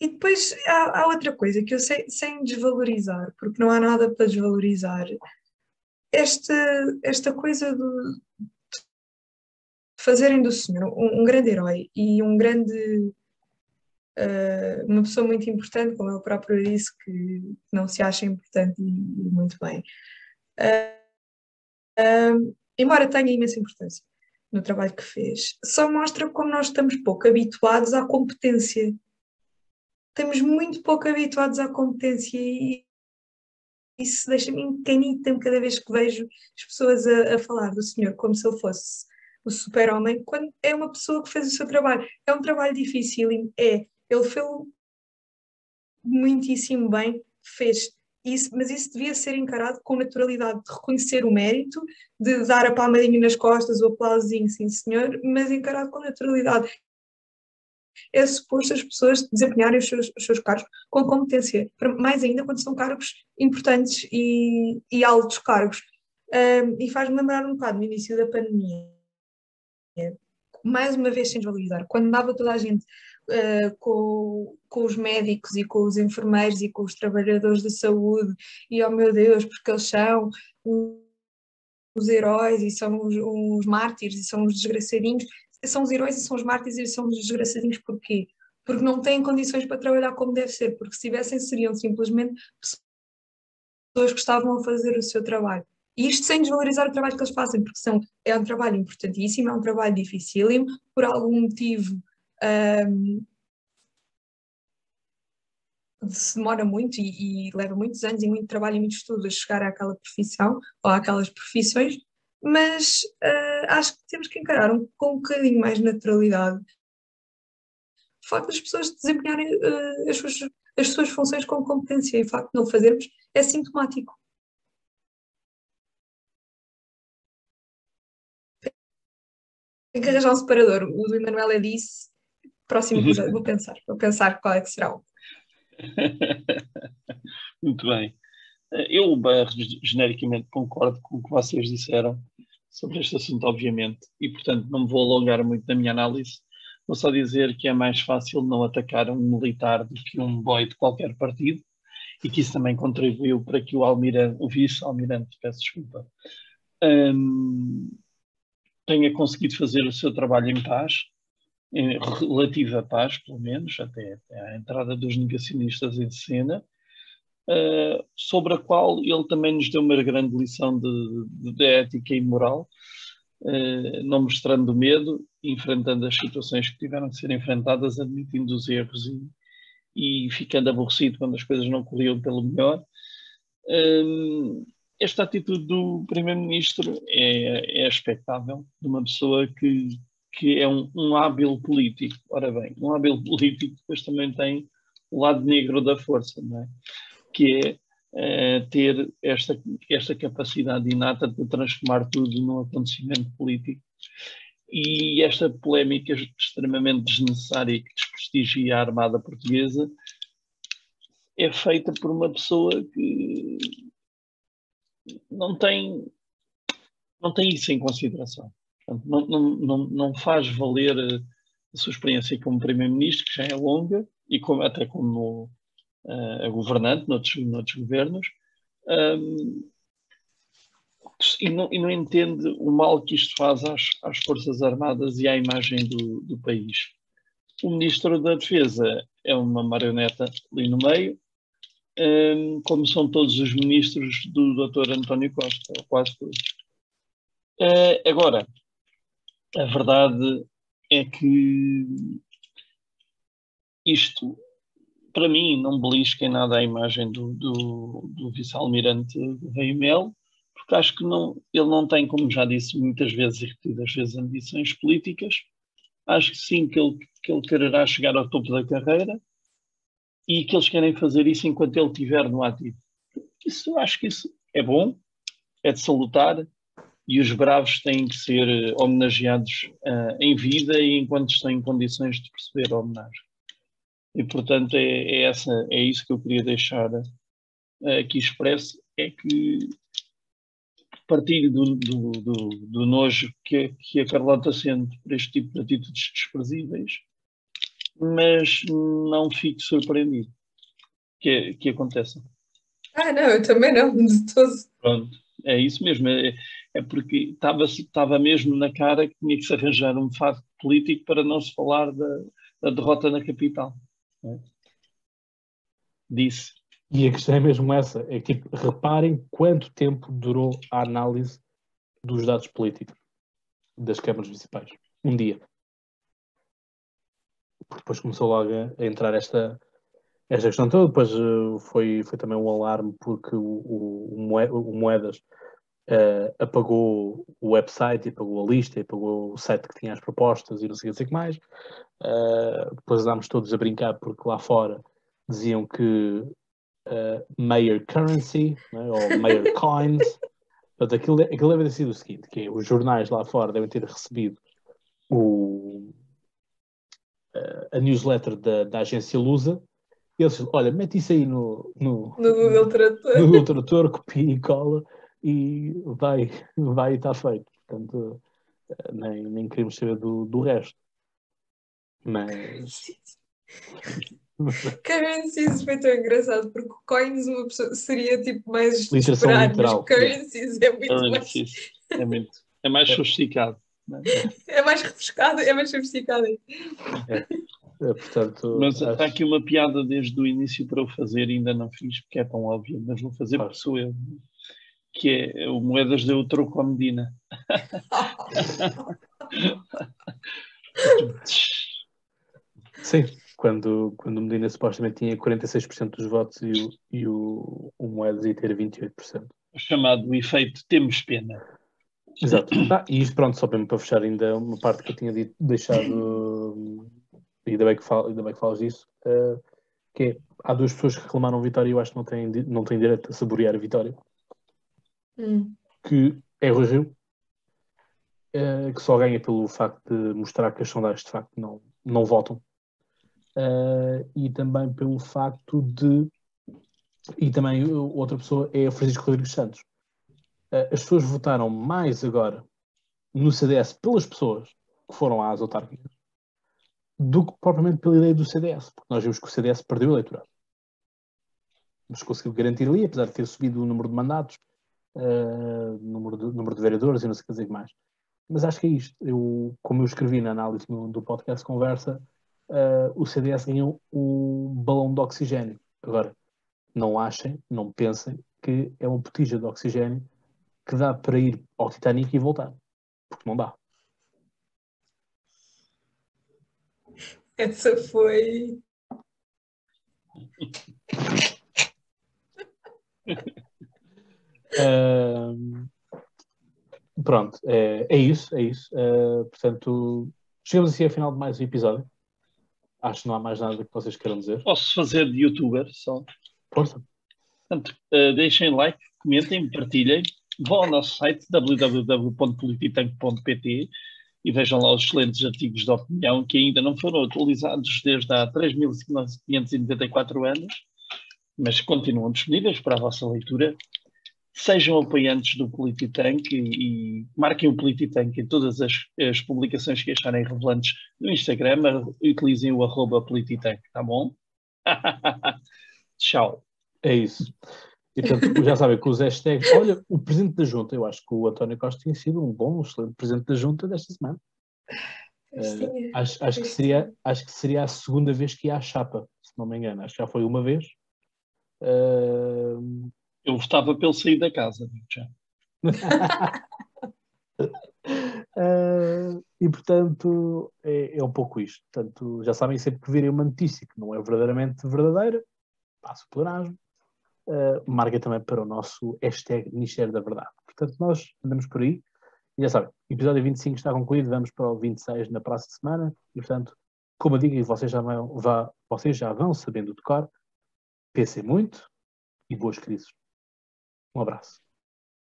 E depois há, há, outra coisa que eu sei, sem desvalorizar, porque não há nada para desvalorizar, esta, esta coisa de fazerem do senhor um, um grande herói e um grande Uh, uma pessoa muito importante, como ele próprio disse, que não se acha importante e, e muito bem. Uh, uh, embora tenha imensa importância no trabalho que fez, só mostra como nós estamos pouco habituados à competência. Estamos muito pouco habituados à competência e isso deixa-me encanita cada vez que vejo as pessoas a, a falar do senhor como se ele fosse o super-homem, quando é uma pessoa que fez o seu trabalho. É um trabalho difícil, é. Ele fez muitíssimo bem, fez isso, mas isso devia ser encarado com naturalidade, de reconhecer o mérito, de dar a palmadinha nas costas, o aplausinho, sim senhor, mas encarado com naturalidade. É suposto as pessoas desempenharem os seus, os seus cargos com competência, mais ainda quando são cargos importantes e, e altos cargos. Um, e faz-me lembrar um bocado no início da pandemia, mais uma vez sem desvalorizar, quando dava toda a gente uh, com, com os médicos e com os enfermeiros e com os trabalhadores da saúde, e oh meu Deus, porque eles são os heróis e são os, os mártires e são os desgraçadinhos. São os heróis e são os mártires e são os desgraçadinhos porquê? Porque não têm condições para trabalhar como deve ser, porque se tivessem seriam simplesmente pessoas que estavam a fazer o seu trabalho. E isto sem desvalorizar o trabalho que eles fazem, porque são, é um trabalho importantíssimo, é um trabalho dificílimo, por algum motivo um, se demora muito e, e, leva muitos anos e muito trabalho e muito estudo a chegar àquela profissão ou àquelas profissões, mas uh, acho que temos que encarar um, com um bocadinho mais naturalidade o facto das pessoas desempenharem uh, as, suas, as suas funções com competência e o facto de não fazermos é sintomático. Que arranjar um separador. O do Emanuel é disse próximo uhum. episódio, vou pensar, vou pensar qual é que será o. Muito bem. Eu, genericamente, concordo com o que vocês disseram sobre este assunto, obviamente, e, portanto, não me vou alongar muito na minha análise. Vou só dizer que é mais fácil não atacar um militar do que um boy de qualquer partido, e que isso também contribuiu para que o, almirante, o vice-almirante, peço desculpa, um, tenha conseguido fazer o seu trabalho em paz, em relativa paz, pelo menos, até, à entrada dos negacionistas em cena, uh, sobre a qual ele também nos deu uma grande lição de, de, de ética e moral, uh, não mostrando medo, enfrentando as situações que tiveram de ser enfrentadas, admitindo os erros e, e ficando aborrecido quando as coisas não corriam pelo melhor. Um, esta atitude do Primeiro-Ministro é, é expectável de uma pessoa que, que é um, um hábil político. Ora bem, um hábil político depois também tem o lado negro da força, não é? que é uh, ter esta, esta capacidade inata de transformar tudo num acontecimento político. E esta polémica extremamente desnecessária que desprestigia a Armada Portuguesa é feita por uma pessoa que não tem, não tem isso em consideração. Portanto, não, não, não, faz valer a sua experiência como Primeiro-Ministro, que já é longa, e como, até como uh, governante noutros, noutros governos, um, e, não, e não entende o mal que isto faz às, às Forças Armadas e à imagem do, do país. O Ministro da Defesa é uma marioneta ali no meio, um, como são todos os ministros do Dr. António Costa, ou quase todos. Uh, agora, a verdade é que isto, para mim, não belisca em nada a imagem do, do, do vice-almirante Veimel, porque acho que não, ele não tem, como já disse muitas vezes e repetidas vezes, ambições políticas. Acho que sim, que ele, que ele quererá chegar ao topo da carreira, e que eles querem fazer isso enquanto ele estiver no ativo. Isso, acho que isso é bom, é de salutar, e os bravos têm que ser eh, homenageados uh, em vida e enquanto estão em condições de perceber a homenagem. E, portanto, é, é, essa, é isso que eu queria deixar uh, aqui expresso, é que partilho do, do, do, do nojo que, que a Carlota sente por este tipo de atitudes desprezíveis, mas não fico surpreendido que, que aconteça. Ah, não, eu também não, de todo. Pronto, é isso mesmo. É, é porque estava, estava mesmo na cara que tinha que se arranjar um fato político para não se falar da, da derrota na capital. É? Disse. E a questão é mesmo essa: é que tipo, reparem quanto tempo durou a análise dos dados políticos das câmaras municipais. Um dia depois começou logo a, entrar esta, esta questão toda. Depois uh, foi, foi também um alarme porque o, o, Moedas uh, apagou o website, apagou a lista, apagou o site que tinha as propostas e não sei o que mais. Uh, depois andámos todos a brincar porque lá fora diziam que uh, Mayor Currency né, ou Mayor Coins. Portanto, aquilo, aquilo deve ter sido o seguinte: que é, os jornais lá fora devem ter recebido o, a newsletter da, da agência Lusa. E eles dizem, olha, mete isso aí no, no, no Google Trator, no Google Trator copia e cola e vai, vai e está feito. Portanto, nem, nem queremos saber do, do resto. Mas. currencies foi tão engraçado porque coins uma pessoa seria tipo mais esperar, mas currencies é muito currencies. mais. É, muito, é mais sofisticado. É mais refrescado, é mais sofisticado. É. É, portanto, mas acho... está aqui uma piada desde o início para eu fazer, ainda não fiz porque é tão óbvio, mas vou fazer porque sou eu. Que é o Moedas deu o troco à Medina. Sim, quando, quando o Medina supostamente tinha 46% dos votos e o, e o, o Moedas ia ter 28%. O chamado efeito temos pena. Exato. Ah, e isto, pronto, só para, para fechar ainda uma parte que eu tinha dito, deixado, e ainda bem que, fal, ainda bem que falas disso, uh, que é, há duas pessoas que reclamaram vitória e eu acho que não têm, não têm direito a saborear a vitória. Hum. Que é o Rio, uh, que só ganha pelo facto de mostrar que as sondagens de facto não, não votam. Uh, e também pelo facto de. E também outra pessoa é o Francisco Rodrigues Santos as pessoas votaram mais agora no CDS pelas pessoas que foram às autárquicas do que propriamente pela ideia do CDS, porque nós vimos que o CDS perdeu o eleitorado. mas conseguiu garantir ali, apesar de ter subido o número de mandatos, uh, número, de, número de vereadores e não sei o que dizer mais. Mas acho que é isto. Eu, como eu escrevi na análise do podcast Conversa, uh, o CDS ganhou o balão de oxigênio. Agora, não achem, não pensem que é uma botija de oxigênio que dá para ir ao Titanic e voltar. Porque não dá. Essa foi. uh, pronto, é, é, isso, é isso. Uh, portanto, chegamos assim ao final de mais um episódio. Acho que não há mais nada que vocês queiram dizer. Posso fazer de youtuber só? Força. Portanto, uh, deixem like, comentem, partilhem. Vão ao nosso site www.polititank.pt e vejam lá os excelentes artigos de opinião que ainda não foram atualizados desde há 3.594 anos, mas continuam disponíveis para a vossa leitura. Sejam apoiantes do Polititank e, e marquem o Polititank em todas as, as, publicações que acharem relevantes no Instagram. Utilizem o arroba Polititank, tá bom? Tchau. É isso. E portanto, já sabem que os hashtags. Olha, o presidente da Junta, eu acho que o António Costa tem sido um bom, excelente presidente da Junta desta semana. Uh, acho, acho, que seria, acho que seria a segunda vez que ia à chapa, se não me engano. Acho que já foi uma vez. Uh... Eu votava pelo sair da casa, já. uh, e portanto é, é, um pouco isto. Portanto, já sabem sempre que virem uma notícia que não é verdadeiramente verdadeira, passo o pleonasmo, uh, marca também para o nosso hashtag Ministério da Verdade. Portanto, nós andamos por aí. E já sabem, o episódio 25 está concluído, vamos para o 26 na próxima semana. E, portanto, como eu digo, e vocês já vão, vá, vocês já vão sabendo de cor, pensem muito e boas crises. Um abraço.